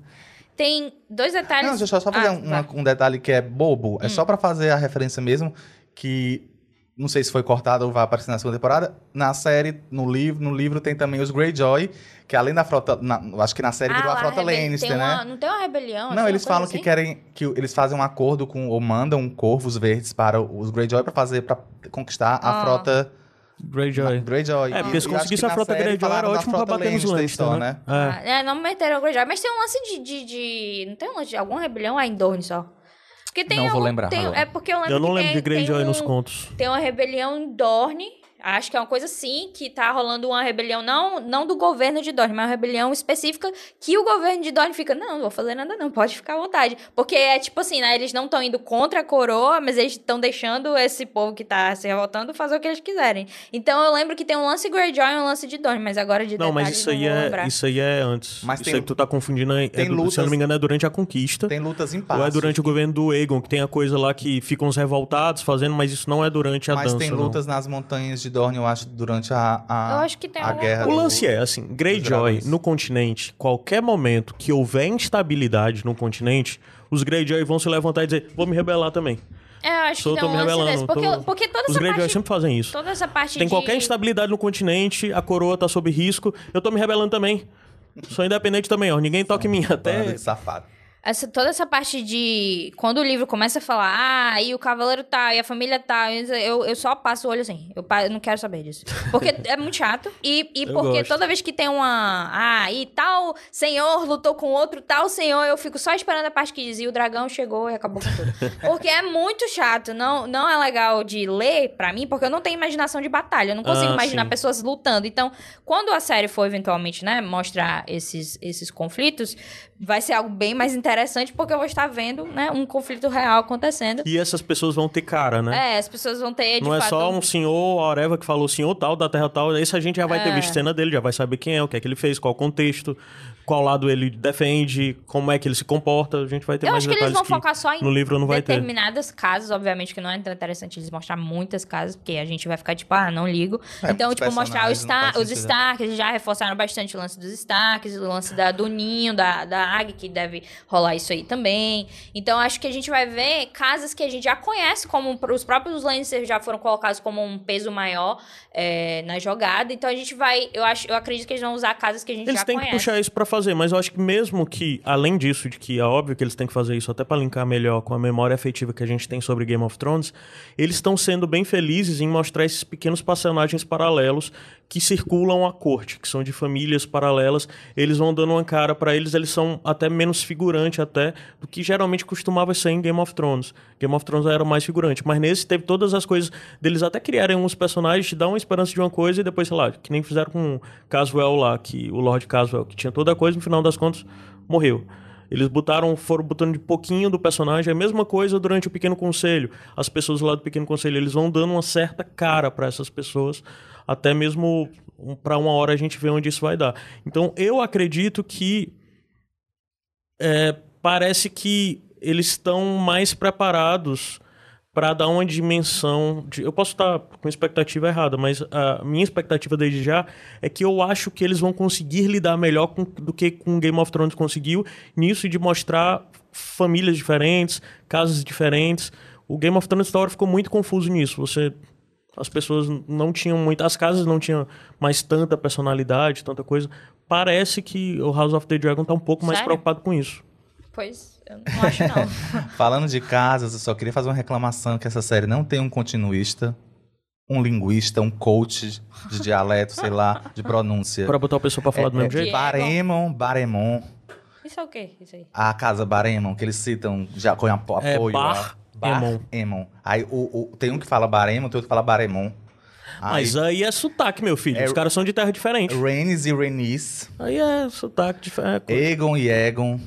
Tem dois detalhes. Não, deixa eu só fazer Ah, um, uma- um detalhe que é bobo. É só pra fazer a referência mesmo, que não sei se foi cortado ou vai aparecer na segunda temporada. Na série, no livro, no livro tem também os Greyjoy, que além da frota, na- acho que na série virou Ah, a lá, frota Lannister, né? uma- Não tem uma rebelião? Não, assim, eles falam coisa que assim? querem que eles fazem um acordo com ou mandam corvos verdes para os Greyjoy para fazer para conquistar a Ah. frota Greyjoy. Greyjoy. É, porque se conseguisse a frota Greyjoy era ótimo pra bater nos Lannister só, né? É. Ah, é, não meteram o Greyjoy. Mas tem um lance de, de, de- Não tem um lance de alguma rebelião lá em Dorne só. Porque tem Não vou algum- lembrar, tem- é porque eu lembro Eu não que lembro tem, de Greyjoy um, nos contos. Tem uma rebelião em Dorne. Acho que é uma coisa assim, que tá rolando uma rebelião, não, não do governo de Dorne, mas uma rebelião específica que o governo de Dorne fica, não, não vou fazer nada não, pode ficar à vontade. Porque é tipo assim, né, eles não estão indo contra a coroa, mas eles estão deixando esse povo que tá se revoltando fazer o que eles quiserem. Então eu lembro que tem um lance Greyjoy e um lance de Dorne, mas agora de Não, mas isso aí, não é, lembrar. isso aí é antes. Mas isso tem- aí que tu tá confundindo é, é tem do- se eu lutas- não me engano, é durante a conquista. Tem lutas em Ou paz. é durante o governo do Aegon, que tem a coisa lá que ficam os revoltados fazendo, mas isso não é durante a Mas dança. tem não. lutas nas montanhas de Dorne, eu acho, durante a, a, Eu acho que tem a guerra. O do- lance é, assim, Greyjoy no continente, qualquer momento que houver instabilidade no continente, os Greyjoy vão se levantar e dizer, vou me rebelar também. É, eu acho Sou, que tem um me lance rebelando. desse. Porque, tô- porque toda Os essa Greyjoy parte... sempre fazem isso. Toda essa parte Tem de... qualquer instabilidade no continente, a coroa tá sob risco, eu tô me rebelando também. Sou independente também, ó. Ninguém toca em mim até. safado. Essa, toda essa parte de. Quando o livro começa a falar, ah, e o cavaleiro tá, e a família tá, eu, eu só passo o olho assim. Eu, eu não quero saber disso. Porque é muito chato. E, e *laughs* Eu porque gosto. toda vez que tem uma. Ah, e tal senhor lutou com outro tal senhor, eu fico só esperando a parte que diz, e o dragão chegou e acabou com tudo. *laughs* Porque é muito chato. Não, não é legal de ler pra mim, porque eu não tenho imaginação de batalha. Eu não consigo Ah, imaginar sim. pessoas lutando. Então, quando a série for eventualmente, né, mostrar esses, esses conflitos, vai ser algo bem mais interessante, porque eu vou estar vendo, né, um conflito real acontecendo. E essas pessoas vão ter cara, né? É, as pessoas vão ter, de Não é fato... só um senhor, Areva, que falou senhor tal, da terra tal. Esse a gente já vai ter É. visto cena dele, já vai saber quem é, o que é que ele fez, qual o contexto, qual lado ele defende, como é que ele se comporta. A gente vai ter Eu mais acho que eles detalhes vão focar só em no livro não vai ter. determinadas casas, obviamente que não é tão interessante eles mostrar muitas casas, porque a gente vai ficar tipo, ah, não ligo. É, então, tipo, mostrar Star, os sentido. Stark, eles já reforçaram bastante o lance dos Starks, o lance da, do Ninho, da, da Águia, que deve rolar isso aí também. Então, acho que a gente vai ver casas que a gente já conhece, como os próprios Lannister já foram colocados como um peso maior é, na jogada. Então, a gente vai, eu acho, eu acredito que eles vão usar casas que a gente Eles já têm conhece. que puxar isso pra fazer, mas eu acho que mesmo que, além disso, de que é óbvio que eles têm que fazer isso até pra linkar melhor com a memória afetiva que a gente tem sobre Game of Thrones, eles estão sendo bem felizes em mostrar esses pequenos personagens paralelos que circulam a corte, que são de famílias paralelas. Eles vão dando uma cara pra eles, eles são até menos figurante até do que geralmente costumava ser em Game of Thrones. Game of Thrones era mais figurante, mas nesse teve todas as coisas deles até criarem uns personagens, te dar uma esperança de uma coisa e depois, sei lá, que nem fizeram com Caswell lá, que o Lord Caswell, que tinha toda a coisa, no final das contas, morreu. Eles botaram, foram botando de pouquinho do personagem, é a mesma coisa durante o Pequeno Conselho. As pessoas lá do Pequeno Conselho, eles vão dando uma certa cara para essas pessoas, até mesmo para uma hora a gente ver onde isso vai dar. Então, eu acredito que é, parece que eles estão mais preparados para dar uma dimensão. De, eu posso estar com expectativa errada, mas a minha expectativa desde já é que eu acho que eles vão conseguir lidar melhor com, do que com Game of Thrones conseguiu nisso de mostrar famílias diferentes, casas diferentes. O Game of Thrones hora ficou muito confuso nisso. Você as pessoas não tinham muito, as casas não tinham mais tanta personalidade, tanta coisa. Parece que o House of the Dragon tá um pouco mais Sério? preocupado com isso. Pois, eu não acho não. *laughs* Falando de casas, eu só queria fazer uma reclamação que essa série não tem um continuista, um linguista, um coach de dialeto, sei lá, de pronúncia. Pra botar o pessoal pra falar do é, mesmo é jeito. Baremon, Baremon, Isso é o quê? Isso aí. a casa Baremon, que eles citam já com É, apoio. Bar a- Bar Emon. Emon. Aí o, o- tem um que fala Baremon, tem outro que fala Baremon. Aí, Mas aí é sotaque, meu filho. É- Os caras são de terra diferente. Rhaenys e Rhaenys, Aí é sotaque diferente. Egon e Egon.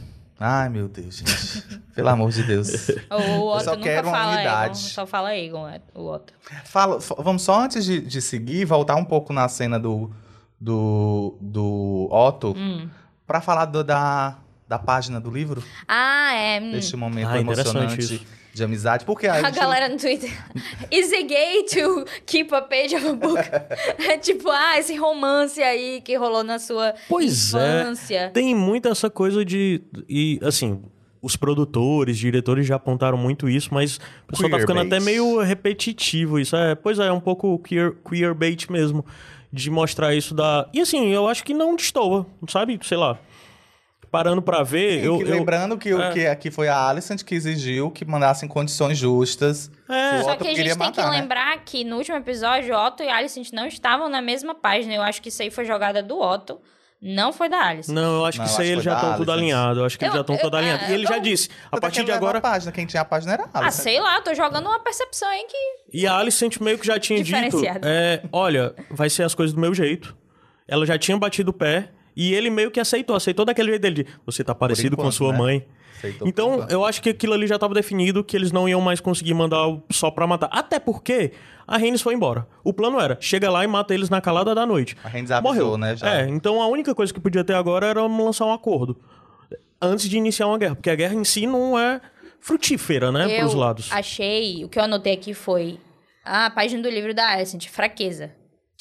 Ai, meu Deus, gente. Pelo amor de Deus. O, Otto só nunca quero uma fala unidade. Egon, só fala Egon, é, o Otto. Fala, vamos só antes de, de seguir, voltar um pouco na cena do, do, do Otto, Hum. pra falar do- da, da página do livro, Ah, é. hum. deste momento Ah, interessante emocionante isso. De amizade. Porque a, A galera no Twitter. *laughs* Is it gay to keep a page of a book? *laughs* é tipo, ah, esse romance aí que rolou na sua Pois é. infância. Tem muito essa coisa de. E, assim, os produtores, diretores já apontaram muito isso, mas o pessoal tá ficando Queerbait. até meio repetitivo. Isso é, pois é, é um pouco queer, queerbait mesmo. De mostrar isso da. E assim, eu acho que não destoa, sabe? Sei lá. Parando pra ver, Sim, eu, que eu- lembrando que, o é. que aqui foi a Alicent que exigiu que mandassem condições justas. É. O Só que a queria gente tem que matar, né? lembrar que no último episódio, Otto e Alicent não estavam na mesma página. Eu acho que isso aí foi jogada do Otto, não foi da Alicent. Não, eu acho Não, que eu isso aí eles que já estão tudo alinhado. Eu acho que eles Eu- já estão eu- tudo alinhados. E ele já eu- disse, a é partir que de agora. a página, quem tinha a página era a Ah, Alicent. sei lá, tô jogando uma percepção aí que. E a Alicent meio que já tinha dito: é, olha, vai ser as coisas do meu jeito. Ela já tinha batido o pé. E ele meio que aceitou, aceitou daquele jeito dele. de, Você tá parecido com a enquanto, sua né? mãe. Aceitou Então, eu acho que aquilo ali já tava definido que eles não iam mais conseguir mandar só pra matar. Até porque a Rhaenys foi embora. O plano era, chega lá e mata eles na calada da noite. A Rhaenys avisou, Morreu. né, já. É, então a única coisa que podia ter agora era lançar um acordo. Antes de iniciar uma guerra. Porque a guerra em si não é frutífera, né, eu pros lados. achei. O que eu anotei aqui foi. A página do livro da Alicent, fraqueza.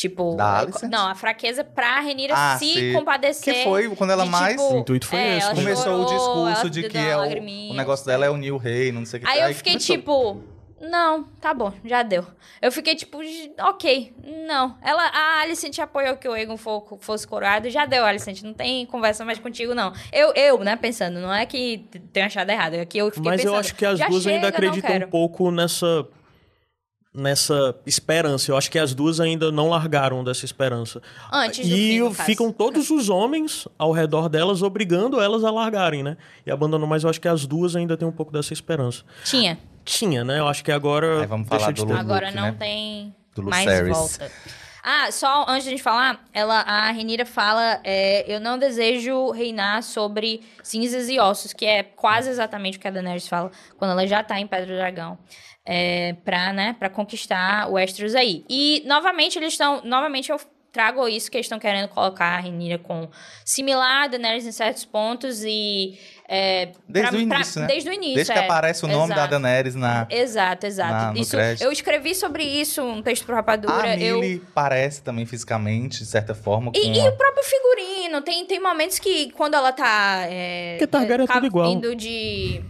Tipo. Da é? Não, a fraqueza pra Renira Ah, se sim. compadecer. Que foi quando ela de, mais- tipo, O intuito foi é, esse, ela né? Começou chorou, o discurso ela de deu que uma é o, lagriminha, o negócio dela é unir o reino, não sei o que. Aí eu fiquei começou. tipo, não, tá bom, já deu. Eu fiquei tipo, "J- ok, não. Ela, a Alicent apoiou que o Egon fo- fosse coroado, já deu, Alicent, não tem conversa mais contigo, não. Eu, eu né, pensando, não é que tenha achado errado, é que eu fiquei Mas pensando. eu acho que as já duas ainda chega, não acreditam quero. um pouco nessa nessa esperança. Eu acho que as duas ainda não largaram dessa esperança. Antes do e fim, o- caso. ficam todos os homens ao redor delas obrigando elas a largarem, né? E abandonam, mas eu acho que as duas ainda têm um pouco dessa esperança. Tinha. Tinha, né? Eu acho que agora Aí vamos deixa falar de do ter. Lu- Agora Luke, não né? tem Do mais volta. Ah, só antes de a gente falar, ela, a Renira fala: é, Eu não desejo reinar sobre cinzas e ossos, que é quase exatamente o que a Daenerys fala quando ela já tá em Pedra do Dragão. É, pra, né, pra conquistar o Westeros aí. E, novamente, eles estão. Novamente, eu trago isso que eles estão querendo colocar a Renira com similar a Daenerys em certos pontos e. é, Desde pra- o pra- início, né? Desde o início. Desde que é. aparece o nome da Exato. Daenerys na. Exato, exato. Na- no isso, crédito. eu escrevi sobre isso, um texto pro Rapadura. A eu... Millie parece também fisicamente, de certa forma, com E, e uma- o próprio figurino, tem, tem momentos que quando ela tá. É, Porque Targaryen é ca- tudo igual. Indo de.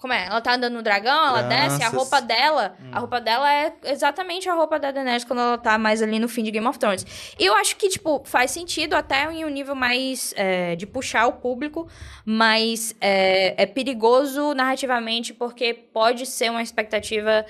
Como é? Ela tá andando no dragão, ela desce, a roupa dela. Hum. A roupa dela é exatamente a roupa da Daenerys quando ela tá mais ali no fim de Game of Thrones. E eu acho que, tipo, faz sentido até em um nível mais é, de puxar o público, mas é, é perigoso narrativamente porque pode ser uma expectativa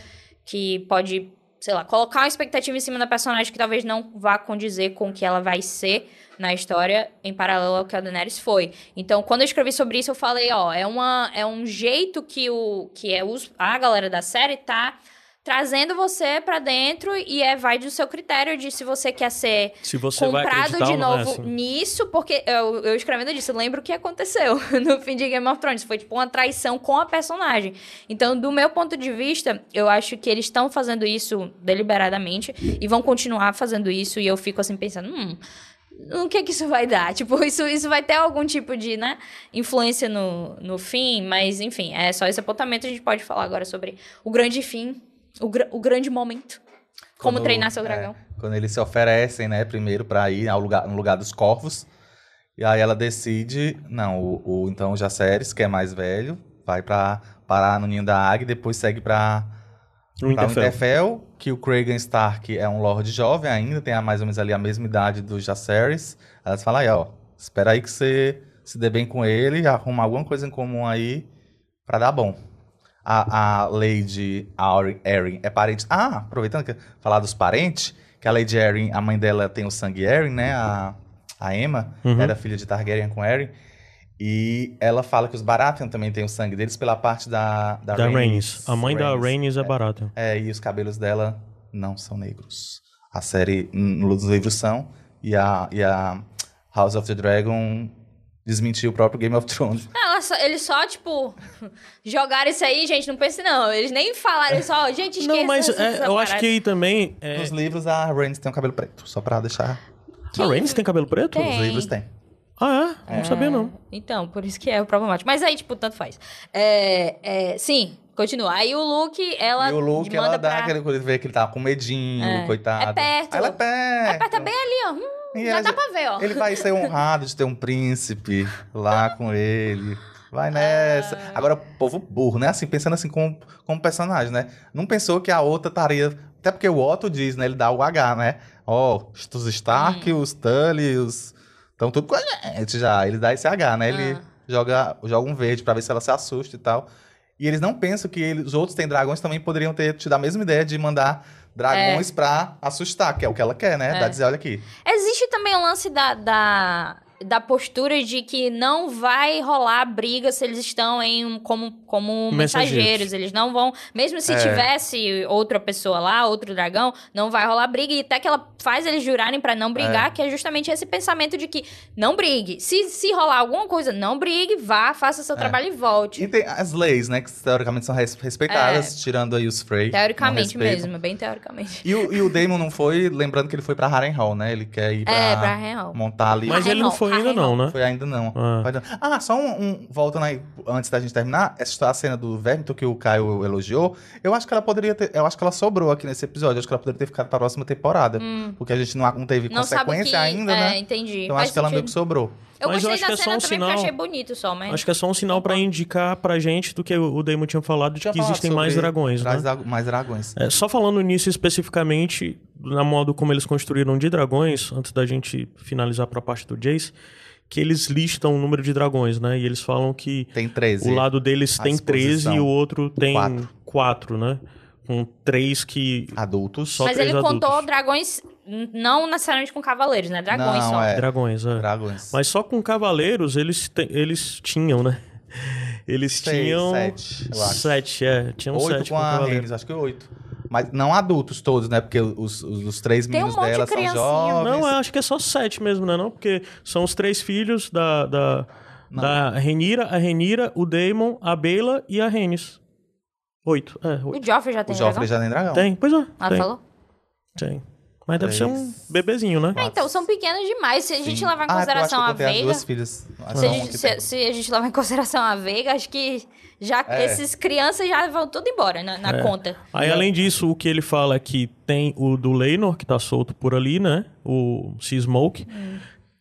que pode, sei lá, colocar uma expectativa em cima da personagem que talvez não vá condizer com o que ela vai ser na história em paralelo ao que a Daenerys foi. Então, quando eu escrevi sobre isso, eu falei, ó, é, uma, é um jeito que, o, que é os, a galera da série tá trazendo você pra dentro e é vai do seu critério de se você quer ser Se você comprado de é novo assim. nisso, porque eu, eu escrevendo disso, eu lembro o que aconteceu *laughs* no fim de Game of Thrones. Foi tipo uma traição com a personagem. Então, do meu ponto de vista, eu acho que eles estão fazendo isso deliberadamente e vão continuar fazendo isso. E eu fico assim pensando, hum. O que que isso vai dar? *laughs* Tipo, isso, isso vai ter algum tipo de, né, influência no, no fim, mas enfim, é só esse apontamento. A gente pode falar agora sobre o grande fim, o, gra- o grande momento. Como Quando- treinar seu é, dragão. quando eles se oferecem, né, primeiro pra ir ao lugar, no lugar dos corvos. E aí ela decide, não, o, o então o Jaceres, que é mais velho, vai pra parar no ninho da águia e depois segue pra Winterfell. Winterfell, que o Kragan Stark é um lord jovem ainda, tem a- mais ou menos ali a mesma idade do Jaceres. Elas falam aí, ó, espera aí que você se dê bem com ele, arruma alguma coisa em comum aí pra dar bom. A, a Lady Erin é parente. Ah, aproveitando que falar dos parentes, que a Lady Erin, a mãe dela tem o sangue Erin, né? A, a Emma Uhum. era filha de Targaryen com Erin. E ela fala que os Baratheon também têm o sangue deles pela parte da da, Da Rhaenys. Rhaenys. A mãe da Rhaenys. Rhaenys é barata. É, e os cabelos dela não são negros. A série, nos livros são, e a, e a House of the Dragon desmentiu o próprio Game of Thrones. Não, só- eles só, tipo, *laughs* jogaram isso aí, gente, não pense não. Eles nem falaram, só, gente, esqueça Não, mas é, eu acho que aí também. É... Nos livros, a Rhaenys tem um cabelo preto, só pra deixar... A Rhaenys tem cabelo preto? Tem. Nos livros tem. Ah, é? Não sabia, não. Então, por isso que é o problemático. Mas aí, tipo, tanto faz. É, é, sim, continua. Aí o Luke, ela e o Luke, manda ela dá pra... aquele coisa, vê que ele tá com medinho, É. coitado. É perto. Aí ela é perto. É, mas tá bem ali, ó. Hum, E já ela dá pra ver, ó. Ele vai ser honrado de ter um príncipe lá com ele. Vai nessa. Ah. Agora, o povo burro, né? Assim, pensando assim como, como personagem, né? Não pensou que a outra estaria. Até porque o Otto diz, né? Ele dá o H, né? Ó, os Stark, Hum. os Tully, os. Estão tudo com a gente já. Ele dá esse H, né? Ele Ah. joga, joga um verde pra ver se ela se assusta e tal. E eles não pensam que eles, os outros têm dragões também poderiam ter tido a mesma ideia de mandar dragões pra assustar, que é o que ela quer, né? É. Dá dizer, olha aqui. Existe também o lance da, da, da postura de que não vai rolar briga se eles estão em um- como, como Mensageiros. mensageiros. Eles não vão. Mesmo se É. tivesse outra pessoa lá, outro dragão, não vai rolar briga. E até que ela faz eles jurarem pra não brigar, que é justamente esse pensamento de que não brigue. Se, se rolar alguma coisa, não brigue, vá, faça seu É. trabalho e volte. E tem as leis, né? Que teoricamente são res- respeitadas, tirando aí os Frey. É. Teoricamente mesmo, bem teoricamente. E o, e o Damon não foi, lembrando que ele foi pra Harrenhal, né? Ele quer ir pra, É, pra real. montar ali. Mas ele não foi ainda não, né? Foi ainda não. Ah. Dar- Ah, só um, um- Voltando aí, antes da gente terminar, essa a cena do Vermito que o Caio elogiou, eu acho que ela poderia ter. Eu acho que ela sobrou aqui nesse episódio. Eu acho que ela poderia ter ficado pra próxima temporada. Porque a gente não, não teve Hum. Não sabe consequência que. ainda, é, né? entendi. Então Faz acho que ela meio sentido. que sobrou. Eu Mas eu gostei acho que da é só cena um também porque eu sinal- achei bonito só, mas. Acho que é só um sinal pra indicar pra gente do que o Damon tinha falado de Tinha que existem mais dragões, né? Mais dragões. É, só falando nisso especificamente, na modo como eles construíram de dragões, antes da gente finalizar pra parte do Jace, que eles listam o número de dragões, né? E eles falam que Tem 13. o lado deles tem 13 disposição. e o outro tem Quatro. 4, né? Com três que. Adultos. Só Mas três ele contou adultos. dragões, n- não necessariamente com cavaleiros, né? Dragões Não, só. é. Dragões, é. Dragões. Mas só com cavaleiros eles, te- eles tinham, né? Eles Seis, tinham. sete, eu acho. Sete, é. Tinham oito sete com com a acho que oito. Mas não adultos todos, né? Porque os, os, os três Tem um meninos de dela são criancinha. jovens. Não, eu acho que é só sete mesmo, né? Não? Porque são os três filhos da, da, da Renira, a Renira, o Daemon, a Bela e a Renis. Oito. É, O oito. Joffrey já O tem Joffrey dragão? já tem dragão. Tem, pois é. Ah, tem, falou? tem. Mas deve ser um bebezinho, né? Ah, então, são pequenas demais. Se a gente Sim. levar em Ah, consideração eu a Veiga... duas filhas. Se a, gente, que se, tem. se a gente levar em consideração a Veiga, acho que já É. esses crianças já vão tudo embora na, na É. conta. Aí, além disso, o que ele fala é que tem o do Leinor, que tá solto por ali, né? O Sea Smoke.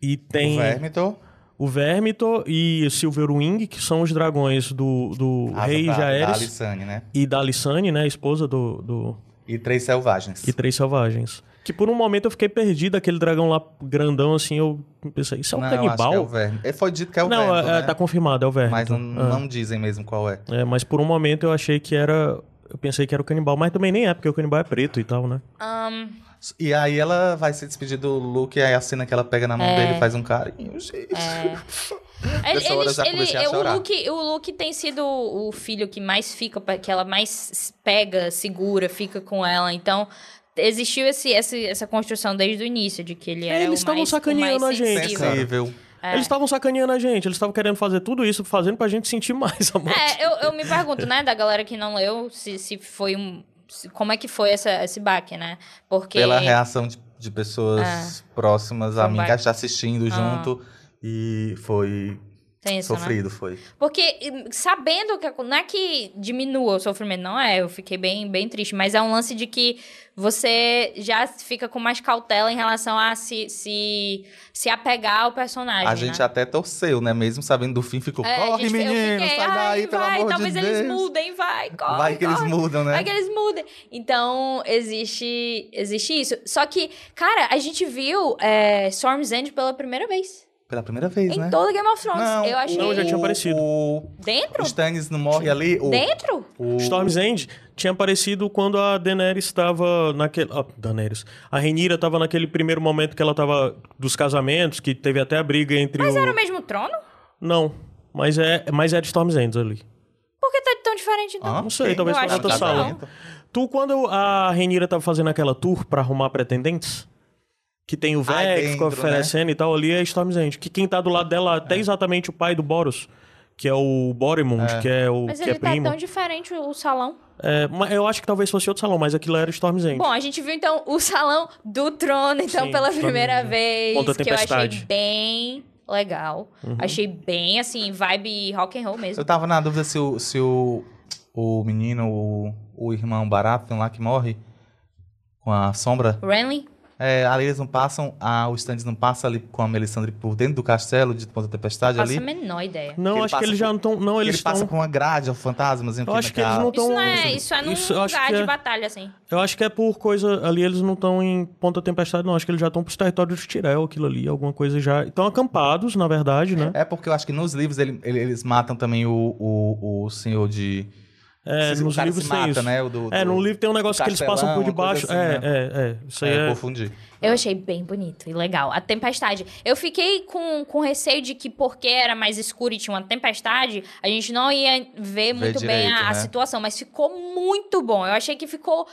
E tem O Vermithor, o Vermithor e o Silverwing, que são os dragões do, do asa rei da- Da Jaehaerys Alissane, né? e da Alissane, né? A esposa do, do... E três selvagens. E Três Selvagens. Que por um momento eu fiquei perdido, aquele dragão lá grandão, assim, eu pensei, isso é um não, acho canibal? que é o Verme. Ele foi dito que é o não, Vermithor, é- é, né? tá confirmado, é o Vermithor. Mas não, É. não dizem mesmo qual é. É, mas por um momento eu achei que era... Eu pensei que era o canibal, mas também nem é, porque o canibal é preto e tal, né? Ahn, E aí ela vai se despedir do Luke, e aí a cena que ela pega na mão É. dele e faz um carinho, gente. é. *laughs* Ele, ele- comecei a o. Luke, o Luke tem sido o filho que mais fica, que ela mais pega, segura, fica com ela. Então, existiu esse, esse- essa construção desde o início, de que ele era eles o estavam sacaneando a gente, sensível. É. Eles estavam sacaneando a gente, eles estavam querendo fazer tudo isso, fazendo pra gente sentir mais *laughs* a morte. É, eu, eu me pergunto, né, da galera que não leu, se, se foi um. se- como é que foi essa, esse baque, né? Porque. Pela reação de, de pessoas próximas a um mim, que baque. está assistindo Ah. junto. E foi Né? sofrido, foi. Porque hum, sabendo que não é que diminua o sofrimento, não é, eu fiquei bem, bem triste, mas é um lance de que você já fica com mais cautela em relação a se, se, se apegar ao personagem. A gente né? até torceu, né? Mesmo sabendo do fim, ficou, É, corre, gente- menino, fiquei, sai daí, "Ai, pelo vai, amor talvez de eles Deus. mudem, vai, corre, Vai que eles corre. mudam, né? Vai que eles mudem. Então, existe, existe isso. Só que, cara, a gente viu é, Storm's End pela primeira vez. Pela primeira vez, Em né? todo Game of Thrones. Não, eu achei. Não, já tinha aparecido. O, Dentro? o Stannis não morre ali. O, Dentro? o, Storm's End tinha aparecido quando a Daenerys estava naquele... Ah, Daenerys. A Renira estava naquele primeiro momento que ela estava dos casamentos, que teve até a briga entre Mas o... era o mesmo trono? Não, mas é, mas é de Storm's End ali. Por que tá tão diferente, então? Hã? Não sei, talvez acho outra sala. não. Tu, quando a Renira tava fazendo aquela tour pra arrumar pretendentes, que tem o velho que ficou dentro, né? oferecendo e tal, ali é Storm's End. Que quem tá do lado dela, até exatamente o pai do Boros, que é o Borimund, que é o Mas que ele é tá primo. tão diferente o, salão. É, mas eu acho que talvez fosse outro salão, mas aquilo era Storm's End. Bom, a gente viu então o salão do trono, então, Sim, pela primeira vez. Contra que eu achei. Uhum. bem legal. Achei bem, assim, vibe rock and roll mesmo. Eu tava na dúvida se o, se o, o menino, o, o irmão Baratheon lá que morre com a sombra. Renly? É, ali eles não passam, ah, o Stannis não passa ali com a Melisandre por dentro do castelo de Ponta Tempestade Faço ali. a menor ideia. Não, ele acho que eles já não estão. Não, Ele, eles passa por uma grade, fantasmas. Eu acho que eles não Isso estão. não é, isso é num isso lugar que de é- batalha, assim. Eu acho que é por coisa. Ali eles não estão em Ponta Tempestade, não. Acho que eles já estão pros territórios de Tirel, aquilo ali, alguma coisa já. Estão acampados, na verdade, né? É porque eu acho que nos livros ele- ele- eles matam também o, o, o senhor de. É, Se- nos o cara livros se tem mata, isso. né? O do, É, do- no livro tem um negócio que eles passam por debaixo. coisa é, assim, né? é, é. Isso aí É, é. eu confundi. Eu achei bem bonito e legal. A tempestade. Eu fiquei com, com receio de que, porque era mais escuro e tinha uma tempestade, a gente não ia ver muito bem direito, a, a né? situação. Mas ficou muito bom. Eu achei que ficou.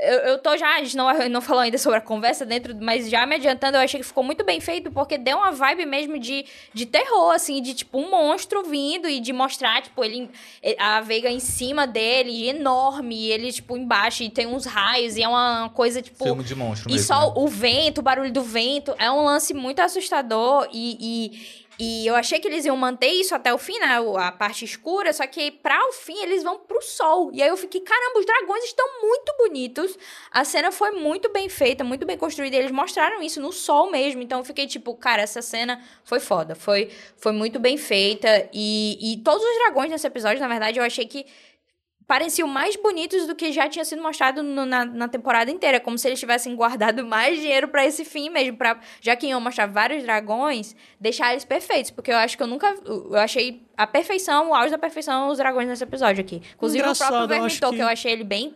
Eu, eu tô já, a gente não, *laughs* não falou ainda sobre a conversa dentro, mas já me adiantando, eu achei que ficou muito bem feito, porque deu uma vibe mesmo de, de terror, assim, de tipo um monstro vindo e de mostrar, tipo, ele, a Veiga em cima dele, enorme, e ele, tipo, embaixo, e tem uns raios, e é uma coisa, tipo. Filme de monstro E mesmo. só né? o vento, o barulho do vento, é um lance muito assustador e, e, e eu achei que eles iam manter isso até o fim, né? A parte escura, só que pra o fim eles vão pro sol. E aí eu fiquei, caramba, os dragões estão muito bonitos. A cena foi muito bem feita, muito bem construída. Eles mostraram isso no sol mesmo. Então eu fiquei tipo, cara, essa cena foi foda. Foi, foi muito bem feita. E, e todos os dragões nesse episódio, na verdade, eu achei que pareciam mais bonitos do que já tinha sido mostrado no- na, na temporada inteira, como se eles tivessem guardado *laughs* mais dinheiro pra esse fim mesmo, para já que iam mostrar vários dragões, deixar eles perfeitos, porque eu acho que eu nunca eu achei a perfeição, o auge da perfeição os dragões nesse episódio aqui. Inclusive Engraçado, o próprio Vermithor, que... que- eu achei ele bem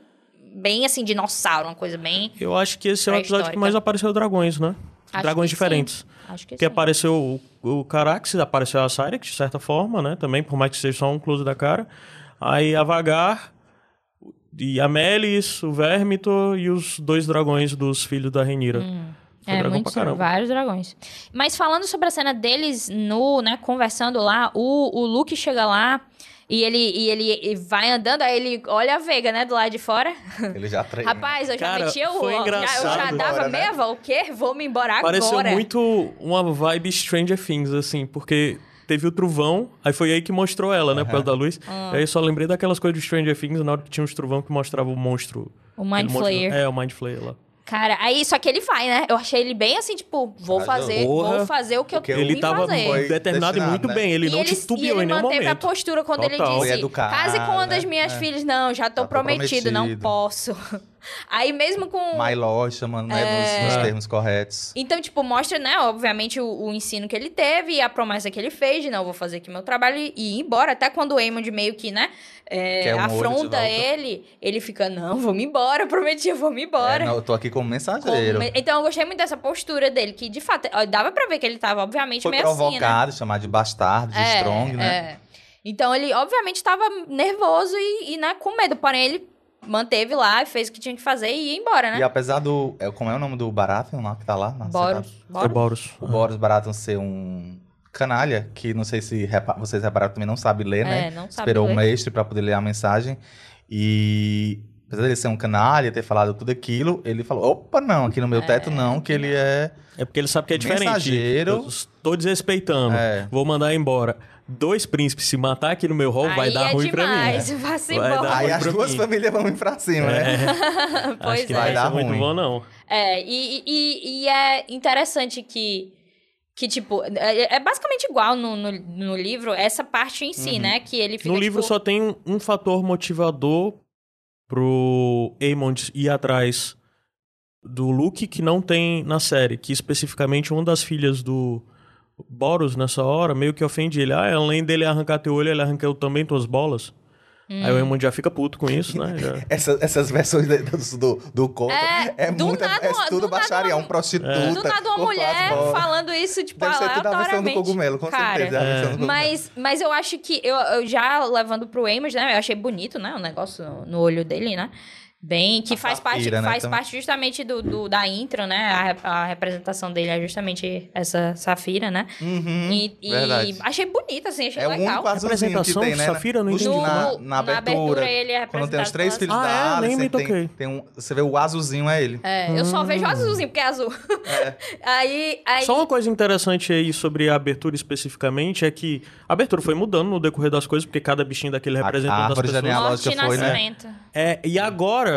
bem assim dinossauro, uma coisa bem Eu acho que esse é o episódio que mais apareceu dragões, né? Acho dragões que diferentes. sim. Acho que Porque sim. apareceu o, o Caraxes, apareceu a Cyrex, de certa forma, né? Também, por mais que seja só um close da cara. Aí a Vagar, e a Melis, o Vermithor e os dois dragões dos filhos da Renira. Foi É, dragão muitos, vários dragões. Mas falando sobre a cena deles no, né, conversando lá, o, o Luke chega lá e ele, e ele vai andando, aí ele olha a Veiga, né, do lado de fora. Ele já treina. *laughs* Rapaz, eu já Cara, meti o... foi já- Eu já engraçado. dava Agora, né? meia volta, o quê? Vou me embora Pareceu agora. muito uma vibe Stranger Things, assim, porque teve o trovão, aí foi aí que mostrou ela, né, por causa da luz. Ah. Aí eu só lembrei daquelas coisas de Stranger Things, na hora que tinha uns trovão que mostrava o monstro. O Mind monstro- Flayer. É, o Mind Flayer lá. Cara, aí só que ele vai, né? Eu achei ele bem assim, tipo, vou Corajoso. fazer, Porra. vou fazer o que eu tenho Ele que tava fazer. Foi determinado e muito né? bem, ele e não ele, titubeou ele em nenhum manteve a momento. postura quando ele Total. disse: Foi educado, case com uma das né? minhas É. filhas. Não, já tô Já tô prometido, não prometido. posso. Aí mesmo com. Lord, chamando né, É. nos, nos termos corretos. Então, tipo, mostra, né, obviamente, o, o ensino que ele teve e a promessa que ele fez de não, vou fazer aqui meu trabalho e ir embora. Até quando o Eamon meio que, né, é, Quer um afronta ele, ele fica, não, vou-me embora, eu *laughs* prometi, eu vou-me É, embora. não, eu tô aqui como mensageiro. Como- Então, eu gostei muito dessa postura dele, que de fato, dava pra ver que ele tava, obviamente, Foi meio assim, né? provocado, chamado de bastardo, de É, strong, né? é. Então ele, obviamente, estava nervoso e, e, né, com medo. Porém, ele manteve lá e fez o que tinha que fazer e ia embora, né? E apesar do. é, Como é o nome do Baratheon lá que tá lá? na Boros. cidade? Foi Boros. Boros. O Boros Baratheon ser um canalha, que não sei se repa- vocês repararam também não sabe ler, né? É, não sabe Esperou ler. um mestre pra poder ler a mensagem. E apesar dele ser um canalha, ter falado tudo aquilo, ele falou: opa, não, aqui no meu teto não, que ele é. É porque ele sabe que é diferente. Mensageiro. Estou desrespeitando. É. Vou mandar embora. Dois príncipes se matar aqui no meu hall vai dar é ruim demais, pra mim. *laughs* Vai dar Aí ruim as duas mim. famílias vão ir pra cima, né? *laughs* Pois Acho que é. vai Vai dar dar muito ruim. bom, não. É, e, e, e é interessante que, que tipo, é, é basicamente igual no, no, no livro, essa parte em si, né? Que ele fica, Uhum. No livro tipo, só tem um, um fator motivador pro Aemond ir atrás do Luke que não tem na série, que especificamente uma das filhas do Boros nessa hora meio que ofende ele. Ah, além dele arrancar teu olho, ele arrancou também tuas bolas. Hum. Aí o Aemond já fica puto com isso, né? Já- *laughs* Essa- essas versões de- do, do, do conto É, é, do muito. nada é tudo do nada baixaria, um prostituta. Do nada uma mulher falando isso, tipo, Deve ser tudo a versão do cogumelo, com Cara, certeza. é a versão do cogumelo. Mas, mas eu acho que eu, eu já levando pro Amos, né? Eu achei bonito, né? O negócio no, no olho dele, né? Bem, que A faz parte, né, faz também. parte justamente do, do- da intro, né? A, a representação dele é justamente essa safira, né? Uhum, e, e achei bonita, assim, achei É o legal. único azulzinho que Representação tem, de né? Safira, No- na, No- na na abertura. abertura, ele é Quando tem os três filhos Ah, da é? Alice, Nem tem, toquei. tem um, você vê o azulzinho é ele. É, eu só vejo o azulzinho, porque é azul. *laughs* aí, aí... Só uma coisa interessante aí sobre a abertura especificamente é que a abertura foi mudando no decorrer das coisas, porque cada bichinho daquele A- representa a uma das pessoas. Morte e foi, né? nascimento. É, e agora,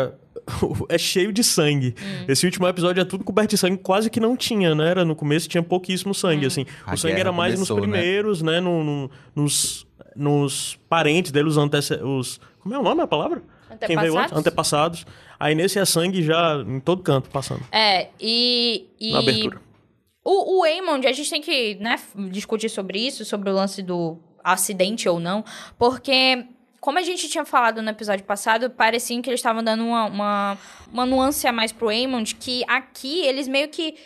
*laughs* é cheio de sangue. Esse último episódio é tudo coberto de sangue, quase que não tinha, né? Era no começo tinha pouquíssimo sangue, assim. A o sangue era mais começou, nos né? primeiros, né? No, no- nos, nos parentes dele, os, antece os... Como é o nome da palavra? Quem veio antes? Antepassados? Antepassados. Aí nesse é sangue já em todo canto passando. É, e. e Na abertura. O, o Aemond, a gente tem que né, discutir sobre isso, sobre o lance do acidente ou não, porque, como a gente tinha falado no episódio passado, parecia que eles estavam dando uma, uma, uma nuance a mais pro Aemond, que aqui eles meio que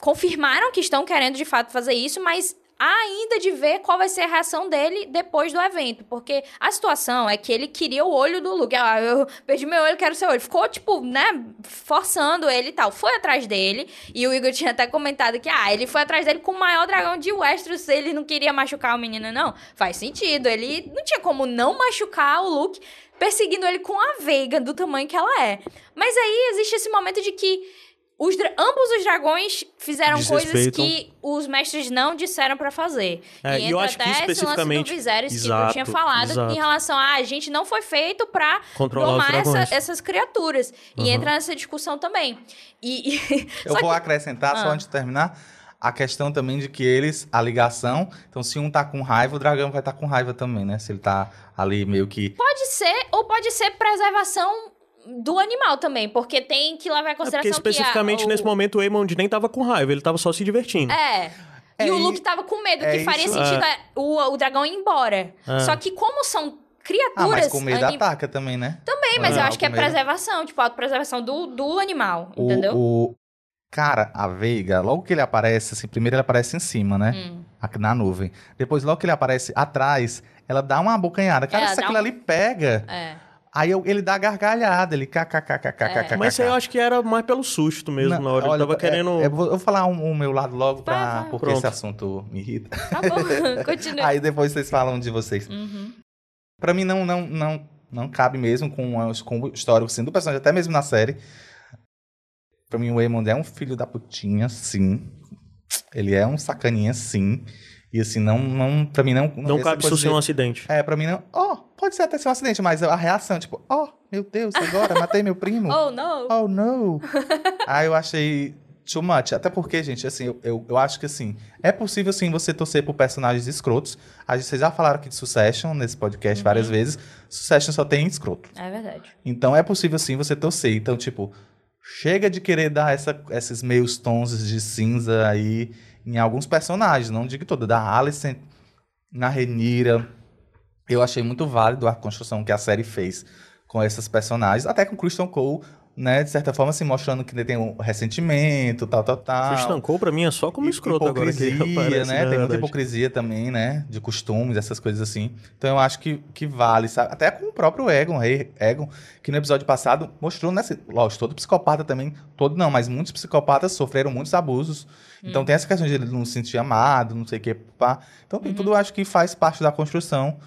confirmaram que estão querendo de fato fazer isso, mas ainda de ver qual vai ser a reação dele depois do evento. Porque a situação é que ele queria o olho do Luke. Ah, eu perdi meu olho, quero seu olho. Ficou, tipo, né, forçando ele e tal. Foi atrás dele. E o Igor tinha até comentado que, ah, ele foi atrás dele com o maior dragão de Westeros. Ele não queria machucar o menino, não. Faz sentido. Ele não tinha como não machucar o Luke perseguindo ele com a Veiga do tamanho que ela é. Mas aí existe esse momento de que os ambos os dragões fizeram coisas que os mestres não disseram pra fazer. É, e e eu entra acho que até esse lance especificamente- do Viserys que eu Exato, tinha falado exato. em relação a, a gente não foi feito pra Controlar domar essa- essas criaturas. Uhum. E entra nessa discussão também. E, e- *laughs* Eu só vou que- acrescentar, só Ah. antes de terminar, a questão também de que eles, a ligação, então se um tá com raiva, o dragão vai estar com raiva também, né? Se ele tá ali meio que. pode ser, ou pode ser preservação do animal também, porque tem que levar em É porque consideração especificamente que a, o- nesse momento o Aemond nem tava com raiva, ele tava só se divertindo. É. É e o Luke tava com medo, é que faria isso. sentido é, o, o dragão ir embora. É. Só que como são criaturas... Ah, mas com medo anim- ataca também, né? Também, mas eu Ah, acho que é medo. preservação, tipo, autopreservação do, do animal, O- entendeu? O, Cara, a Veiga, logo que ele aparece, assim, primeiro ele aparece em cima, né? Hum. Aqui na nuvem. Depois, logo que ele aparece atrás, ela dá uma abocanhada. Cara, Ela se aquilo um- ali pega. É. Aí eu- ele dá gargalhada, ele kkkkkk. Mas isso aí eu acho que era mais pelo susto mesmo, Não, na hora. olha, ele tava é- querendo. é, eu vou eu vou falar o um, o meu lado logo, pra, Vai, vai. porque Pronto. esse assunto me irrita. Tá bom, *laughs* continua. Aí depois vocês falam de vocês. Uhum. Pra mim não, não, não, não cabe mesmo com, a- com o histórico assim, do personagem, até mesmo na série. Pra mim o Eamon é um filho da putinha, sim. Ele é um sacaninha, sim. E assim, não, não pra mim não... Não essa cabe isso ser um acidente. É, pra mim não... Ó, pode ser até ser um acidente, mas a reação, tipo... Ó, meu Deus, agora matei meu primo. Oh, *laughs* não. Oh, no! *laughs* Aí eu achei too much. Até porque, gente, assim, eu, eu, eu acho que, assim, é possível, sim, você torcer por personagens escrotos. A gente, vocês já falaram aqui de Succession nesse podcast várias vezes. Succession só tem escroto. É verdade. Então é possível, sim, você torcer. Então, tipo, chega de querer dar essa, esses meios tons de cinza aí em alguns personagens. Não digo todo. Da Alicent, na Renira. Eu achei muito válido a construção que a série fez com esses personagens. Até com Christian Cole, né? De certa forma, assim, mostrando que ele tem um ressentimento, tal, tal, tal. Christian Cole, pra mim, é só como escroto agora hipocrisia, *laughs* né? Tem muita verdade. hipocrisia também, né? De costumes, essas coisas assim. Então eu acho que, que vale, sabe? Até com o próprio Egon, rei Egon, que no episódio passado mostrou, né? Lógico, todo psicopata também, todo não, mas muitos psicopatas sofreram muitos abusos. Então tem essa questão de ele não se sentir amado, não sei o que, pá. Então tem tudo, acho que faz parte da construção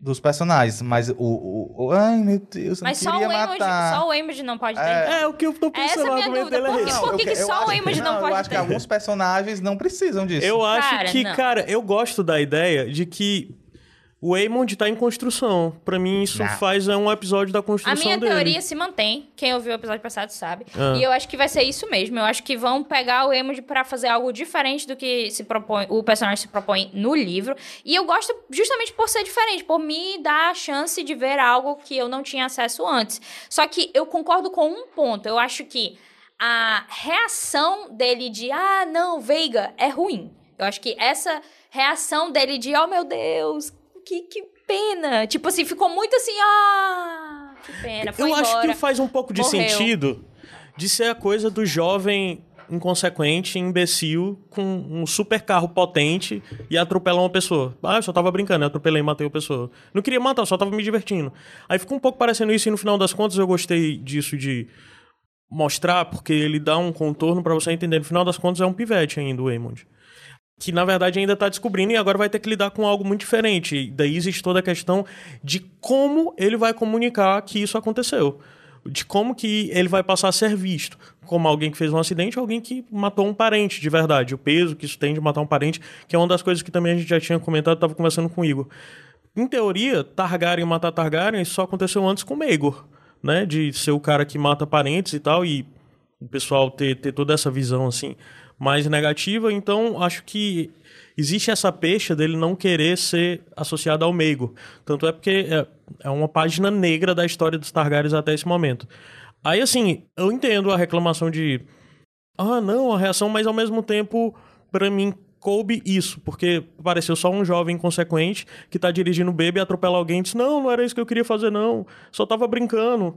dos personagens. Mas o, o, o- Ai, meu Deus, eu Mas não só o, matar. só o Aemond não pode ter. É, o que eu tô Essa pensando, é a minha dúvida, é por quê? eu que que- eu só o acho- Aemond não Eu pode acho que ter? alguns personagens não precisam disso. Eu acho Cara, que, não. cara, eu gosto da ideia de que o Aemond tá em construção. Pra mim, isso Não. faz é um episódio da A construção minha dele. teoria se mantém. Quem ouviu o episódio passado sabe. Ah. E eu acho que vai ser isso mesmo. Eu acho que vão pegar o Emond pra fazer algo diferente do que se propõe, o personagem se propõe no livro. E eu gosto justamente por ser diferente, por me dar a chance de ver algo que eu não tinha acesso antes. Só que eu concordo com um ponto. Eu acho que a reação dele de ah, não, Veiga é ruim. Eu acho que essa reação dele de oh meu Deus, que, que pena. Tipo assim, ficou muito assim, ah, que pena, foi Eu acho embora. que faz um pouco de Morreu. sentido de ser a coisa do jovem inconsequente, imbecil, com um super carro potente e atropelar uma pessoa. Ah, eu só tava brincando, eu atropelei e matei a pessoa. Não queria matar, eu só tava me divertindo. Aí ficou um pouco parecendo isso e no final das contas eu gostei disso de mostrar, porque ele dá um contorno pra você entender. No final das contas é um pivete ainda, o Aemond. Que na verdade ainda tá descobrindo e agora vai ter que lidar com algo muito diferente. Daí existe toda a questão de como ele vai comunicar que isso aconteceu. De como que ele vai passar a ser visto. Como alguém que fez um acidente alguém que matou um parente de verdade. O peso que isso tem de matar um parente, que é uma das coisas que também a gente já tinha comentado, tava conversando com o Igor. Em teoria, Targaryen matar Targaryen só aconteceu antes com Maegor. né? De ser o cara que mata parentes e tal, e o pessoal ter, ter toda essa visão, assim, mais negativa. Então, acho que existe essa peixe dele não querer ser associado ao Meigo. Tanto é porque é, é uma página negra da história dos Targaryens até esse momento. Aí, assim, eu entendo a reclamação de. Ah, não, a reação, mas ao mesmo tempo, para mim, coube isso, porque pareceu só um jovem inconsequente que tá dirigindo o bebê e atropela alguém e diz: Não, não era isso que eu queria fazer, não. Só tava brincando.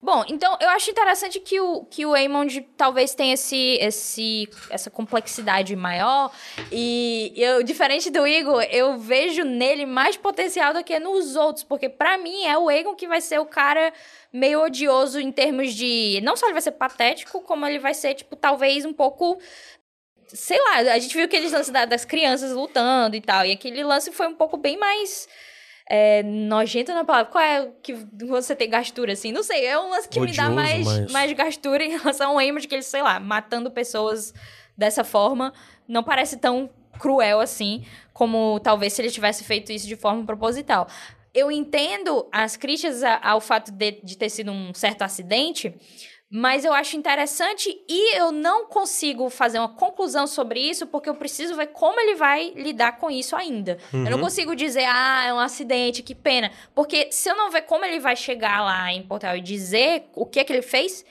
Bom, então eu acho interessante que o, que o Aemond talvez tenha esse, esse, essa complexidade maior. E eu, diferente do Igor, eu vejo nele mais potencial do que nos outros. Porque para mim é o Aegon que vai ser o cara meio odioso em termos de. Não só ele vai ser patético, como ele vai ser, tipo, talvez um pouco sei lá, a gente viu aqueles lances da, das crianças lutando e tal. E aquele lance foi um pouco bem mais é, nojento na palavra. Qual é que você tem gastura, assim? Não sei, é um lance que Odioso, me dá mais, mas... mais gastura em relação ao Amos, que ele, sei lá, matando pessoas dessa forma. Não parece tão cruel assim, como talvez se ele tivesse feito isso de forma proposital. Eu entendo as críticas ao fato de, de ter sido um certo acidente, mas eu acho interessante e eu não consigo fazer uma conclusão sobre isso porque eu preciso ver como ele vai lidar com isso ainda. Uhum. Eu não uhum. consigo dizer, ah, é um acidente, que pena. Porque se eu não ver como ele vai chegar lá em Portugal e dizer o que é que ele fez,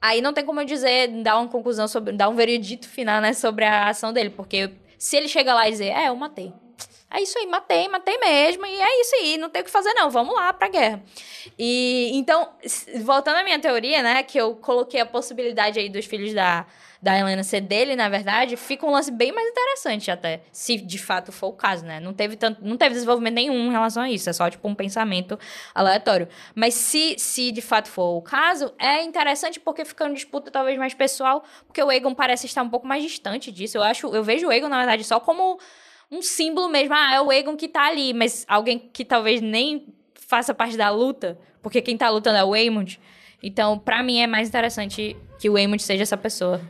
aí não tem como eu dizer, dar uma conclusão sobre, dar um veredito final, né, sobre a ação dele. Porque se ele chega lá e dizer, é, eu matei. É isso aí, matei, matei mesmo, e é isso aí, não tem o que fazer não, vamos lá pra guerra. E então, voltando à minha teoria, né, que eu coloquei a possibilidade aí dos filhos da, da Helena ser dele, na verdade, fica um lance bem mais interessante até, se de fato for o caso, né? Não teve tanto, não teve desenvolvimento nenhum em relação a isso, é só tipo um pensamento aleatório. Mas se se de fato for o caso, é interessante porque fica uma disputa talvez mais pessoal, porque o Egon parece estar um pouco mais distante disso. Eu acho, eu vejo o Egon na verdade só como um símbolo mesmo. Ah, é o Egon que tá ali, mas alguém que talvez nem faça parte da luta, porque quem tá lutando é o Aemond. Então, para mim é mais interessante que o Aemond seja essa pessoa.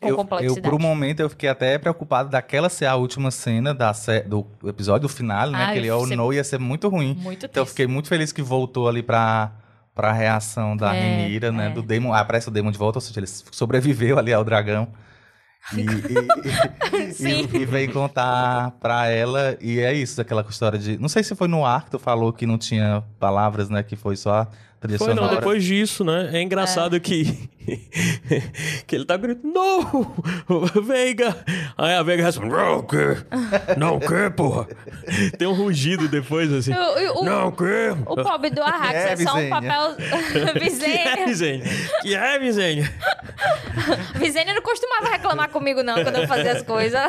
Com eu, complexidade. eu, por um momento, eu fiquei até preocupado daquela ser a última cena da, do episódio, do final, né? Ah, aquele Oh No ia ser muito ruim. Muito então, eu fiquei muito feliz que voltou ali pra, pra reação da é, Renira, né? É. Do Demon. Ah, aparece o Demon de volta, ou seja, ele sobreviveu ali ao dragão. E, e, *laughs* e, e, veio contar pra ela, e é isso, aquela história de. Não sei se foi no ar que tu falou que não tinha palavras, né? Que foi só trilha Foi sonora. não, depois disso, né? É engraçado é. que *laughs* que ele tá gritando, não, *laughs* Veiga! Aí a Veiga responde, não, o quê? Não, o quê, porra? *laughs* Tem um rugido depois, assim, o, o, não, o quê? O pobre do Arrax é, é só um papel... Visênia. Que é, Visênia? Que é, Visênia? Visênia não costumava reclamar comigo, não, quando eu fazia as coisas.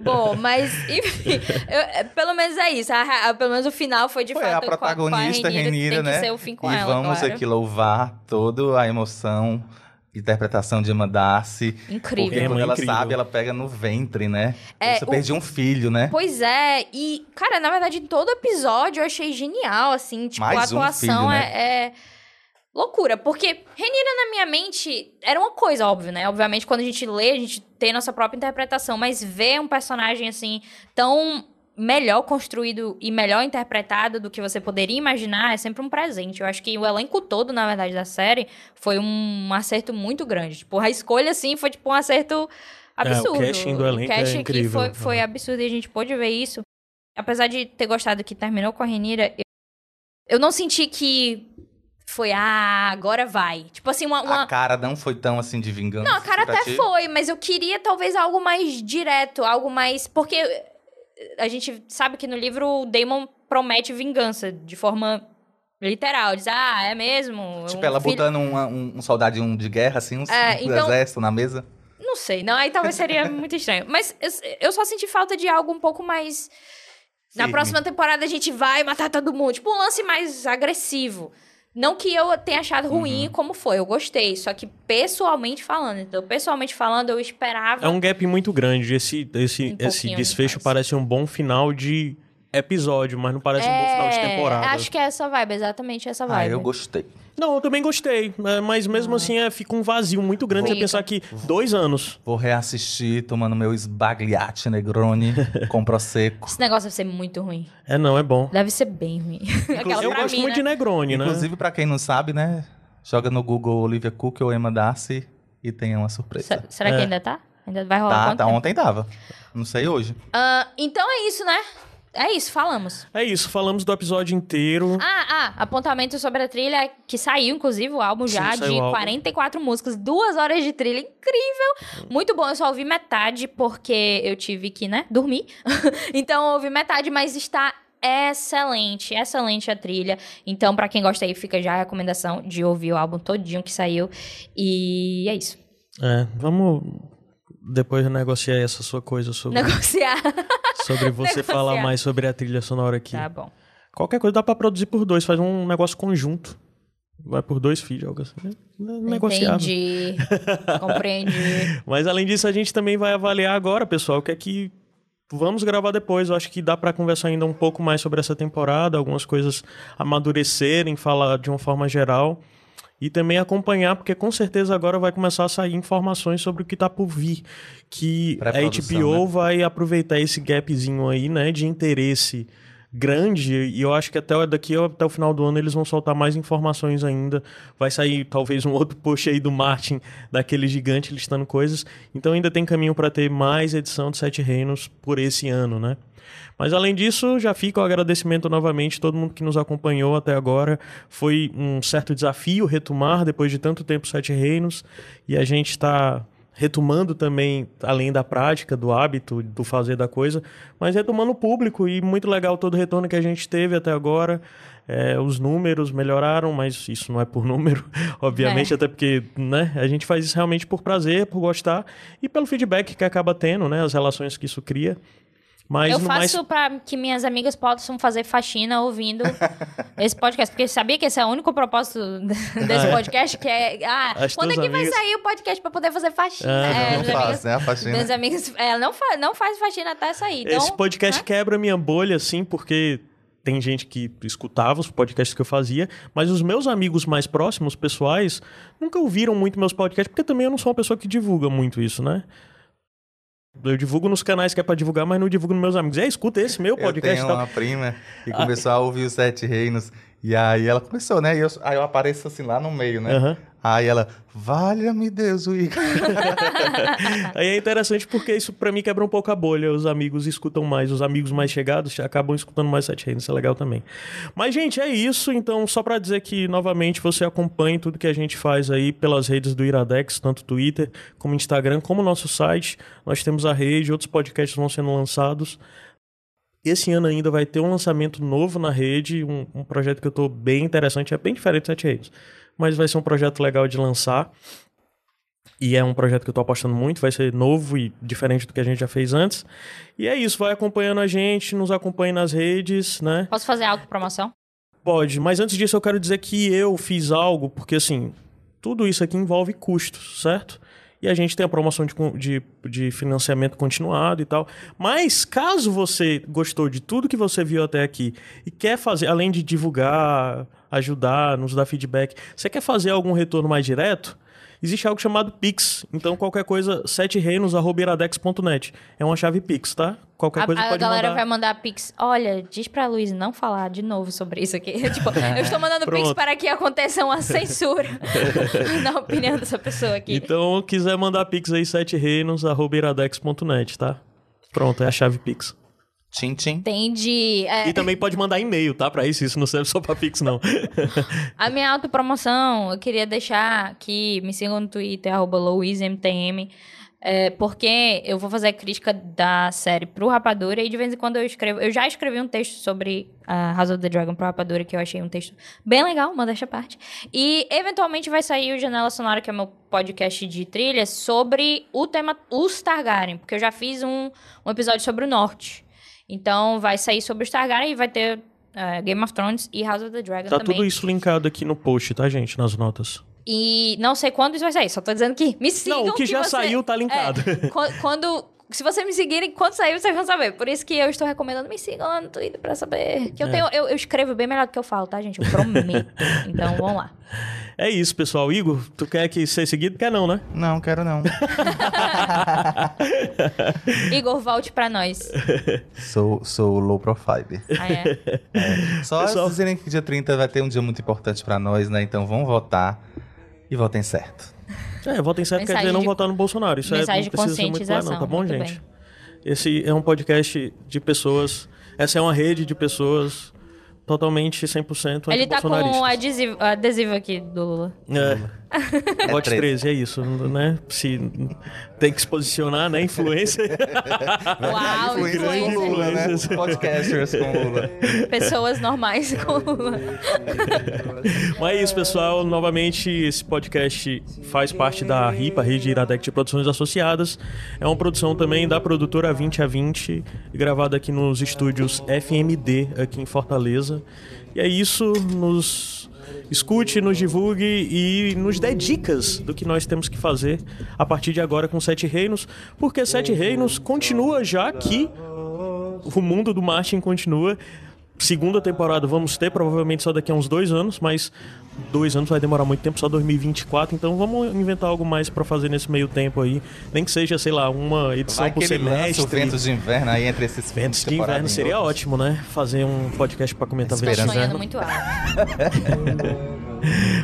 Bom, mas, enfim, eu, pelo menos é isso. A, a, pelo menos o final foi de foi fato a protagonista, com a, com a Renira, tem né? que ser o fim com e ela, vamos claro. aqui louvar toda a emoção interpretação de Emma Darcy. Incrível. Porque quando ela incrível. sabe, ela pega no ventre, né? É, Você o... perde um filho, né? Pois é. E, cara, na verdade, em todo episódio eu achei genial, assim. Tipo, Mais a atuação um filho, né? é... é loucura, porque Renira na minha mente era uma coisa, óbvio, né? Obviamente, quando a gente lê, a gente tem nossa própria interpretação, mas ver um personagem assim tão melhor construído e melhor interpretado do que você poderia imaginar é sempre um presente. Eu acho que o elenco todo, na verdade, da série foi um acerto muito grande. Tipo, a escolha, assim, foi tipo um acerto absurdo. É, o casting do elenco o casting é incrível. Aqui foi, foi absurdo e a gente pôde ver isso. Apesar de ter gostado que terminou com a Renira, eu, eu não senti que foi, ah, agora vai. Tipo assim, uma, uma, A cara não foi tão assim de vingança. Não, a cara até foi, mas eu queria talvez algo mais direto, algo mais. Porque a gente sabe que no livro o Damon promete vingança de forma literal. Diz, ah, é mesmo. Tipo, um ela filho... botando um, um, um soldadinho de guerra, assim, um, é, então... exército na mesa. Não sei, não, aí talvez seria *laughs* muito estranho. Mas eu, eu, só senti falta de algo um pouco mais. Na próxima temporada a gente vai matar todo mundo. Tipo, um lance mais agressivo. Não que eu tenha achado ruim uhum. como foi, eu gostei. Só que pessoalmente falando, então, pessoalmente falando, eu esperava. É um gap muito grande. Esse, esse, um esse desfecho parece um bom final de, episódio, mas não parece um bom final de temporada. Acho que é essa vibe, exatamente essa Ah, vibe. eu gostei. Não, eu também gostei, né, mas mesmo assim é, fica um vazio muito grande você pensar que dois anos. Vou reassistir tomando meu sbagliate Negroni *laughs* com prosecco. Esse negócio deve ser muito ruim. É, não, é bom. Deve ser bem ruim. *laughs* Eu gosto mim, muito né? de Negroni, né? Inclusive, pra quem não sabe, né? Joga no Google Olivia Cook ou Emma Darcy e tem uma surpresa. Se- Será que É. ainda tá? Ainda vai rolar Tá, tá, ontem tava. Não sei hoje. Ah, então é isso, né? É isso, falamos. É isso, falamos do episódio inteiro. Ah, ah, apontamento sobre a trilha, que saiu, inclusive, o álbum já, de álbum. 44 músicas, duas horas de trilha, incrível! Muito bom, eu só ouvi metade, porque eu tive que, né, dormir. *laughs* então eu ouvi metade, mas está excelente, excelente a trilha. Então, pra quem gosta aí, fica já a recomendação de ouvir o álbum todinho que saiu. E é isso. É, vamos depois negociar essa sua coisa sobre, Negociar. *laughs* sobre você negociar. falar mais sobre a trilha sonora aqui. tá bom. Qualquer coisa dá pra produzir por dois, faz um negócio conjunto. Vai por dois feeds, algo assim. né? Negociável. Entendi. *laughs* Compreendi. Mas além disso, a gente também vai avaliar agora, pessoal, o que é que vamos gravar depois. Eu acho que dá pra conversar ainda um pouco mais sobre essa temporada, algumas coisas amadurecerem, falar de uma forma geral. E também acompanhar, porque com certeza agora vai começar a sair informações sobre o que tá por vir. Que a HBO né? vai aproveitar esse gapzinho aí, né, de interesse grande e eu acho que até daqui até o final do ano eles vão soltar mais informações ainda. Vai sair talvez um outro post aí do Martin, daquele gigante listando coisas. Então ainda tem caminho para ter mais edição de Sete Reinos por esse ano, né? Mas além disso, já fica o agradecimento novamente a todo mundo que nos acompanhou até agora. Foi um certo desafio retomar depois de tanto tempo Sete Reinos e a gente está retomando também, além da prática, do hábito, do fazer da coisa, mas retomando o público e muito legal todo o retorno que a gente teve até agora. É, os números melhoraram, mas isso não é por número, *laughs* obviamente, É. até porque né, a gente faz isso realmente por prazer, por gostar e pelo feedback que acaba tendo, né, as relações que isso cria. Mas eu no mais faço pra que minhas amigas possam fazer faxina ouvindo *laughs* esse podcast. Porque sabia que esse é o único propósito *laughs* desse Ah, é? podcast, que é... Ah, As quando é que vai amigas- sair o podcast pra poder fazer faxina? Ah, É, não faz, amigas- né? A faxina. Minhas amigas... Ela não, fa não faz faxina até sair. Então, Esse podcast né? quebra minha bolha, assim, porque tem gente que escutava os podcasts que eu fazia, mas os meus amigos mais próximos, pessoais, nunca ouviram muito meus podcasts, porque também eu não sou uma pessoa que divulga muito isso, né? Eu divulgo nos canais que é pra divulgar, mas não divulgo nos meus amigos. É, escuta esse meu Eu podcast. tenho e tal. uma prima que começou a ouvir os Sete Reinos. E aí ela começou, né? E eu, aí eu apareço assim lá no meio, né? Aham. Aí ela, valha-me Deus, o Igor. *laughs* Aí é interessante porque isso pra mim quebra um pouco a bolha. Os amigos escutam mais, os amigos mais chegados acabam escutando mais Sete Reinos. Isso é legal também. Mas, gente, é isso. Então, só pra dizer que, novamente, você acompanhe tudo que a gente faz aí pelas redes do Iradex, tanto Twitter como Instagram, como nosso site. Nós temos a rede, outros podcasts vão sendo lançados. Esse ano ainda vai ter um lançamento novo na rede, um, um projeto que eu tô bem interessante, é bem diferente do Sete Reinos. Mas vai ser um projeto legal de lançar. E é um projeto que eu tô apostando muito, vai ser novo e diferente do que a gente já fez antes. E é isso, vai acompanhando a gente, nos acompanhe nas redes, né? Posso fazer autopromoção? Pode, mas antes disso eu quero dizer que eu fiz algo, porque assim, tudo isso aqui envolve custos, certo? E a gente tem a promoção de, de, de financiamento continuado e tal. Mas caso você gostou de tudo que você viu até aqui e quer fazer, além de divulgar, ajudar, nos dar feedback, você quer fazer algum retorno mais direto? Existe algo chamado Pix. Então, qualquer coisa, setereinos.iradex.net. É uma chave Pix, tá? Qualquer A, coisa a pode galera mandar. vai mandar pix. Olha, diz pra Luiz não falar de novo sobre isso aqui. *laughs* tipo, eu estou mandando pix para que aconteça uma censura *laughs* na opinião dessa pessoa aqui. Então, quiser mandar Pix aí, setereinos.iradex.net, tá? Pronto, é a chave Pix. Tchim, tchim. Entendi. É, E também pode mandar e-mail, tá? Pra isso, isso não serve só pra Pix, não. *laughs* A minha autopromoção, eu queria deixar que me sigam no Twitter, arroba LouiseMTM, é, porque eu vou fazer crítica da série pro Rapadura e de vez em quando eu escrevo. Eu já escrevi um texto sobre a House of the Dragon pro Rapadura, que eu achei um texto bem legal, uma desta parte. E eventualmente vai sair o Janela Sonora, que é meu podcast de trilhas, sobre o tema os Targaryen, porque eu já fiz um, um episódio sobre o Norte. Então vai sair sobre os Targaryen e vai ter. é, Game of Thrones e House of the Dragon Tá também. tudo isso linkado aqui no post, tá, gente? Nas notas. E não sei quando isso vai sair, só tô dizendo que me sigam. Não, o que já você- saiu tá linkado. É, qu- quando, Se vocês me seguirem, quando sair, vocês vão saber. Por isso que eu estou recomendando me sigam lá no Twitter pra saber. Que eu, É. tenho, eu, eu escrevo bem melhor do que eu falo, tá, gente? Eu prometo. *laughs* então, vamos lá. É isso, pessoal. Igor, tu quer que ser seguido? Quer não, né? Não, quero não. *laughs* Igor, volte pra nós. sou, sou low profile. Ah, é. Só Pessoal- dizerem que dia 30 vai ter um dia muito importante pra nós, né? Então vão votar e votem certo. É, votem certo quer Mensagem dizer não de- votar no Bolsonaro. Isso Mensagem é, não precisa ser muito claro, não, tá bom, gente? muito Esse é um podcast de pessoas. Essa é uma rede de pessoas totalmente 100% Ele tá com antibolsonaristas. adesivo, adesivo aqui do Lula. É. Vote 13. 13, é isso, né? Se tem que se posicionar, né? Influência. *laughs* Uau, Influência com influencer. Lula, né? Podcasters com Lula. Pessoas normais com Lula. Mas é isso, pessoal. Novamente, esse podcast faz parte da RIPA, Rede Iradec de Produções Associadas. É uma produção também da produtora 20 a 20, gravada aqui nos estúdios FMD, aqui em Fortaleza. E é isso, nos escute, nos divulgue e nos dê dicas do que nós temos que fazer a partir de agora com Sete Reinos, porque Sete Reinos continua já que o mundo do Martin continua. Segunda temporada vamos ter, provavelmente só daqui a uns dois anos, mas dois anos vai demorar muito tempo, só 2024. Então vamos inventar algo mais pra fazer nesse meio tempo aí. Nem que seja, sei lá, uma edição Vai por que ele lança o semestre. Ventos de Inverno aí entre esses Ventos de inverno seria outros. ótimo, né? Fazer um podcast pra comentar Ventos de inverno. muito alto. *laughs*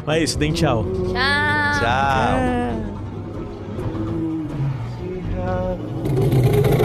Mas é isso, deem tchau. Tchau. Tchau. Tchau.